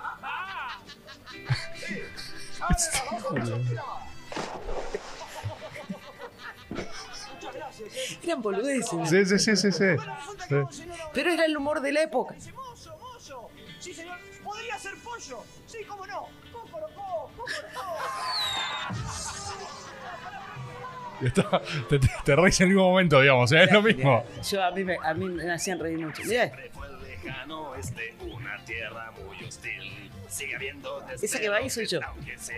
F: Sí. Ahora la vamos a echar.
B: Eran boludeces.
A: Sí, sí, sí, sí. sí.
B: Pero era el humor de la época.
F: Dice, mozo, mozo. Sí, señor. Podría ser pollo. Sí, cómo no. Cocorocó, cocorocó.
A: Te, te, te reís en el mismo momento, digamos, ¿eh? es lo mismo.
B: Yo, a, mí me, a mí me hacían reír mucho. Mirá,
G: fue el lejano oeste, una tierra muy hostil. Sigue habiendo
B: Esa que va ahí soy yo.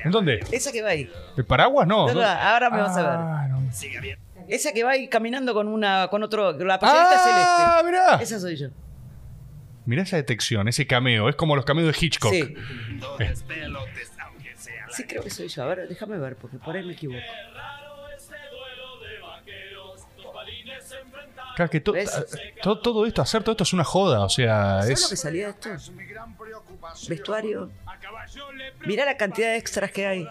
A: ¿En dónde?
B: esa que va ahí.
A: ¿El paraguas? No.
B: No, no, ahora me vas a ver.
A: Ah, no.
G: Sigue habiendo
B: Esa que va ahí caminando con una con otro. la pollerita
A: Ah,
B: celeste.
A: mirá.
B: Esa soy yo.
A: Mirá esa detección, ese cameo. Es como los cameos de Hitchcock.
B: Sí.
G: sea
B: Sí, creo que soy yo. A ver, déjame ver, porque por ahí me equivoco.
A: Claro, que to- to- todo esto, hacer todo esto es una joda. O sea,
B: ¿Sabes lo que
A: es.
B: salía de esto? Vestuario. Mirá la cantidad de extras que hay.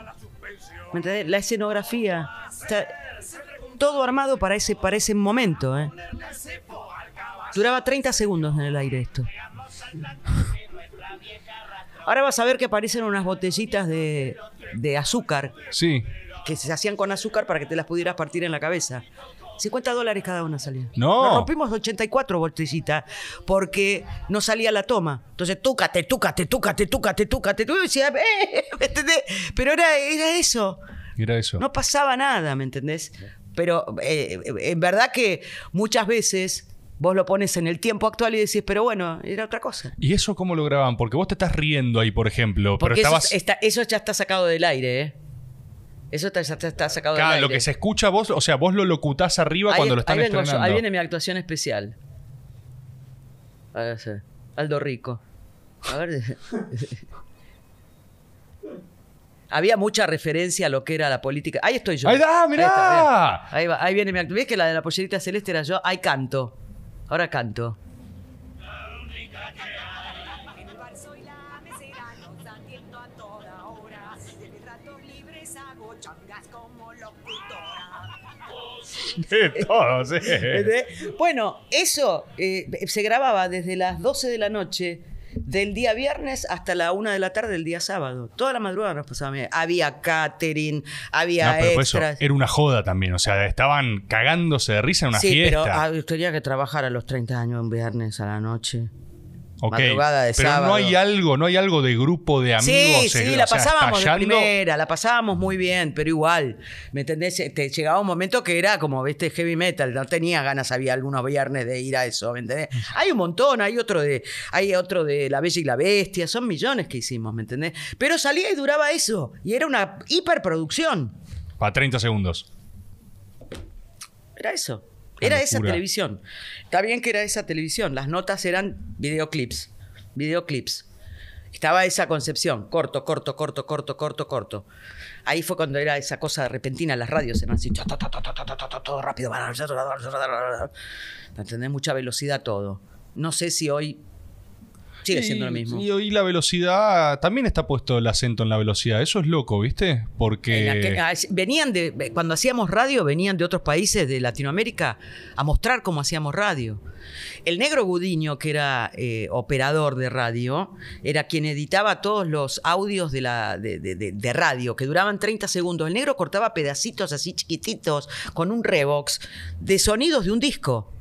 B: ¿Me entendés? La escenografía. Está todo armado para ese, para ese momento, ¿eh? Duraba 30 segundos en el aire esto. Ahora vas a ver que aparecen unas botellitas de, de azúcar
A: Sí.
B: que se hacían con azúcar para que te las pudieras partir en la cabeza. 50 dólares cada una salía.
A: No.
B: Nos rompimos 84 botellitas porque no salía la toma. Entonces, túcate, túcate, túcate, túcate, túcate. Tú decía, "Eh", ¿me entendés? Pero era, era eso.
A: Era eso.
B: No pasaba nada, ¿me entendés? Pero eh, en verdad que muchas veces vos lo pones en el tiempo actual y decís, pero bueno, era otra cosa.
A: ¿Y eso cómo lo grababan? Porque vos te estás riendo ahí, por ejemplo.
B: Porque
A: pero
B: eso,
A: estabas.
B: está- eso ya está sacado del aire, ¿eh? Eso está, ya está- está sacado
A: Claro,
B: del aire.
A: lo que se escucha vos, o sea, vos lo locutás arriba
B: Ahí-
A: cuando lo están
B: ahí yo,
A: estrenando.
B: ahí viene mi actuación especial. A ver. Aldo Rico. A ver. Había mucha referencia a lo que era la política. Ahí estoy yo.
A: ¡Ahí está, mirá!
B: está, mirá. Ahí, va, ahí viene mi actuación. ¿Ves que la de la pollerita celeste era yo? Ahí canto. Ahora canto.
H: De
A: todo, sí.
B: Bueno, eso eh, se grababa desde las 12 de la noche del día viernes hasta la 1 de la tarde del día sábado. Toda la madrugada nos pasaba bien. Había catering, había
A: No, pero por eso
B: extras.
A: era una joda también. O sea, estaban cagándose de risa en una
B: sí,
A: fiesta.
B: pero ah, tenía que trabajar a los 30 años un viernes a la noche.
A: Ok,
B: madrugada de
A: pero no hay algo, no hay algo de grupo de amigos.
B: Sí, sí,
A: eh,
B: la
A: sea,
B: pasábamos de primera, la pasábamos muy bien, pero igual, ¿me entendés? Te llegaba un momento que era como, viste, heavy metal, no tenía ganas, había algunos viernes de ir a eso, ¿me entendés? Hay un montón, hay otro de, hay otro de La Bella y la Bestia, son millones que hicimos, ¿me entendés? Pero salía y duraba eso, y era una hiperproducción,
A: Para 30 segundos.
B: era eso. Era esa televisión. Está bien que era esa televisión. Las notas eran videoclips. Videoclips. Estaba esa concepción. Corto, corto, corto, corto, corto, corto. Ahí fue cuando era esa cosa repentina. Las radios eran así. Todo rápido. Entendés mucha velocidad todo. No sé si hoy sigue siendo lo
A: Y-
B: mismo.
A: Y la velocidad, también está puesto el acento en la velocidad. Eso es loco, ¿viste? Porque...
B: Ah, venían de cuando hacíamos radio venían de otros países de Latinoamérica a mostrar cómo hacíamos radio el negro Gudiño que era eh, operador de radio era quien editaba todos los audios de la de, de- de- de radio que duraban 30 segundos el negro cortaba pedacitos así chiquititos con un revox de sonidos de un disco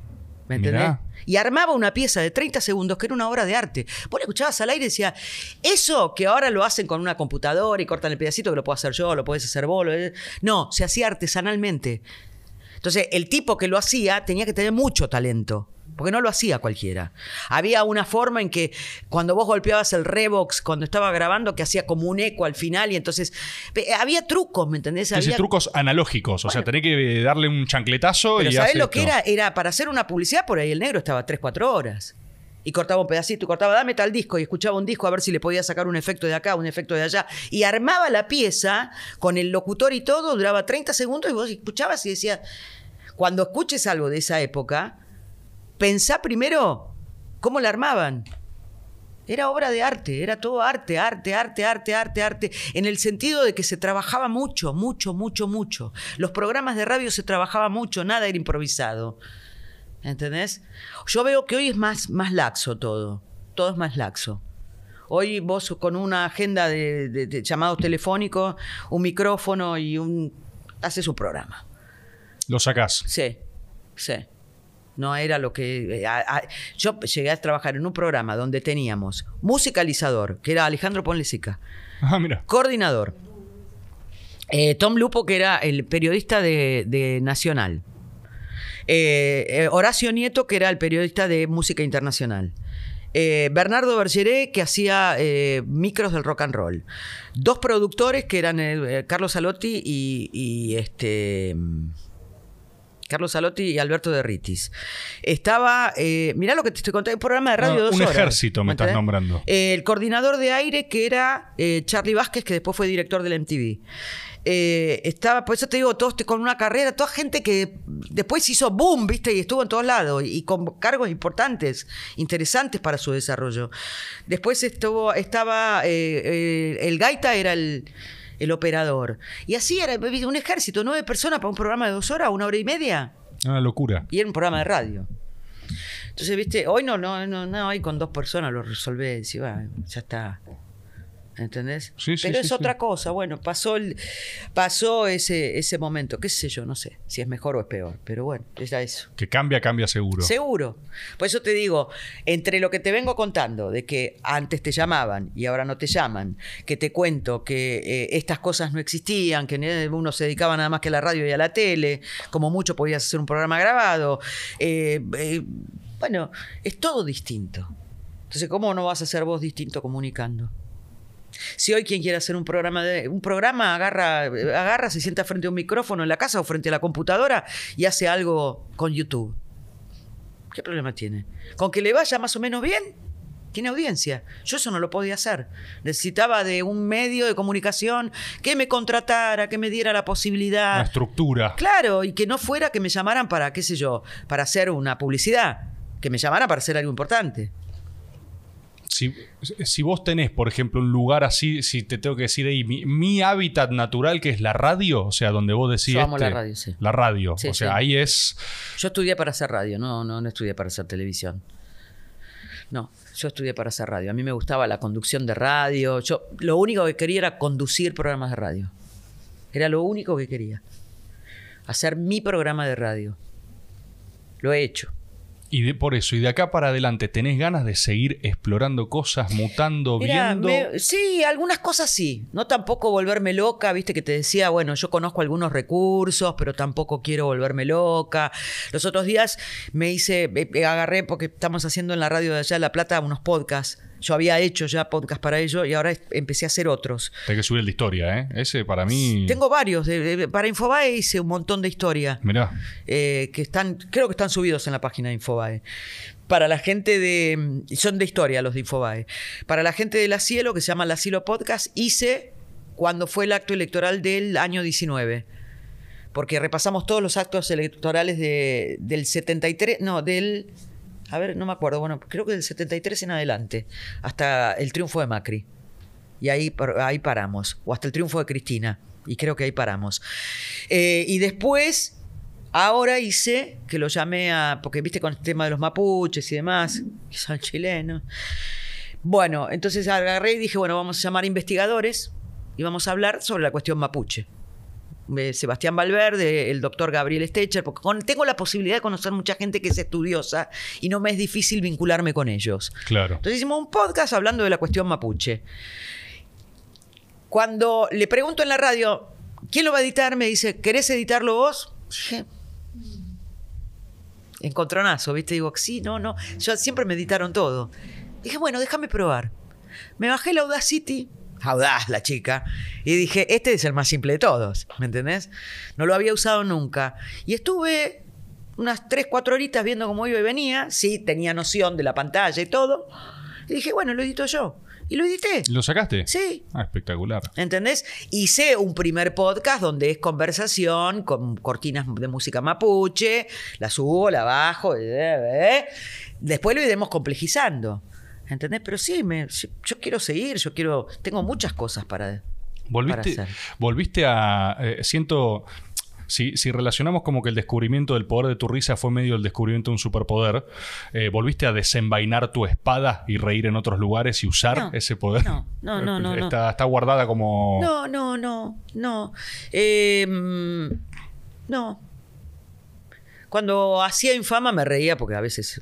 B: ¿me entendés?
A: Mirá.
B: Y armaba una pieza de 30 segundos que era una obra de arte. Vos le escuchabas al aire y decía, eso que ahora lo hacen con una computadora y cortan el pedacito que lo puedo hacer yo, lo podés hacer vos. lo- No, se hacía artesanalmente. Entonces, el tipo que lo hacía tenía que tener mucho talento. Porque no lo hacía cualquiera. Había una forma en que cuando vos golpeabas el Revox cuando estaba grabando, que hacía como un eco al final, y entonces. pe- Había trucos, ¿me entendés? Había-
A: trucos analógicos. O sea, tenés que darle un chancletazo
B: pero
A: y
B: ¿sabés lo que era? Era para hacer una publicidad, por ahí el negro estaba 3, 4 horas. Y cortaba un pedacito, y cortaba, dame tal disco, y escuchaba un disco a ver si le podía sacar un efecto de acá, un efecto de allá. Y armaba la pieza con el locutor y todo, duraba 30 segundos y vos escuchabas y decías, cuando escuches algo de esa época, pensá primero cómo la armaban. Era obra de arte, era todo arte, arte, arte, arte, arte, arte, en el sentido de que se trabajaba mucho, mucho, mucho, mucho. Los programas de radio se trabajaba mucho, nada era improvisado. ¿Entendés? Yo veo que hoy es más, más laxo todo. todo es más laxo. Hoy vos con una agenda de, de- de llamados telefónicos, un micrófono y un... haces un programa.
A: Lo sacás.
B: Sí, sí. No era lo que... eh, a- a- yo llegué a trabajar en un programa donde teníamos musicalizador, que era Alejandro Ponlesica,
A: Ah, mira.
B: coordinador, eh, Tom Lupo, que era el periodista de, de Nacional, eh, Horacio Nieto, que era el periodista de música internacional. eh, Bernardo Bergeré, que hacía eh, micros del rock and roll. Dos productores que eran Carlos Salotti y, y este. Carlos Salotti y Alberto de Ritis. Estaba, eh, mirá lo que te estoy contando, un programa de radio dos
A: un
B: horas.
A: ejército me estás nombrando.
B: Eh, el coordinador de aire que era eh, Charlie Vázquez, que después fue director del MTV. Eh, estaba, por eso te digo, todos con una carrera, toda gente que después hizo boom, ¿viste? Y estuvo en todos lados, y con cargos importantes, interesantes para su desarrollo. Después estuvo, estaba, eh, el Gaita era el, el operador. Y así era un ejército, nueve personas para un programa de dos horas, una hora y media.
A: Una locura.
B: Y era un programa de radio. Entonces, viste, hoy no, no, no, no, hoy con dos personas lo resolvés y va, ya está. ¿Entendés?
A: Sí, sí,
B: Pero
A: sí,
B: es otra cosa. Bueno, pasó el, pasó ese, ese momento. ¿Qué sé yo? No sé si es mejor o es peor. Pero bueno, ya eso.
A: Que cambia, cambia seguro.
B: Seguro. Por eso te digo, entre lo que te vengo contando, de que antes te llamaban y ahora no te llaman, que te cuento que eh, estas cosas no existían, que uno se dedicaba nada más que a la radio y a la tele, como mucho podías hacer un programa grabado. eh, eh, bueno, es todo distinto. Entonces, ¿cómo no vas a ser vos distinto comunicando? Si hoy quien quiere hacer un programa de un programa agarra agarra se sienta frente a un micrófono en la casa o frente a la computadora y hace algo con YouTube. ¿Qué problema tiene? Con que le vaya más o menos bien, tiene audiencia. Yo eso no lo podía hacer. Necesitaba de un medio de comunicación que me contratara, que me diera la posibilidad.
A: estructura.
B: Claro, y que no fuera que me llamaran para, qué sé yo, para hacer una publicidad. Que me llamaran para hacer algo importante.
A: Si, si vos tenés, por ejemplo, un lugar así, si te tengo que decir ahí, mi, mi hábitat natural, que es la radio, o sea, donde vos decís.
B: Yo amo la
A: este,
B: radio, sí.
A: La radio.
B: Sí,
A: o sea,
B: sí.
A: ahí es.
B: Yo estudié para hacer radio, no, no, no estudié para hacer televisión. No, yo estudié para hacer radio. A mí me gustaba la conducción de radio. Yo lo único que quería era conducir programas de radio. Era lo único que quería. Hacer mi programa de radio. Lo he hecho.
A: Y de, por eso, y de acá para adelante, ¿tenés ganas de seguir explorando cosas, mutando,
B: Mirá,
A: viendo?
B: me- sí, algunas cosas sí. No tampoco volverme loca, viste que te decía, bueno, yo conozco algunos recursos, pero tampoco quiero volverme loca. Los otros días me hice, agarré, porque estamos haciendo en la radio de allá de La Plata unos podcasts. Yo había hecho ya podcasts para ello y ahora empecé a hacer otros.
A: Tenés que subir el de historia, ¿eh? Ese para mí.
B: Tengo varios. de- de- para Infobae hice un montón de historia.
A: Mirá.
B: eh, que están, creo que están subidos en la página de Infobae. Para la gente de. Son de historia los de Infobae. Para la gente de La Cielo, que se llama La Cielo Podcast, hice cuando fue el acto electoral del año 19. Porque repasamos todos los actos electorales de- del 73. No, del. A ver, no me acuerdo. Bueno, creo que del 73 en adelante. Hasta el triunfo de Macri. Y ahí, ahí paramos. O hasta el triunfo de Cristina. Y creo que ahí paramos. Eh, y después, ahora hice, que lo llamé a. Porque viste con el tema de los mapuches y demás, que son chilenos. Bueno, entonces agarré y dije, bueno, vamos a llamar investigadores y vamos a hablar sobre la cuestión mapuche. Eh, Sebastián Valverde, el doctor Gabriel Stecher, porque con- tengo la posibilidad de conocer mucha gente que es estudiosa y no me es difícil vincularme con ellos.
A: Claro.
B: Entonces hicimos un podcast hablando de la cuestión mapuche. Cuando le pregunto en la radio, ¿quién lo va a editar? Me dice, ¿querés editarlo vos? Dije, Encontronazo, ¿viste? Digo, sí, no, no. Yo siempre me editaron todo. Dije, bueno, déjame probar. Me bajé la Audacity, audaz la chica, y dije, este es el más simple de todos, ¿me entendés? No lo había usado nunca. Y estuve unas 3, 4 horitas viendo cómo iba y venía. Sí, tenía noción de la pantalla y todo. Y dije, bueno, lo edito yo. Y lo edité.
A: ¿Lo sacaste?
B: Sí.
A: Ah, espectacular.
B: ¿Entendés? Hice un primer podcast donde es conversación con cortinas de música mapuche, la subo, la bajo, eh, eh. después lo iremos complejizando. ¿Entendés? Pero sí, me, yo quiero seguir, yo quiero, tengo muchas cosas para, para
A: Volviste,
B: hacer.
A: volviste a. eh, siento. si, si relacionamos como que el descubrimiento del poder de tu risa fue medio el descubrimiento de un superpoder, eh, ¿volviste a desenvainar tu espada y reír en otros lugares y usar
B: No,
A: ese poder?
B: no, no, no, no, no.
A: Está, está guardada como...
B: No, no, no, no. Eh, mm, no. Cuando hacía infama me reía porque a veces.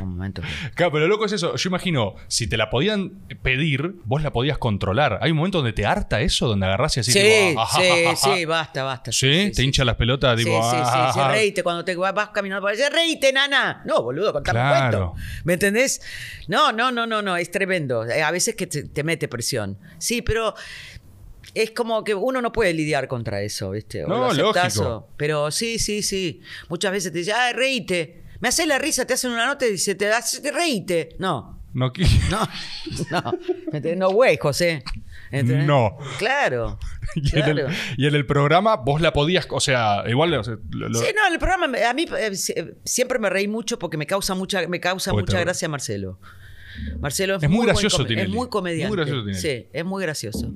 B: un momento
A: Claro, pero lo loco es eso. Yo imagino, si te la podían pedir, vos la podías controlar. Hay un momento donde te harta eso, donde agarrás y así.
B: Sí,
A: tipo, ah,
B: sí, sí, basta, basta.
A: ¿Sí? ¿Te hincha las pelotas?
B: Sí,
A: Tipo,
B: sí, sí,
A: ah,
B: sí,
A: ah.
B: reíte cuando te vas, vas caminando por ahí. "Sí, Reíte, nana. No, boludo, contame
A: Claro.
B: un cuento. ¿Me entendés? No, no, no, no, no, es tremendo. A veces que te, te mete presión. Sí, pero es como que uno no puede lidiar contra eso, ¿viste? O
A: No,
B: aceptás
A: lógico.
B: o- Pero sí, sí, sí. Muchas veces te dicen, ay, reíte. Me haces la risa, te hacen una nota y dice, te das, te reíte. No,
A: No,
B: no, no. No, güey, José. ¿Entendés?
A: No.
B: Claro.
A: y, en el,
B: claro.
A: y en el programa vos la podías, o sea, igual o sea, lo- lo-
B: Sí, no, en el programa a mí eh, si- eh, siempre me reí mucho porque me causa mucha, me causa mucha gracia Marcelo. Marcelo es,
A: Es muy
B: buen
A: gracioso.
B: Es muy comediante.
A: Muy gracioso.
B: Sí, es muy gracioso.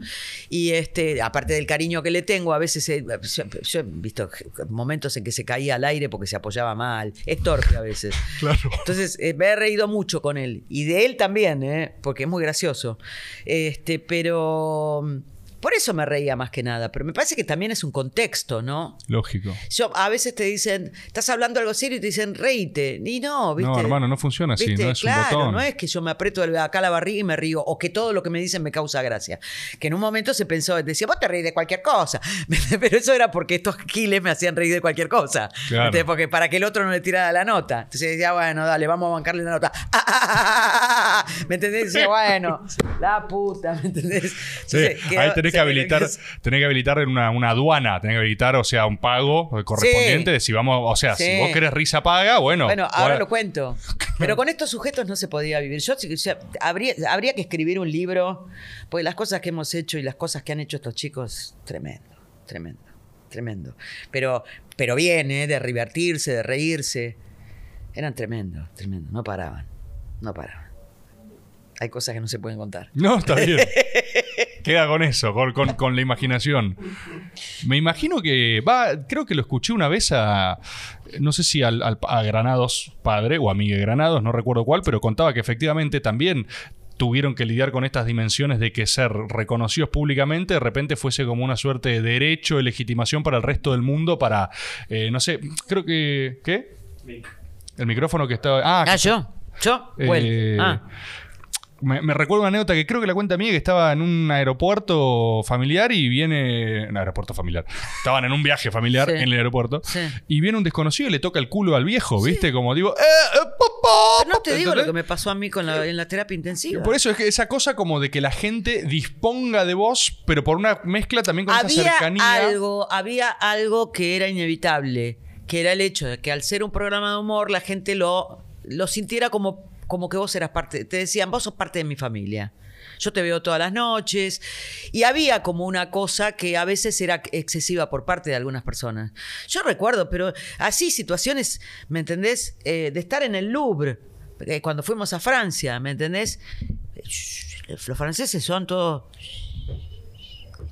B: Y este, aparte del cariño que le tengo, a veces eh, yo, yo he visto momentos en que se caía al aire porque se apoyaba mal. Es torpe a veces.
A: Claro.
B: Entonces, eh, me he reído mucho con él. Y de él también, ¿eh? porque es muy gracioso. Este, pero. Por eso me reía más que nada. Pero me parece que también es un contexto, ¿no?
A: Lógico.
B: Yo, a veces te dicen, estás hablando algo serio y te dicen, reíte. Y no, ¿viste?
A: No, hermano, no funciona así,
B: ¿Viste?
A: no es
B: claro,
A: un botón.
B: no es que yo me aprieto acá la barriga y me río, o que todo lo que me dicen me causa gracia. Que en un momento se pensó, decía, vos te reís de cualquier cosa. Pero eso era porque estos giles me hacían reír de cualquier cosa.
A: Claro.
B: ¿Entendés? Porque para que el otro no le tirara la nota. Entonces decía, bueno, dale, vamos a bancarle la nota. Ah, ah, ah, ah, ah. ¿Me entendés? Decía, bueno, la puta, ¿me entendés?
A: Sí,
B: Entonces, quedó-
A: ahí tenés que
B: se-
A: habilitar, tenés que habilitar en una, una aduana, tenés que habilitar, o sea, un pago correspondiente de si vamos, o sea, si vos querés risa paga, bueno.
B: Bueno, ahora lo cuento. Pero con estos sujetos no se podía vivir. Yo, o sea, habría, habría que escribir un libro, porque las cosas que hemos hecho y las cosas que han hecho estos chicos, tremendo, tremendo, tremendo. Pero, pero bien, ¿eh? de divertirse, de reírse. Eran tremendos, tremendos. No paraban, no paraban. Hay cosas que no se pueden contar.
A: No, está bien. Queda con eso, con, con- con la imaginación. Me imagino que. Va, creo que lo escuché una vez a. No sé si al, al- a Granados padre o a Miguel Granados, no recuerdo cuál, pero contaba que efectivamente también tuvieron que lidiar con estas dimensiones de que ser reconocidos públicamente de repente fuese como una suerte de derecho de legitimación para el resto del mundo para, eh, no sé, creo que... ¿Qué? El micrófono que estaba... Ah,
B: Ah, yo, yo,
A: eh,
B: ah.
A: Me, recuerdo una anécdota que creo que la cuenta mía que estaba en un aeropuerto familiar y viene. Un aeropuerto familiar. Estaban en un viaje familiar
B: Sí.
A: en el aeropuerto.
B: Sí.
A: Y viene un desconocido y le toca el culo al viejo, ¿viste? Como digo, ¡eh, eh,
B: no te digo lo que me pasó a mí con la- en la terapia intensiva.
A: Por eso es que esa cosa como de que la gente disponga de vos, pero por una mezcla también con esa cercanía.
B: algo, había algo que era inevitable, que era el hecho de que al ser un programa de humor la gente lo, lo sintiera como, como que vos eras parte, te decían, vos sos parte de mi familia. Yo te veo todas las noches. Y había como una cosa que a veces era excesiva por parte de algunas personas. Yo recuerdo, pero así situaciones, ¿me entendés? Eh, de estar en el Louvre, eh, cuando fuimos a Francia, ¿me entendés? Los franceses son todos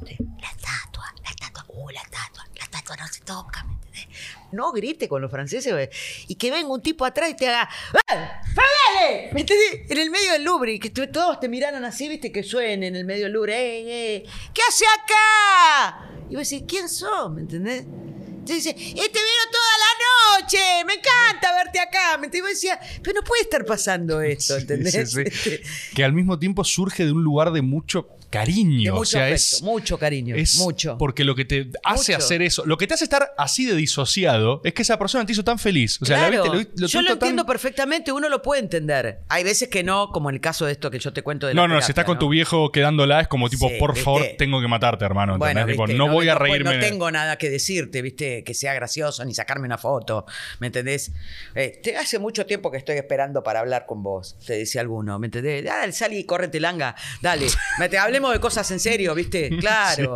B: la estatua, la estatua, uh, la estatua, la estatua no se toca, ¿me entendés? No grite con los franceses güey, y que venga un tipo atrás y te haga ¡Ah! ¡Fabele! ¿Me entendés? En el medio del Louvre y que todos te miraran así, viste, que suene en el medio del Louvre, ¡Ey, ey! ¿Qué hace acá? Y vos decís, ¿quién sos? ¿Me entendés? Entonces dice, ¡eh, te veo toda la noche! ¡Me encanta verte acá! ¿Me? Y vos decías, pero no puede estar pasando esto, ¿entendés?
A: Sí, sí, sí.
B: Este,
A: Que al mismo tiempo surge de un lugar de mucho cariño.
B: de
A: o
B: mucho
A: sea,
B: afecto,
A: es.
B: mucho cariño,
A: Es
B: mucho.
A: Porque lo que te hace
B: Mucho.
A: hacer eso, lo que te hace estar así de disociado, es que esa persona te hizo tan feliz. O sea, la
B: Claro.
A: viste, lo, lo
B: yo lo
A: tan-
B: entiendo perfectamente, uno lo puede entender. Hay veces que no, como en el caso de esto que yo te cuento de la
A: No, no,
B: terapia,
A: si estás con tu viejo quedándola, es como tipo,
B: Sí,
A: por favor, tengo que matarte, hermano.
B: Bueno,
A: no, voy a reírme.
B: No tengo nada que decirte, viste, que sea gracioso ni sacarme una foto, ¿me entendés? Eh, te- hace mucho tiempo que estoy esperando para hablar con vos, te decía alguno, ¿me entendés? Dale, sal y córrete langa, dale, Me te- hablemos de cosas en serio, ¿viste? Claro.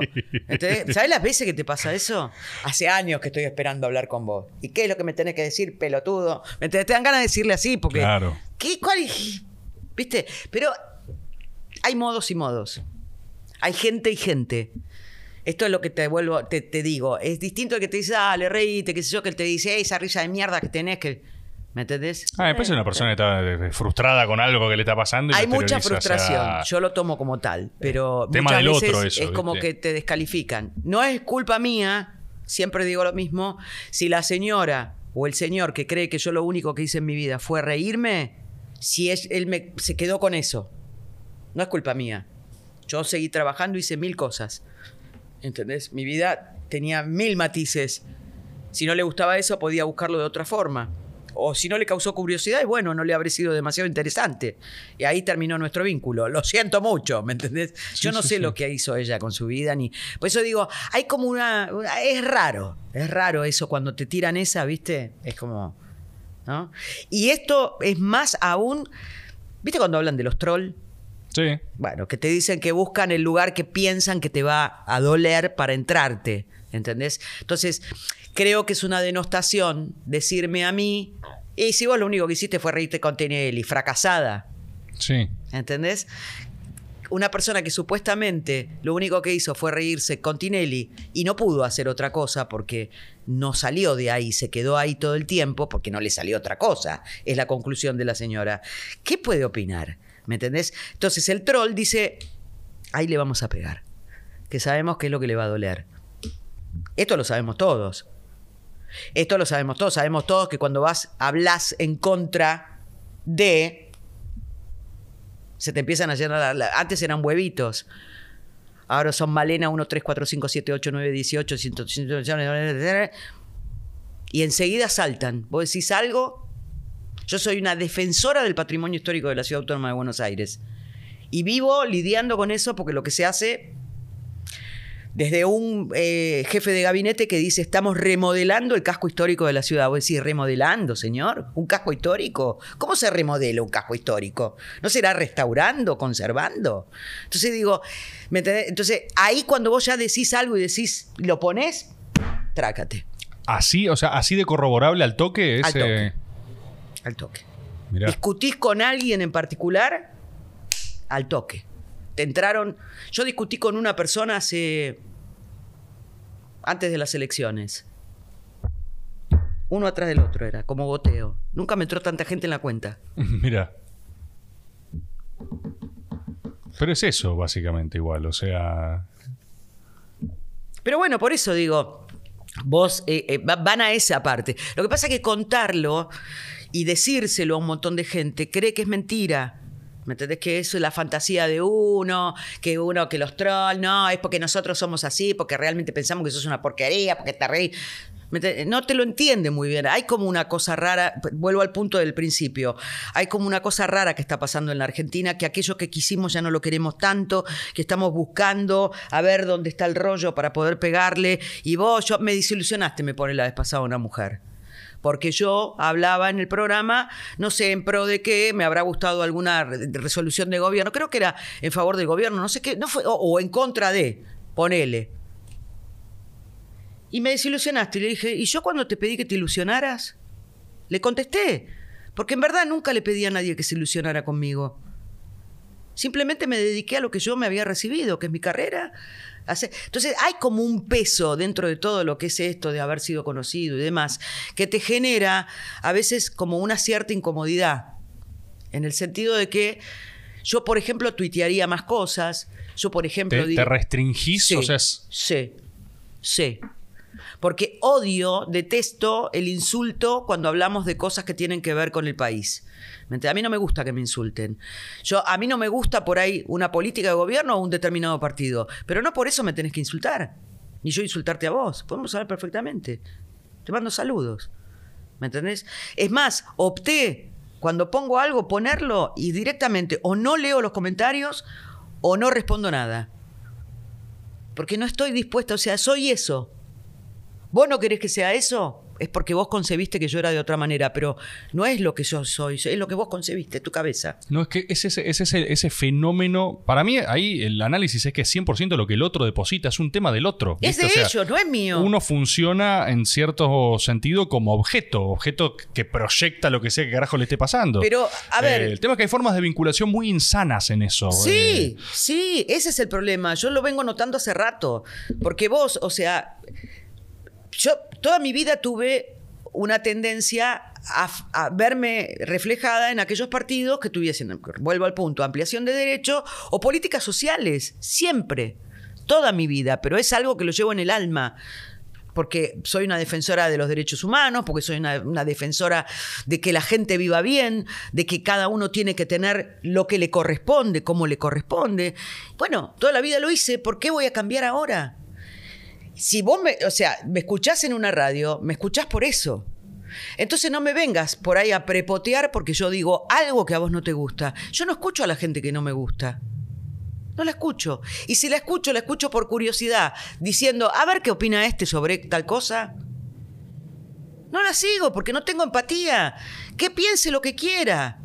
B: ¿Sabés las veces que te pasa eso? Hace años que estoy esperando hablar con vos. ¿Y qué es lo que me tenés que decir, pelotudo? ¿Me entendés? Te dan ganas de decirle así porque...
A: Claro.
B: ¿Qué? ¿Cuál? ¿Viste? Pero hay modos y modos. Hay gente y gente. Esto es lo que te vuelvo, te, te digo. Es distinto al que te dice, dale, reíte, qué sé yo, que él te dice, "Ey, esa risa de mierda que tenés, que. ¿Me entendés?
A: Ah, después es una persona que está eh, frustrada con algo que le está pasando. y
B: Hay mucha frustración. Yo lo tomo como tal, pero
A: tema
B: muchas
A: del
B: veces
A: otro eso,
B: es como
A: ¿viste?
B: que te descalifican. No es culpa mía, siempre digo lo mismo. Si la señora o el señor que cree que yo lo único que hice en mi vida fue reírme, si es, él me, se quedó con eso, no es culpa mía. Yo seguí trabajando, hice mil cosas. ¿Entendés? Mi vida tenía mil matices. Si no le gustaba eso, podía buscarlo de otra forma. O si no le causó curiosidad, y bueno, no le habría sido demasiado interesante. Y ahí terminó nuestro vínculo. Lo siento mucho, ¿me entendés? Yo no
A: sí,
B: sé
A: sí.
B: lo que hizo ella con su vida, ni. Por eso digo, hay como una. una- Es raro. Es raro eso cuando te tiran esa, ¿viste? Es como. ¿No? Y esto es más aún. ¿Viste cuando hablan de los trolls?
A: Sí.
B: Bueno, que te dicen que buscan el lugar que piensan que te va a doler para entrarte. ¿Entendés? Entonces, creo que es una denostación decirme a mí, y si vos lo único que hiciste fue reírte con Tinelli, fracasada.
A: Sí.
B: ¿Entendés? Una persona que supuestamente lo único que hizo fue reírse con Tinelli y no pudo hacer otra cosa porque no salió de ahí, se quedó ahí todo el tiempo porque no le salió otra cosa, es la conclusión de la señora. ¿Qué puede opinar? ¿Me entendés? Entonces el troll dice, ahí le vamos a pegar, que sabemos qué es lo que le va a doler. Esto lo sabemos todos. Esto lo sabemos todos. Sabemos todos que cuando vas, hablas en contra de se te empiezan a llenar. antes eran huevitos. Ahora son Malena 1, 3, 4, 5, 7, 8, 9, 18, 100, y enseguida saltan. Vos decís algo. Yo soy una defensora del patrimonio histórico de la Ciudad Autónoma de Buenos Aires. Y vivo lidiando con eso porque lo que se hace desde un eh, jefe de gabinete que dice estamos remodelando el casco histórico de la ciudad. Vos decís, remodelando, señor, un casco histórico. ¿Cómo se remodela un casco histórico? ¿No será restaurando, conservando? Entonces digo, ¿me entendés? Entonces ahí cuando vos ya decís algo y decís, lo pones, trácate
A: Así, o sea, así de corroborable al toque es.
B: Al toque.
A: eh,
B: al toque.
A: mirá.
B: discutís con alguien en particular, al toque. Te entraron. Yo discutí con una persona hace. antes de las elecciones. Uno atrás del otro era, como goteo. Nunca me entró tanta gente en la cuenta.
A: Mira. Pero es eso, básicamente, igual. O sea.
B: Pero bueno, por eso digo, vos eh, eh, va- van a esa parte. Lo que pasa es que contarlo y decírselo a un montón de gente cree que es mentira. ¿Me entendés? Que eso es la fantasía de uno, que uno, que los trolls, no, es porque nosotros somos así, porque realmente pensamos que eso es una porquería, porque te reí. ¿Me entendés? No te lo entiende muy bien. Hay como una cosa rara, vuelvo al punto del principio, hay como una cosa rara que está pasando en la Argentina, que aquello que quisimos ya no lo queremos tanto, que estamos buscando a ver dónde está el rollo para poder pegarle. Y vos, yo, me desilusionaste, me pone la vez pasada una mujer. Porque yo hablaba en el programa, no sé en pro de qué, me habrá gustado alguna re- resolución de gobierno, creo que era en favor del gobierno, no sé qué, no fue, o, o en contra de, ponele. Y me desilusionaste y le dije, ¿y yo cuando te pedí que te ilusionaras? Le contesté, porque en verdad nunca le pedí a nadie que se ilusionara conmigo. Simplemente me dediqué a lo que yo me había recibido, que es mi carrera. Hace- Entonces hay como un peso dentro de todo lo que es esto de haber sido conocido y demás, que te genera a veces como una cierta incomodidad, en el sentido de que yo, por ejemplo, tuitearía más cosas, yo, por ejemplo,
A: ¿Te,
B: digo-
A: te restringís?
B: Sí,
A: O sea, es-
B: sí, sí. Porque odio, detesto el insulto cuando hablamos de cosas que tienen que ver con el país. A mí no me gusta que me insulten. Yo, a mí no me gusta por ahí una política de gobierno o un determinado partido. Pero no por eso me tenés que insultar. Ni yo insultarte a vos. Podemos hablar perfectamente. Te mando saludos. ¿Me entendés? Es más, opté cuando pongo algo ponerlo y directamente o no leo los comentarios o no respondo nada. Porque no estoy dispuesta, o sea, soy eso. ¿Vos no querés que sea eso? es porque vos concebiste que yo era de otra manera, pero no es lo que yo soy, es lo que vos concebiste, tu cabeza.
A: No, es que es ese, es ese, ese fenómeno. Para mí, ahí el análisis es que 100% lo que el otro deposita es un tema del otro.
B: Es de
A: O sea,
B: ellos, no es mío.
A: Uno funciona en cierto sentido como objeto, objeto que proyecta lo que sea que carajo le esté pasando.
B: Pero, a ver-
A: Eh, el tema es que hay formas de vinculación muy insanas en eso.
B: Sí,
A: eh.
B: sí, ese es el problema. Yo lo vengo notando hace rato. Porque vos, o sea, yo toda mi vida tuve una tendencia a, verme reflejada en aquellos partidos que tuviesen, vuelvo al punto, ampliación de derechos o políticas sociales, siempre, toda mi vida, pero es algo que lo llevo en el alma. Porque soy una defensora de los derechos humanos, porque soy una, una defensora de que la gente viva bien, de que cada uno tiene que tener lo que le corresponde, como le corresponde. Bueno, toda la vida lo hice, ¿por qué voy a cambiar ahora? Si vos me, o sea, me escuchás en una radio, me escuchás por eso. Entonces no me vengas por ahí a prepotear porque yo digo algo que a vos no te gusta. Yo no escucho a la gente que no me gusta. No la escucho. Y si la escucho, la escucho por curiosidad, diciendo, a ver qué opina este sobre tal cosa. No la sigo porque no tengo empatía. Que piense lo que quiera.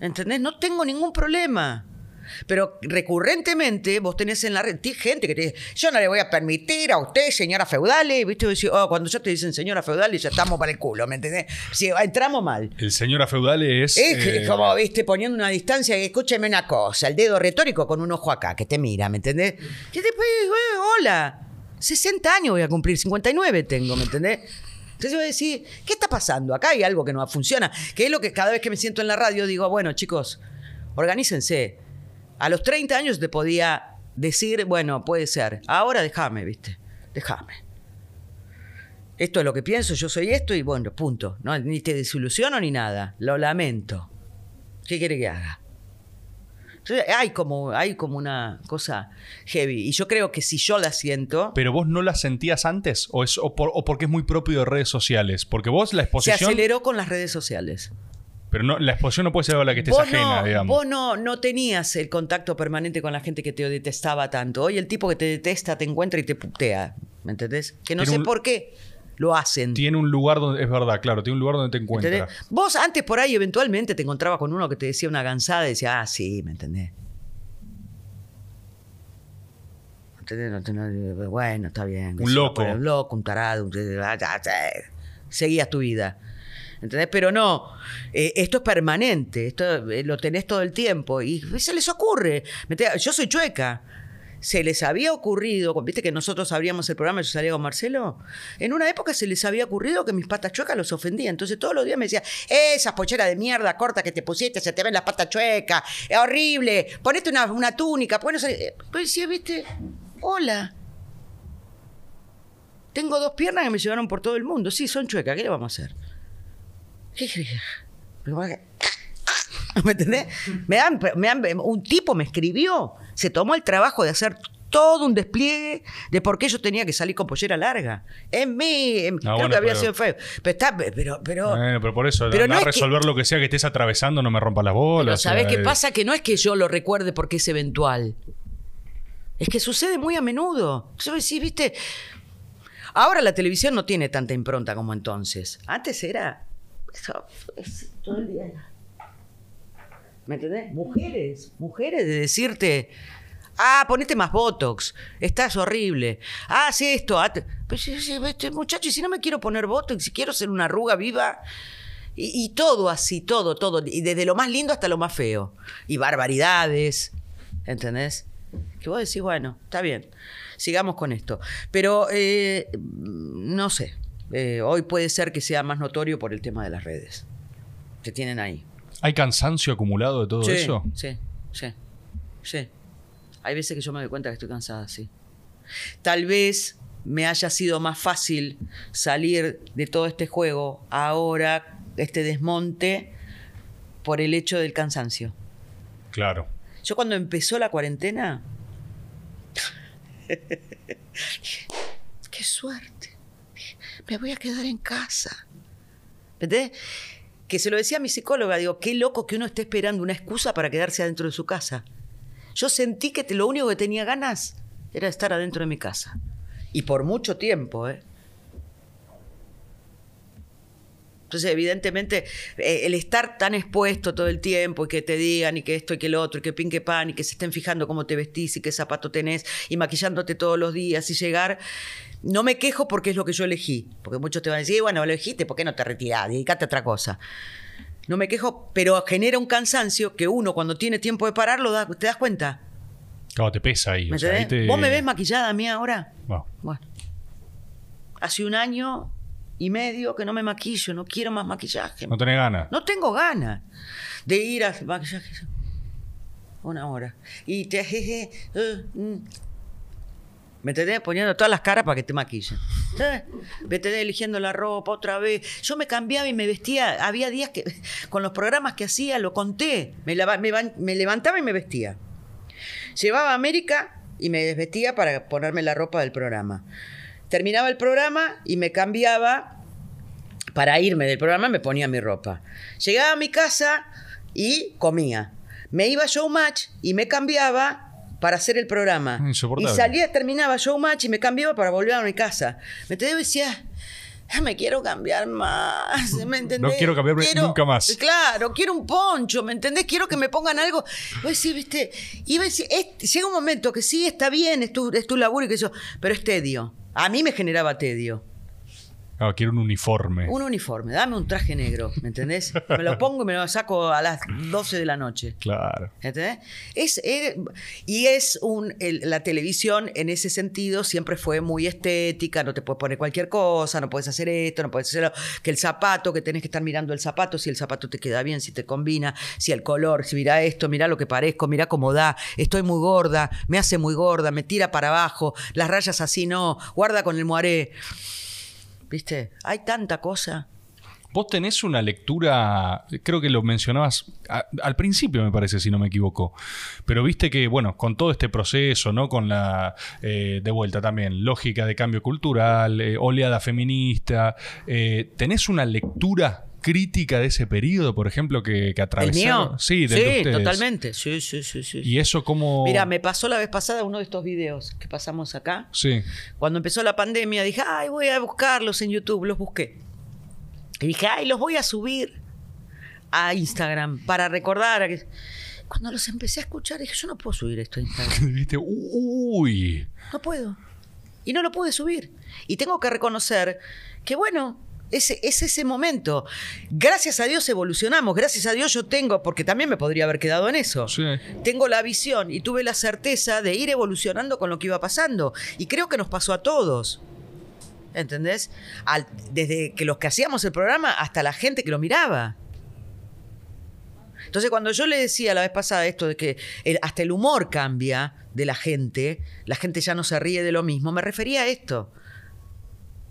B: ¿Entendés? No tengo ningún problema. Pero recurrentemente vos tenés en la red gente que te dice, yo no le voy a permitir a usted, señora feudale, ¿viste? Decís, "Oh, cuando ya te dicen señora feudale, ya estamos para el culo, ¿me entendés? Si entramos mal.
A: El señor a feudale es.
B: Es
A: eh,
B: como, viste, poniendo una distancia, escúcheme una cosa, el dedo retórico con un ojo acá, que te mira, ¿me entendés? Y después, eh, hola, 60 años voy a cumplir, 59 tengo, ¿me entendés? Entonces yo voy a decir, ¿qué está pasando? Acá hay algo que no funciona. Que es lo que cada vez que me siento en la radio digo, bueno, chicos, organícense. A los 30 años te podía decir, bueno, puede ser. Ahora déjame, ¿viste? Déjame. Esto es lo que pienso, yo soy esto y bueno, punto. No, ni te desilusiono ni nada. Lo lamento. ¿Qué quiere que haga? Hay como, hay como una cosa heavy. Y yo creo que si yo la siento,
A: Pero vos no la sentías antes o, es, o, por- o porque es muy propio de redes sociales. Porque vos la
B: se
A: exposición.
B: aceleró con las redes sociales.
A: Pero no, la exposición no puede ser a la que estés
B: Vos,
A: ajena,
B: no,
A: digamos.
B: vos no, no tenías el contacto permanente con la gente que te detestaba tanto. Hoy el tipo que te detesta te encuentra y te putea. ¿Me entendés? Que no
A: Tiene
B: sé
A: un-
B: por qué lo hacen.
A: Tiene un lugar donde. Es verdad, claro, tiene un lugar donde te encuentra.
B: ¿Entendés? Vos antes por ahí eventualmente te encontrabas con uno que te decía una gansada y decía, ah, sí, ¿me entendés? ¿Entendés? No te- no- bueno, está bien.
A: Un loco.
B: Un loco, un tarado. un-. Seguías tu vida. ¿Entendés? Pero no, eh, esto es permanente, esto eh, lo tenés todo el tiempo y se les ocurre. ¿Me Yo soy chueca. Se les había ocurrido, viste que nosotros abríamos el programa, yo salía con Marcelo, en una época se les había ocurrido que mis patas chuecas los ofendía. Entonces todos los días me decía, esas pocheras de mierda corta que te pusiste, se te ven las patas chuecas, es horrible, ponete una, una túnica, pues no sé. Pues viste, hola. Tengo dos piernas que me llevaron por todo el mundo. Sí, son chuecas, ¿qué le vamos a hacer? ¿Qué querés? Pero va a- ¿Me entendés? Me han- me han- un tipo me escribió, se tomó el trabajo de hacer todo un despliegue de por qué yo tenía que salir con pollera larga. En mí, en- creo
A: bueno,
B: que había
A: pero-
B: sido feo. Pero está, pero, pero,
A: pero por eso,
B: Pero no
A: a
B: que-
A: resolver lo que sea que estés atravesando, no me rompa las bolas.
B: pero
A: o sea,
B: ¿sabés qué
A: eh,
B: pasa? Que no es que yo lo recuerde porque es eventual. Es que sucede muy a menudo. Yo decís, viste, ahora la televisión no tiene tanta impronta como entonces. Antes era todo el día. ¿Me entendés? Mujeres, mujeres de decirte, ah, ponete más Botox, estás horrible. Ah, sí, esto. ah, Pues, este muchacho, y si no me quiero poner Botox, si quiero ser una arruga viva. Y, y todo así, todo, todo. Y desde lo más lindo hasta lo más feo. Y barbaridades. ¿Entendés? Que vos decís, bueno, está bien. Sigamos con esto. Pero eh, no sé. Eh, hoy puede ser que sea más notorio por el tema de las redes. Que tienen ahí.
A: ¿Hay cansancio acumulado de todo
B: sí,
A: eso?
B: Sí, sí, sí. Hay veces que yo me doy cuenta que estoy cansada, sí. Tal vez me haya sido más fácil salir de todo este juego ahora, este desmonte, por el hecho del cansancio.
A: Claro.
B: Yo cuando empezó la cuarentena, qué suerte, me voy a quedar en casa. ¿Entendés? Que se lo decía a mi psicóloga, digo, qué loco que uno esté esperando una excusa para quedarse adentro de su casa. Yo sentí que lo único que tenía ganas era estar adentro de mi casa. Y por mucho tiempo, ¿eh? Entonces, evidentemente, eh, el estar tan expuesto todo el tiempo y que te digan y que esto y que lo otro y que pin que pan y que se estén fijando cómo te vestís y qué zapato tenés y maquillándote todos los días y llegar, no me quejo porque es lo que yo elegí. Porque muchos te van a decir, bueno, lo elegiste, ¿por qué no te retirás? Dedicate a otra cosa. No me quejo, pero genera un cansancio que uno cuando tiene tiempo de pararlo, da- ¿te das cuenta?
A: Claro, te pesa ahí.
B: ¿Me
A: o sea, ahí
B: entendés?
A: te-
B: ¿Vos me ves maquillada a mí ahora?
A: No.
B: Bueno. Hace un año y medio que no me maquillo, no quiero más maquillaje.
A: No tenés ganas.
B: No tengo ganas de ir al maquillaje. Una hora. Y te. jeje, mm. ¿Me entendés? Poniendo todas las caras para que te maquillen. ¿Eh? Me entendés? Eligiendo la ropa otra vez. Yo me cambiaba y me vestía. Había días que, con los programas que hacía, lo conté. Me, lava- me van- me levantaba y me vestía. Llevaba a América y me desvestía para ponerme la ropa del programa. Terminaba el programa y me cambiaba para irme del programa me ponía mi ropa. Llegaba a mi casa y comía. Me iba a Showmatch y me cambiaba para hacer el programa. Y salía, terminaba Showmatch y me cambiaba para volver a mi casa. ¿Me? Y decía, "Ah, me quiero cambiar más. ¿Me entendés?
A: No quiero cambiarme nunca más.
B: Claro, quiero un poncho, ¿me entendés? Quiero que me pongan algo. Vos decís, viste, y es- llega un momento que sí, está bien, es tu, es tu laburo y que eso, pero es tedio. A mí me generaba tedio.
A: Claro, quiero un uniforme.
B: Un uniforme, dame un traje negro, ¿me entendés? Me lo pongo y me lo saco a las 12 de la noche.
A: Claro.
B: ¿Entendés? Es, eh, y es un, el- la televisión en ese sentido siempre fue muy estética, no te puedes poner cualquier cosa, no puedes hacer esto, no puedes hacerlo, que el zapato, que tenés que estar mirando el zapato, si el zapato te queda bien, si te combina, si el color, si mira esto, mira lo que parezco, mira cómo da, estoy muy gorda, me hace muy gorda, me tira para abajo, las rayas así no, guarda con el moaré. ¿Viste? Hay tanta cosa.
A: Vos tenés una lectura, creo que lo mencionabas al principio, me parece, si no me equivoco. Pero viste que, bueno, con todo este proceso, ¿no? Con la, eh, de vuelta también, lógica de cambio cultural, eh, oleada feminista, eh, ¿tenés una lectura crítica de ese periodo, por ejemplo, que, que
B: ¿El
A: atravesaron?
B: mío?
A: Sí, del de
B: sí
A: ustedes.
B: totalmente. Sí, sí, sí, sí.
A: Y eso como...
B: Mira, me pasó la vez pasada uno de estos videos que pasamos acá.
A: Sí,
B: Cuando empezó la pandemia dije, ay, voy a buscarlos en YouTube, los busqué. Y dije, ay, los voy a subir a Instagram para recordar. a que-". Cuando los empecé a escuchar dije, yo no puedo subir esto a Instagram.
A: uy,
B: No puedo. Y no lo pude subir. Y tengo que reconocer que, bueno, es ese momento. Gracias a Dios evolucionamos. Gracias a Dios yo tengo, porque también me podría haber quedado en eso.
A: Sí.
B: Tengo la visión y tuve la certeza de ir evolucionando con lo que iba pasando. Y creo que nos pasó a todos. ¿Entendés? Al- desde que los que hacíamos el programa hasta la gente que lo miraba. Entonces, cuando yo le decía la vez pasada esto de que el- hasta el humor cambia de la gente, la gente ya no se ríe de lo mismo, me refería a esto.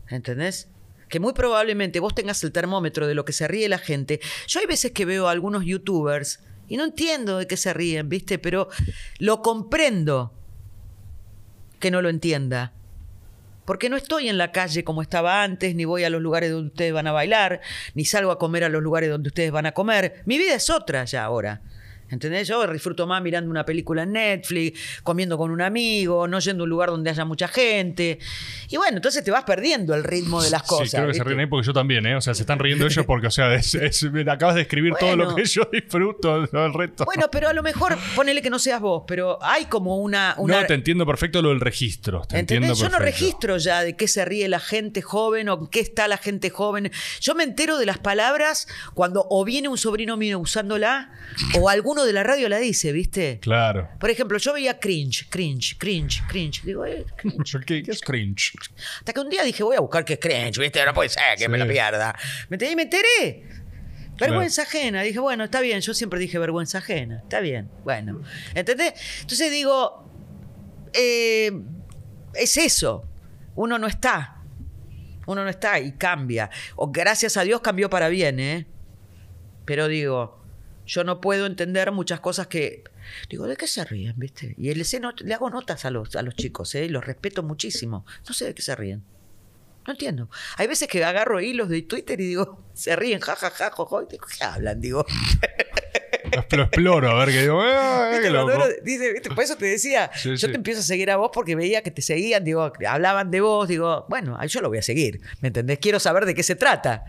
B: ¿Entendés? Que muy probablemente vos tengas el termómetro de lo que se ríe la gente. Yo hay veces que veo a algunos youtubers y no entiendo de qué se ríen, ¿viste? Pero lo comprendo que no lo entienda. Porque no estoy en la calle como estaba antes, ni voy a los lugares donde ustedes van a bailar, ni salgo a comer a los lugares donde ustedes van a comer. Mi vida es otra ya ahora. ¿Entendés? Yo disfruto más mirando una película en Netflix, comiendo con un amigo, no yendo a un lugar donde haya mucha gente. Y bueno, entonces te vas perdiendo el ritmo de las cosas.
A: sí, creo que se ríen ahí porque yo también, ¿eh? O sea, se están riendo ellos porque, o sea, es- acabas de escribir todo lo que yo disfruto, todo el resto.
B: Bueno, pero a lo mejor ponele que no seas vos, pero hay como una. una
A: No, te entiendo perfecto lo del registro. Te entiendo
B: ¿Entendés? Yo no
A: perfecto.
B: registro ya de qué se ríe la gente joven o qué está la gente joven. Yo me entero de las palabras cuando o viene un sobrino mío usándola o alguno de la radio la dice, ¿viste?
A: Claro.
B: Por ejemplo, yo veía cringe, cringe, cringe, cringe. Digo, eh, cringe.
A: ¿Qué, qué es cringe?
B: Hasta que un día dije, voy a buscar qué es cringe, ¿viste? No puede ser que me la pierda. ¿Me entendés? Y me enteré. Vergüenza ajena. Dije, bueno, está bien. Yo siempre dije vergüenza ajena. Está bien. Bueno. ¿Entendés? Entonces digo, eh, es eso. Uno no está. Uno no está y cambia. O gracias a Dios cambió para bien, ¿eh? Pero digo, yo no puedo entender muchas cosas que. Digo, ¿de qué se ríen, viste? Y not- le hago notas a los, a los chicos, ¿eh? Y los respeto muchísimo. No sé de qué se ríen. No entiendo. Hay veces que agarro hilos de Twitter y digo, se ríen, jajaja, jojo. y digo, ¿qué hablan? Digo.
A: lo exploro, a ver qué digo. "Ah,
B: ¿Viste
A: qué loco".
B: dice, ¿viste? Por eso te decía,
A: Sí,
B: yo
A: sí.
B: te empiezo a seguir a vos porque veía que te seguían, digo, hablaban de vos, digo, bueno, yo lo voy a seguir, ¿me entendés? Quiero saber de qué se trata.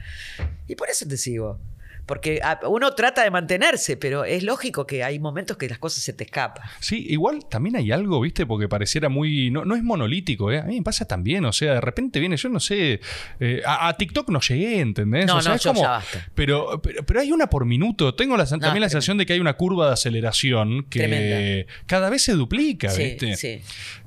B: Y por eso te sigo. Porque ah, uno trata de mantenerse, pero es lógico que hay momentos que las cosas se te escapan.
A: Sí, igual también hay algo, ¿viste? Porque pareciera muy. No, no es monolítico, ¿eh? A mí me pasa también, o sea, de repente viene, yo no sé. eh, a, a TikTok no llegué, ¿entendés?
B: No,
A: o sea,
B: no,
A: es
B: yo
A: como.
B: ya basta.
A: Pero, pero, pero hay una por minuto. Tengo la, también la sensación de que hay una curva de aceleración que
B: Tremenda.
A: cada vez se duplica,
B: Sí,
A: ¿viste?
B: sí.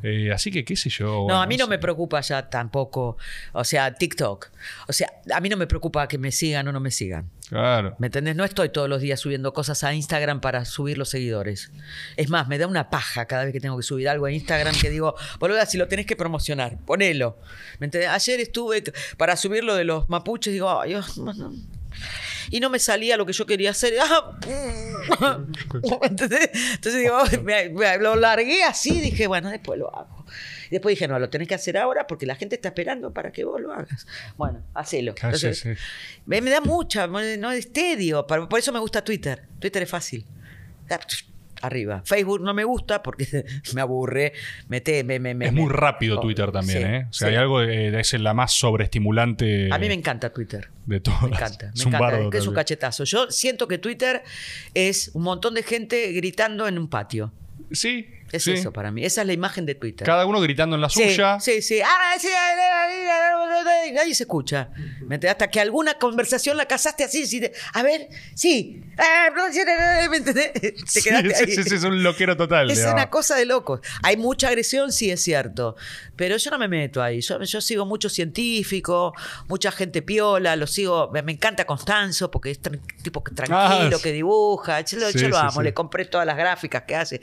A: Eh, así que, qué sé yo.
B: No,
A: bueno,
B: a mí no
A: sé.
B: me preocupa ya tampoco, o sea, TikTok. O sea, a mí no me preocupa que me sigan o no me sigan.
A: Claro.
B: ¿Me entendés? No estoy todos los días subiendo cosas a Instagram para subir los seguidores. Es más, me da una paja cada vez que tengo que subir algo a Instagram que digo, boluda, si lo tenés que promocionar, ponelo. ¿Me entendés? Ayer estuve para subir lo de los mapuches, digo, ay, Dios, no. Y no me salía lo que yo quería hacer. Ah, ¿Me entendés? Entonces digo, me- me- lo largué así, dije, bueno, después lo hago. Y después dije, no, lo tenés que hacer ahora porque la gente está esperando para que vos lo hagas. Bueno, hacelo.
A: Sí,
B: Entonces,
A: sí.
B: me, me da mucha, no es tedio. Por eso me gusta Twitter. Twitter es fácil. Arriba. Facebook no me gusta porque me aburre. Me te- me- me- me-
A: Es muy rápido
B: Oh,
A: Twitter también,
B: sí,
A: ¿eh? O sea,
B: sí.
A: hay algo, de- es la más sobreestimulante
B: A mí me encanta Twitter.
A: de todas.
B: Me encanta, me encanta. es que es un cachetazo. Yo siento que Twitter es un montón de gente gritando en un patio.
A: Sí,
B: Es
A: sí.
B: eso para mí. Esa es la imagen de Twitter.
A: Cada uno gritando en la
B: Sí,
A: suya.
B: Sí, sí. Ah, Nadie se escucha. Hasta que alguna conversación la casaste así. sí, de- a ver, sí. Ah, ¿Me entendés? Te quedaste ahí.
A: sí, es un loquero total.
B: Es
A: digamos.
B: una cosa de locos. Hay mucha agresión, sí es cierto. Pero yo no me meto ahí. Yo, yo sigo mucho científico, mucha gente piola, lo sigo. Me, me encanta Constanzo porque es tipo tranquilo,
A: Ah, sí.
B: que dibuja. Yo, yo lo amo, le compré todas las gráficas que hace.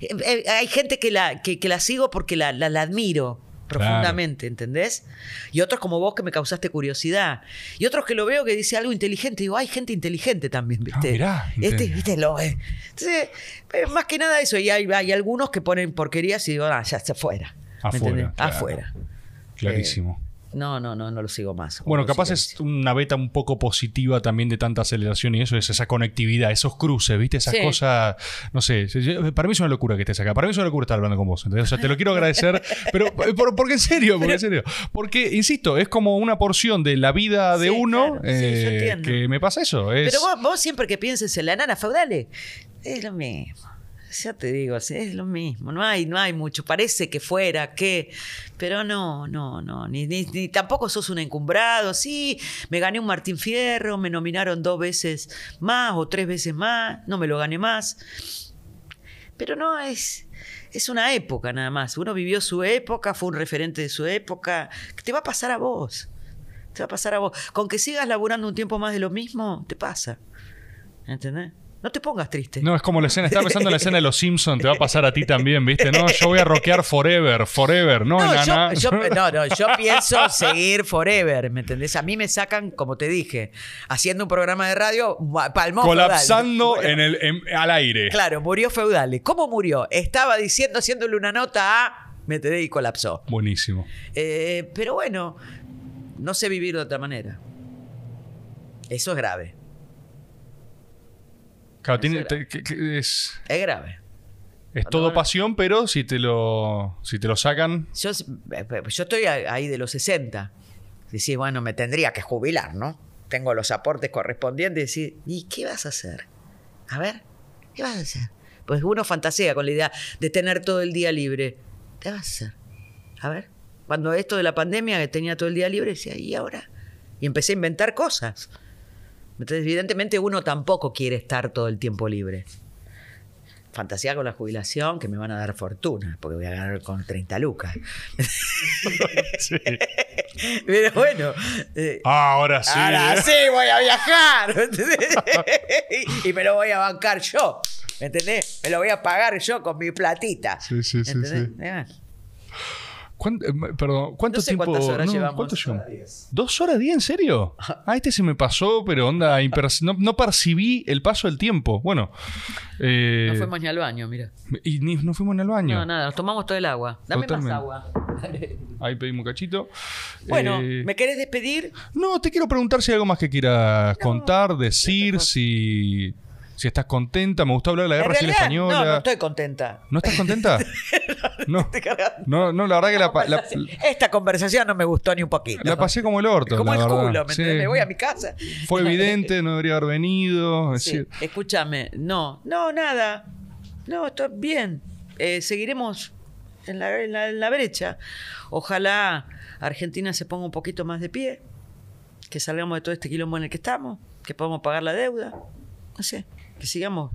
B: Eh, eh, hay gente que la, que, que la sigo porque la, la- la admiro. Profundamente, ¿entendés? Y otros como vos que me causaste curiosidad. Y otros que lo veo que dice algo inteligente. Digo, hay gente inteligente también, ¿viste?
A: Ah, mirá,
B: este. ¿viste? Lo, eh. Entonces, eh, más que nada eso. Y hay, hay algunos que ponen porquerías y digo, ah, ya. ¿Me
A: Afuera, claro.
B: Afuera.
A: Clarísimo.
B: No, no, no, no lo sigo más.
A: Bueno, capaz es una beta un poco positiva también de tanta aceleración y eso es esa conectividad, esos cruces, ¿viste? Esas
B: Sí.
A: cosas, no sé, para mí es una locura que estés acá, para mí es una locura estar hablando con vos, ¿entendés? O sea, te lo quiero agradecer, pero eh, por- porque en serio, porque en serio, porque, insisto, es como una porción de la vida de
B: Sí,
A: uno
B: claro,
A: eh, que me pasa eso. Es,
B: Pero vos, vos siempre que pienses en la nana feudale, es lo mismo. Ya te digo, es lo mismo. No hay, no hay mucho. Parece que fuera, que. Pero no, no, no. Ni, ni- tampoco sos un encumbrado. Sí, me gané un Martín Fierro, me nominaron dos veces más o tres veces más. No me lo gané más. Pero no es. Es una época nada más. Uno vivió su época, fue un referente de su época. ¿Qué te va a pasar a vos? Te va a pasar a vos. Con que sigas laburando un tiempo más de lo mismo, te pasa. ¿Entendés? No te pongas triste.
A: No, es como la escena, estaba pensando en la escena de los Simpsons, te va a pasar a ti también, ¿viste? No, yo voy a rockear forever, forever, no,
B: yo, yo- no, no, yo pienso seguir forever, ¿me entendés? A mí me sacan, como te dije, haciendo un programa de radio, palmó
A: colapsando en el, en- al aire.
B: Claro, murió Feudale. ¿Cómo murió? Estaba diciendo, haciéndole una nota a... ¿Me entendés? Y colapsó.
A: Buenísimo.
B: Eh, pero bueno, no sé vivir de otra manera. Eso es grave.
A: Claro, tiene-
B: Eso
A: te- que- que es,
B: Es grave.
A: es
B: No,
A: todo
B: no.
A: pasión, pero si te lo, si te lo sacan.
B: Yo, eh, yo estoy ahí de los 60. Decís, bueno, me tendría que jubilar, ¿no? Tengo los aportes correspondientes. Decir, ¿y qué vas a hacer? A ver, ¿qué vas a hacer? Pues uno fantasea con la idea de tener todo el día libre. ¿Qué vas a hacer? A ver, cuando esto de la pandemia, que tenía todo el día libre, decía, ¿y ahora? Y empecé a inventar cosas. Entonces, evidentemente, uno tampoco quiere estar todo el tiempo libre. Fantasía con la jubilación, que me van a dar fortuna, porque voy a ganar con 30 lucas.
A: Sí.
B: Pero bueno, eh,
A: Ah, ahora sí.
B: ahora sí voy a viajar. y, me lo voy a bancar yo. ¿Me entendés? Me lo voy a pagar yo con mi platita.
A: Sí, sí, sí,
B: ¿Entendés?
A: sí.
B: Eh,
A: ¿Cuánto, eh, perdón, ¿cuánto
B: No sé
A: tiempo?
B: cuántas horas
A: no,
B: llevamos.
A: ¿Cuánto llevamos? ¿Dos horas diez? ¿En serio? Ah, este se me pasó, pero onda, no, no percibí el paso del tiempo. Bueno. eh,
B: No fuimos ni al baño, mira.
A: y ni- no fuimos en el baño.
B: No, nada, nos tomamos todo el agua. Dame
A: Totalmente.
B: más agua.
A: Ahí pedimos un cachito.
B: Bueno,
A: Eh,
B: ¿me querés despedir?
A: No, te quiero preguntar si hay algo más que quieras contar, decir, si... Si estás contenta, me gustó hablar de la guerra civil española.
B: No, no estoy contenta.
A: ¿No estás contenta? no, no, no, la verdad que la, la-
B: Esta conversación no me gustó ni un poquito.
A: la pasé como el orto.
B: Como
A: la
B: el
A: verdad.
B: culo, ¿me,
A: Sí.
B: me voy a mi casa.
A: Fue evidente, no debería haber venido. es
B: Sí,
A: decir,
B: Escúchame, no, no, nada. No, estoy bien. Eh, seguiremos en la, en la- en la brecha. Ojalá Argentina se ponga un poquito más de pie, que salgamos de todo este quilombo en el que estamos, que podamos pagar la deuda. No sé, que sigamos.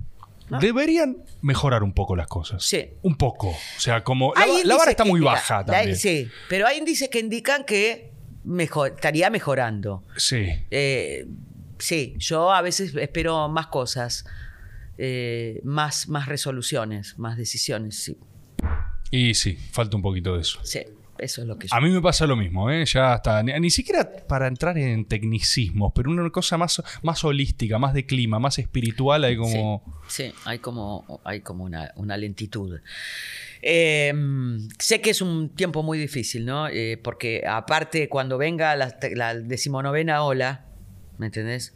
B: ¿no?
A: Deberían mejorar un poco las cosas.
B: Sí.
A: Un poco. O sea, como. La, la vara está muy baja también.
B: sí, pero hay índices que indican que mejor, estaría mejorando.
A: Sí.
B: Eh, sí, yo a veces espero más cosas, eh, más, más resoluciones, más decisiones. Sí,
A: Y sí, falta un poquito de eso.
B: sí, eso es lo que yo.
A: A mí me pasa lo mismo, ¿eh? Ya hasta. Ni, ni siquiera para entrar en tecnicismos, pero una cosa más, más holística, más de clima, más espiritual, hay como.
B: Sí, sí, hay como, hay como una, una lentitud. Eh, sé que es un tiempo muy difícil, ¿no? Eh, porque aparte cuando venga la, la decimonovena ola, ¿me entendés?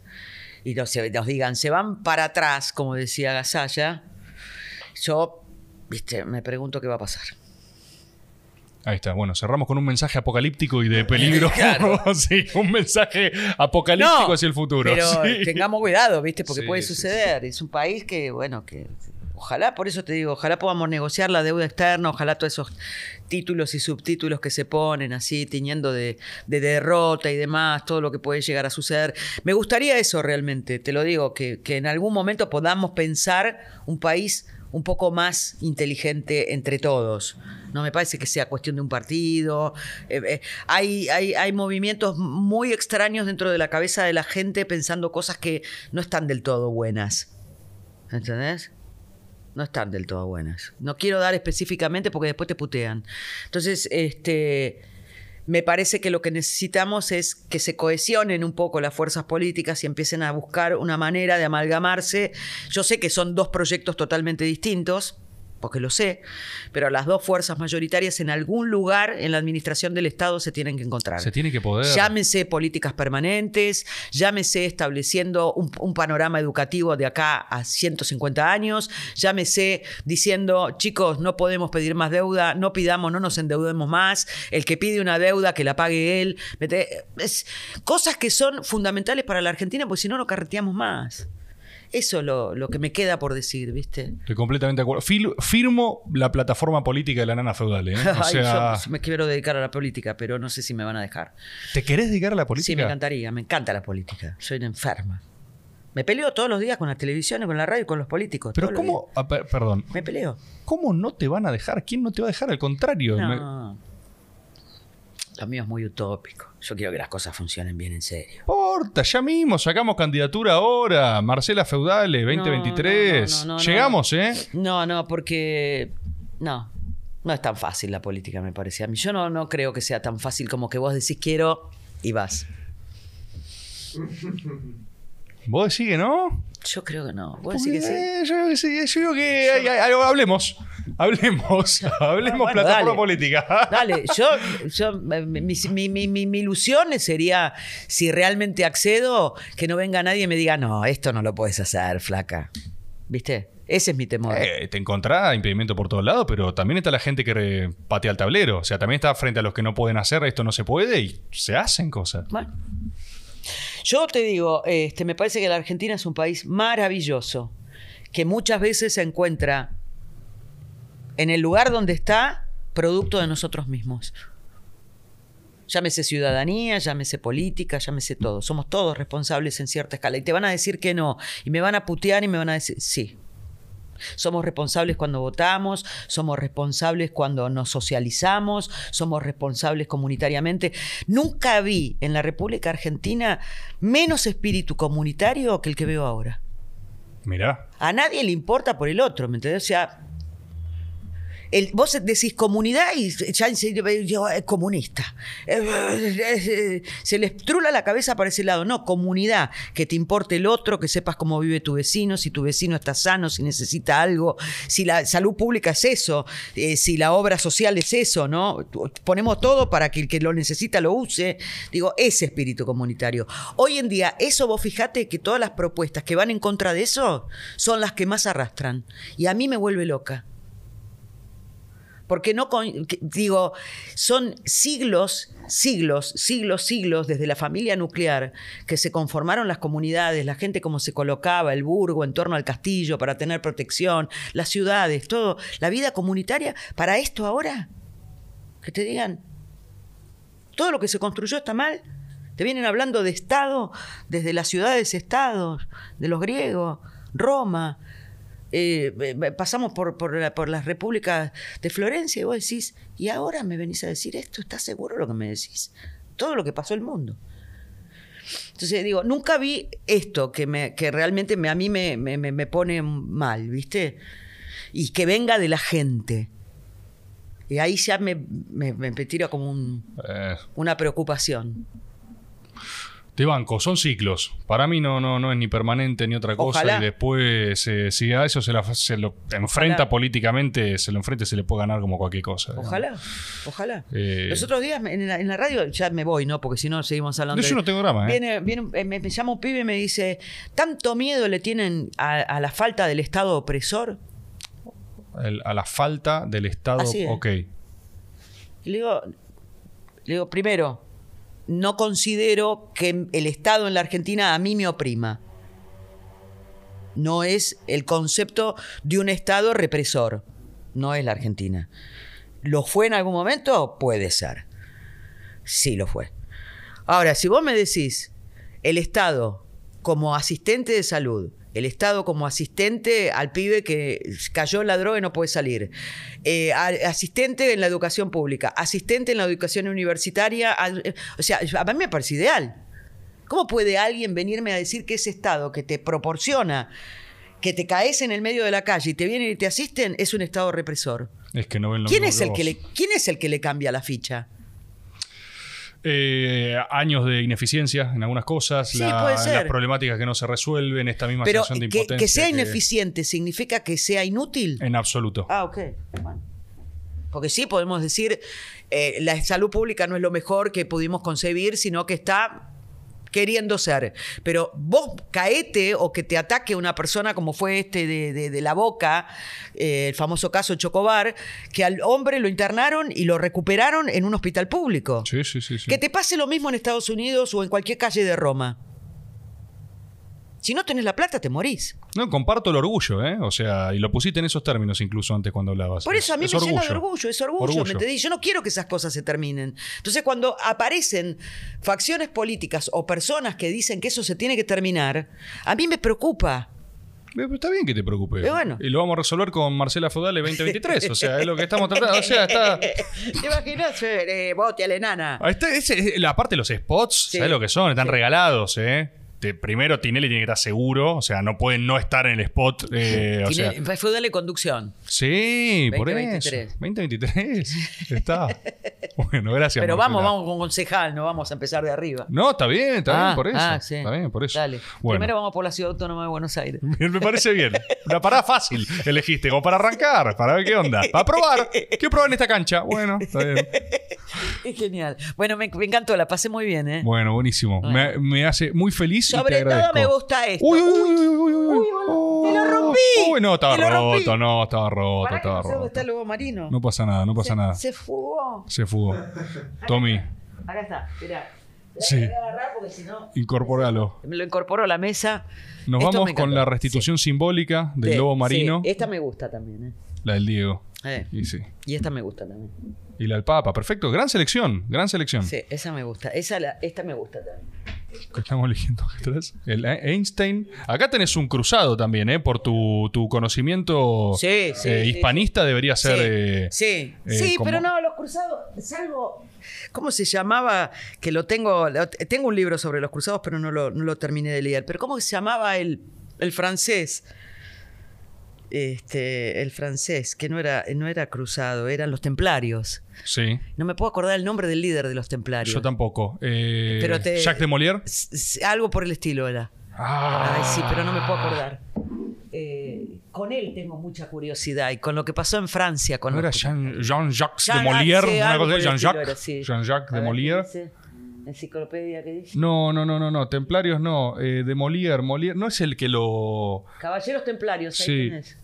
B: Y nos, nos digan, se van para atrás, como decía Gasalla, yo, viste, me pregunto qué va a pasar.
A: Ahí está. Bueno, cerramos con un mensaje apocalíptico y de peligro. sí, un mensaje apocalíptico
B: No,
A: hacia el futuro.
B: Pero
A: sí.
B: tengamos cuidado, ¿viste? Porque
A: Sí,
B: puede suceder. Es un país que, bueno, que ojalá, por eso te digo, ojalá podamos negociar la deuda externa, ojalá todos esos títulos y subtítulos que se ponen así, tiñendo de, de derrota y demás, todo lo que puede llegar a suceder. Me gustaría eso realmente, te lo digo, que, que en algún momento podamos pensar un país un poco más inteligente entre todos. No me parece que sea cuestión de un partido. Eh, eh, hay, hay, hay movimientos muy extraños dentro de la cabeza de la gente pensando cosas que no están del todo buenas. ¿Entendés? No están del todo buenas. No quiero dar específicamente porque después te putean. Entonces, este, me parece que lo que necesitamos es que se cohesionen un poco las fuerzas políticas y empiecen a buscar una manera de amalgamarse. Yo sé que son dos proyectos totalmente distintos, porque lo sé, pero las dos fuerzas mayoritarias en algún lugar en la administración del Estado se tienen que encontrar.
A: Se tiene que poder.
B: Llámese políticas permanentes, llámese estableciendo un, un panorama educativo de acá a 150 años, llámese diciendo, chicos, no podemos pedir más deuda, no pidamos, no nos endeudemos más, el que pide una deuda que la pague él. Es cosas que son fundamentales para la Argentina, porque si no, no carreteamos más. Eso es lo, lo que me queda por decir, ¿viste?
A: Estoy completamente de acuerdo. Fil- firmo la plataforma política de la nana feudal. ¿eh? O
B: Ay,
A: sea,
B: yo me quiero dedicar a la política, pero no sé si me van a dejar.
A: ¿te querés dedicar a la política?
B: Sí, me encantaría, me encanta la política. Soy una enferma. Me peleo todos los días con la televisión, y con la radio y con los políticos.
A: Pero ¿cómo? ah, per- perdón.
B: Me peleo.
A: ¿Cómo no te van a dejar? ¿Quién no te va a dejar? Al contrario. me-
B: No. Lo mío es muy utópico. Yo quiero que las cosas funcionen bien en serio.
A: importa, ya mismo sacamos candidatura ahora. Marcela Feudale, 2023.
B: No, no, no, no,
A: Llegamos, ¿eh?
B: No, no, porque. No. No es tan fácil la política, me parece a mí. Yo no, no creo que sea tan fácil como que vos decís quiero y vas.
A: ¿Vos decís que no?
B: Yo creo que no. ¿Vos decís que sí?
A: Eh, yo, creo que sí, yo digo que hay- hay- hay- hablemos. Hablemos. Hablemos
B: Bueno,
A: plataforma
B: dale.
A: política.
B: Dale, yo, yo mi, mi- mi- mi- mi ilusión sería, si realmente accedo, que no venga nadie y me diga, no, esto no lo puedes hacer, flaca. ¿Viste? Ese es mi temor.
A: Eh, te encontrás impedimento por todos lados, pero también está la gente que re- patea el tablero. O sea, también está frente a los que no pueden hacer, esto no se puede y se hacen cosas.
B: Bueno. Yo te digo, este, me parece que la Argentina es un país maravilloso, que muchas veces se encuentra en el lugar donde está producto de nosotros mismos. Llámese ciudadanía, llámese política, llámese todo. Somos todos responsables en cierta escala. Y te van a decir que no. Y me van a putear y me van a decir, sí. Somos responsables cuando votamos, somos responsables cuando nos socializamos, somos responsables comunitariamente. Nunca vi en la República Argentina menos espíritu comunitario que el que veo ahora.
A: Mirá.
B: A nadie le importa por el otro, ¿me entendés? O sea, vos decís comunidad y ya yo, eh, comunista. Eh, eh, se les trula la cabeza para ese lado. No, comunidad, que te importe el otro, que sepas cómo vive tu vecino, si tu vecino está sano, si necesita algo, si la salud pública es eso, eh, si la obra social es eso, ¿no? Ponemos todo para que el que lo necesita lo use. Digo, ese espíritu comunitario. Hoy en día, eso vos fijate que todas las propuestas que van en contra de eso son las que más arrastran. Y a mí me vuelve loca. Porque no, digo, son siglos, siglos, siglos, siglos desde la familia nuclear que se conformaron las comunidades, la gente como se colocaba, el burgo en torno al castillo para tener protección, las ciudades, todo, la vida comunitaria, para esto ahora, que te digan, todo lo que se construyó está mal. Te vienen hablando de Estado desde las ciudades-estados, de los griegos, Roma. Eh, pasamos por, por, la- por las repúblicas de Florencia y vos decís, ¿y ahora me venís a decir esto? ¿Estás seguro lo que me decís? Todo lo que pasó el mundo. Entonces digo, nunca vi esto que, me, que realmente me- a mí me, me- me- me pone mal, ¿viste? Y que venga de la gente. Y ahí ya me, me, me tira como un-
A: Eh,
B: una preocupación.
A: Te banco, son ciclos. Para mí no, no, no es ni permanente ni otra cosa.
B: Ojalá.
A: Y después, eh, si a eso se, la- se lo enfrenta
B: Ojalá.
A: políticamente, se lo enfrenta y se le puede ganar como cualquier cosa.
B: Ojalá, ojalá.
A: Eh.
B: Los otros días en la, en la radio, ya me voy, ¿no? Porque si no seguimos hablando.
A: No, yo
B: de-
A: no tengo drama, ¿eh?
B: Viene, viene eh, me, me llama un pibe y me dice: ¿Tanto miedo le tienen a, a la falta del Estado opresor?
A: El- a la falta del Estado.
B: Así.
A: Ok.
B: Le digo, le digo, primero, no considero que el Estado en la Argentina a mí me oprima. No es el concepto de un Estado represor. No es la Argentina. ¿Lo fue en algún momento? Puede ser. Sí lo fue. Ahora, si vos me decís el Estado como asistente de salud, el Estado como asistente al pibe que cayó en la droga y no puede salir, eh, asistente en la educación pública, asistente en la educación universitaria, o sea, a mí me parece ideal. ¿Cómo puede alguien venirme a decir que ese Estado que te proporciona, que te caes en el medio de la calle y te vienen y te asisten, es un Estado represor?
A: Es que no ven lo
B: ¿Quién
A: mismo
B: es, el
A: vos.
B: que le, ¿Quién es el que le cambia la ficha?
A: Eh, años de ineficiencia en algunas cosas,
B: Sí,
A: la- las problemáticas que no se resuelven, esta misma
B: Pero
A: situación de
B: que,
A: impotencia.
B: que sea
A: que-
B: ineficiente significa que sea inútil.
A: En absoluto.
B: Ah, ok. Bueno. Porque sí, podemos decir, eh, la salud pública no es lo mejor que pudimos concebir, sino que está queriendo ser. Pero vos caete o que te ataque una persona como fue este de, de- de la boca, eh, el famoso caso Chocobar, que al hombre lo internaron y lo recuperaron en un hospital público.
A: Sí, sí, sí. sí.
B: Que te pase lo mismo en Estados Unidos o en cualquier calle de Roma. Si no tenés la plata, te morís.
A: No, comparto el orgullo, ¿eh? O sea, y lo pusiste en esos términos incluso antes cuando hablabas.
B: Por eso a mí
A: Es
B: me llena de orgullo, es orgullo,
A: Orgullo.
B: ¿me entendés? Yo no quiero que esas cosas se terminen. Entonces, cuando aparecen facciones políticas o personas que dicen que eso se tiene que terminar, a mí me preocupa.
A: Eh, Está bien que te preocupes.
B: Eh, bueno.
A: Y lo vamos a resolver con Marcela Feudale 2023. O sea, es lo que estamos tratando. O sea, está.
B: ¿Te imaginas? Eh, bote a la enana.
A: Ese- la parte de los spots,
B: Sí.
A: ¿sabes lo que son? Están regalados, ¿eh? Te- primero, Tinelli tiene que estar seguro, o sea, no pueden no estar en el spot. eh, o sea,
B: fue de conducción.
A: sí, por
B: 2023.
A: eso. 2023. Está. Bueno, gracias.
B: Pero vamos, vamos con concejal, no vamos a empezar de arriba.
A: No, está bien, está
B: Ah,
A: bien por eso.
B: ah, sí.
A: Está bien por eso.
B: Dale.
A: Bueno,
B: Primero vamos por la ciudad autónoma de Buenos Aires.
A: me parece bien. Una parada fácil elegiste, como para arrancar, para ver qué onda. Para probar. Quiero probar en esta cancha. Bueno, está bien.
B: Es genial. Bueno, me, me encantó, la pasé muy bien, ¿eh?
A: Bueno, buenísimo. Me, me hace muy feliz.
B: Sobre todo me gusta esto.
A: Uy, uy, uy, uy, uy, uy, uy.
B: te lo rompí.
A: Uy, no, estaba roto, no, estaba roto, estaba roto.
B: está el lobo marino.
A: No pasa nada, no pasa nada.
B: Se fugó.
A: Se fugó. Tommy,
B: Acá está, mirá.
A: Sí.
B: Voy a agarrar porque si no.
A: incorporalo.
B: Me lo incorporó a la mesa.
A: Nos
B: Esto
A: vamos
B: me
A: con la restitución simbólica del
B: Sí,
A: lobo
B: sí,
A: marino,
B: esta me gusta también, ¿eh?
A: la del Diego.
B: Eh,
A: Y sí.
B: Y esta me gusta también.
A: Y la del Papa, perfecto. Gran selección, gran selección.
B: Sí, esa me gusta. Esa la- esta me gusta también.
A: Que estamos eligiendo atrás. El Einstein. Acá tenés un cruzado también, ¿eh? Por tu, tu conocimiento
B: Sí, sí,
A: eh,
B: sí,
A: hispanista debería ser.
B: sí,
A: eh,
B: sí,
A: eh,
B: sí,
A: como-
B: pero no, los cruzados, salvo. ¿Cómo se llamaba? Que lo tengo. lo- tengo un libro sobre los cruzados, pero no lo, no lo terminé de leer. Pero ¿cómo se llamaba el, el francés? Este, el francés, que no era, no era cruzado, eran los templarios.
A: Sí.
B: No me puedo acordar el nombre del líder de los templarios.
A: Yo tampoco. Eh,
B: Pero te-
A: Jacques de Molière.
B: Algo por el estilo era.
A: Ah.
B: Ay, sí, pero no me puedo acordar. Eh, con él tengo mucha curiosidad y con lo que pasó en Francia. Con
A: ¿No era Jean- Jean-Jacques de
B: Jean-
A: Molière? de
B: estilo
A: Jean-Jacques.
B: sí.
A: Jean-Jacques
B: A
A: de
B: ver, ¿qué
A: Molière.
B: Enciclopedia, ¿qué dice?
A: No, no, no, no, no. Templarios no. Eh, de Molière. Molière. No es el que lo.
B: Caballeros templarios, ahí
A: Sí.
B: tenés.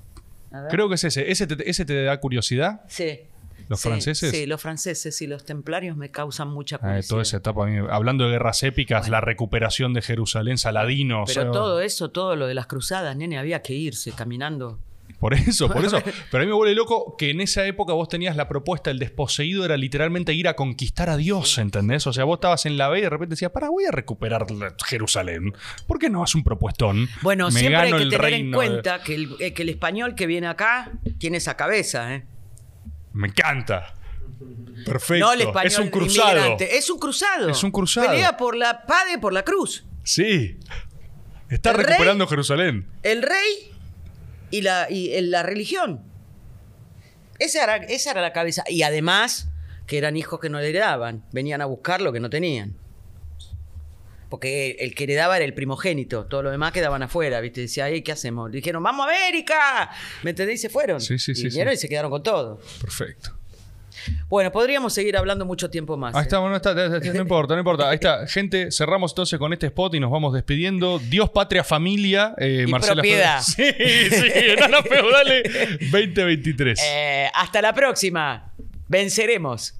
B: A ver.
A: Creo que es ese. ¿Ese te, ese te da curiosidad?
B: Sí.
A: ¿Los
B: Sí,
A: franceses?
B: Sí, los franceses y los templarios me causan mucha
A: Ah,
B: curiosidad.
A: toda esa etapa, hablando de guerras épicas, la recuperación de Jerusalén, Saladino. o
B: Pero
A: sea,
B: todo eso, todo lo de las cruzadas, nene, había que irse caminando.
A: Por eso, por eso. Pero a mí me vuelve loco que en esa época vos tenías la propuesta, el desposeído era literalmente ir a conquistar a Dios, ¿entendés? O sea, vos estabas en la B y de repente decías, para, voy a recuperar Jerusalén. ¿Por qué no haces un propuestón?
B: Bueno,
A: Me
B: siempre hay que tener en
A: de-
B: cuenta que el, eh, que el español que viene acá tiene esa cabeza, ¿eh?
A: Me encanta. Perfecto.
B: No el español
A: es un cruzado.
B: inmigrante. Es un cruzado.
A: Es un cruzado.
B: Pelea por la pade, por la cruz.
A: Sí. Está
B: El rey-
A: recuperando Jerusalén.
B: El rey y la, y la religión. Esa era, esa era la cabeza. Y además, que eran hijos que no le heredaban. Venían a buscar lo que no tenían. Porque el que heredaba era el primogénito. Todo lo demás quedaban afuera, ¿viste? Decía, "Ey, ¿qué hacemos? Dijeron, ¡vamos a América! ¿Me entendés? Y se fueron.
A: Sí, sí,
B: Y
A: sí,
B: vinieron y se quedaron con todo.
A: Perfecto.
B: Bueno, podríamos seguir hablando mucho tiempo más.
A: Ahí
B: ¿eh?
A: está, bueno, está, no importa, no importa. Ahí está. Gente, cerramos entonces con este spot y nos vamos despidiendo. Dios, patria, familia. eh,
B: Y
A: Marcela
B: propiedad.
A: Sí, sí, Enana Feudale 2023.
B: Eh, hasta la próxima. Venceremos.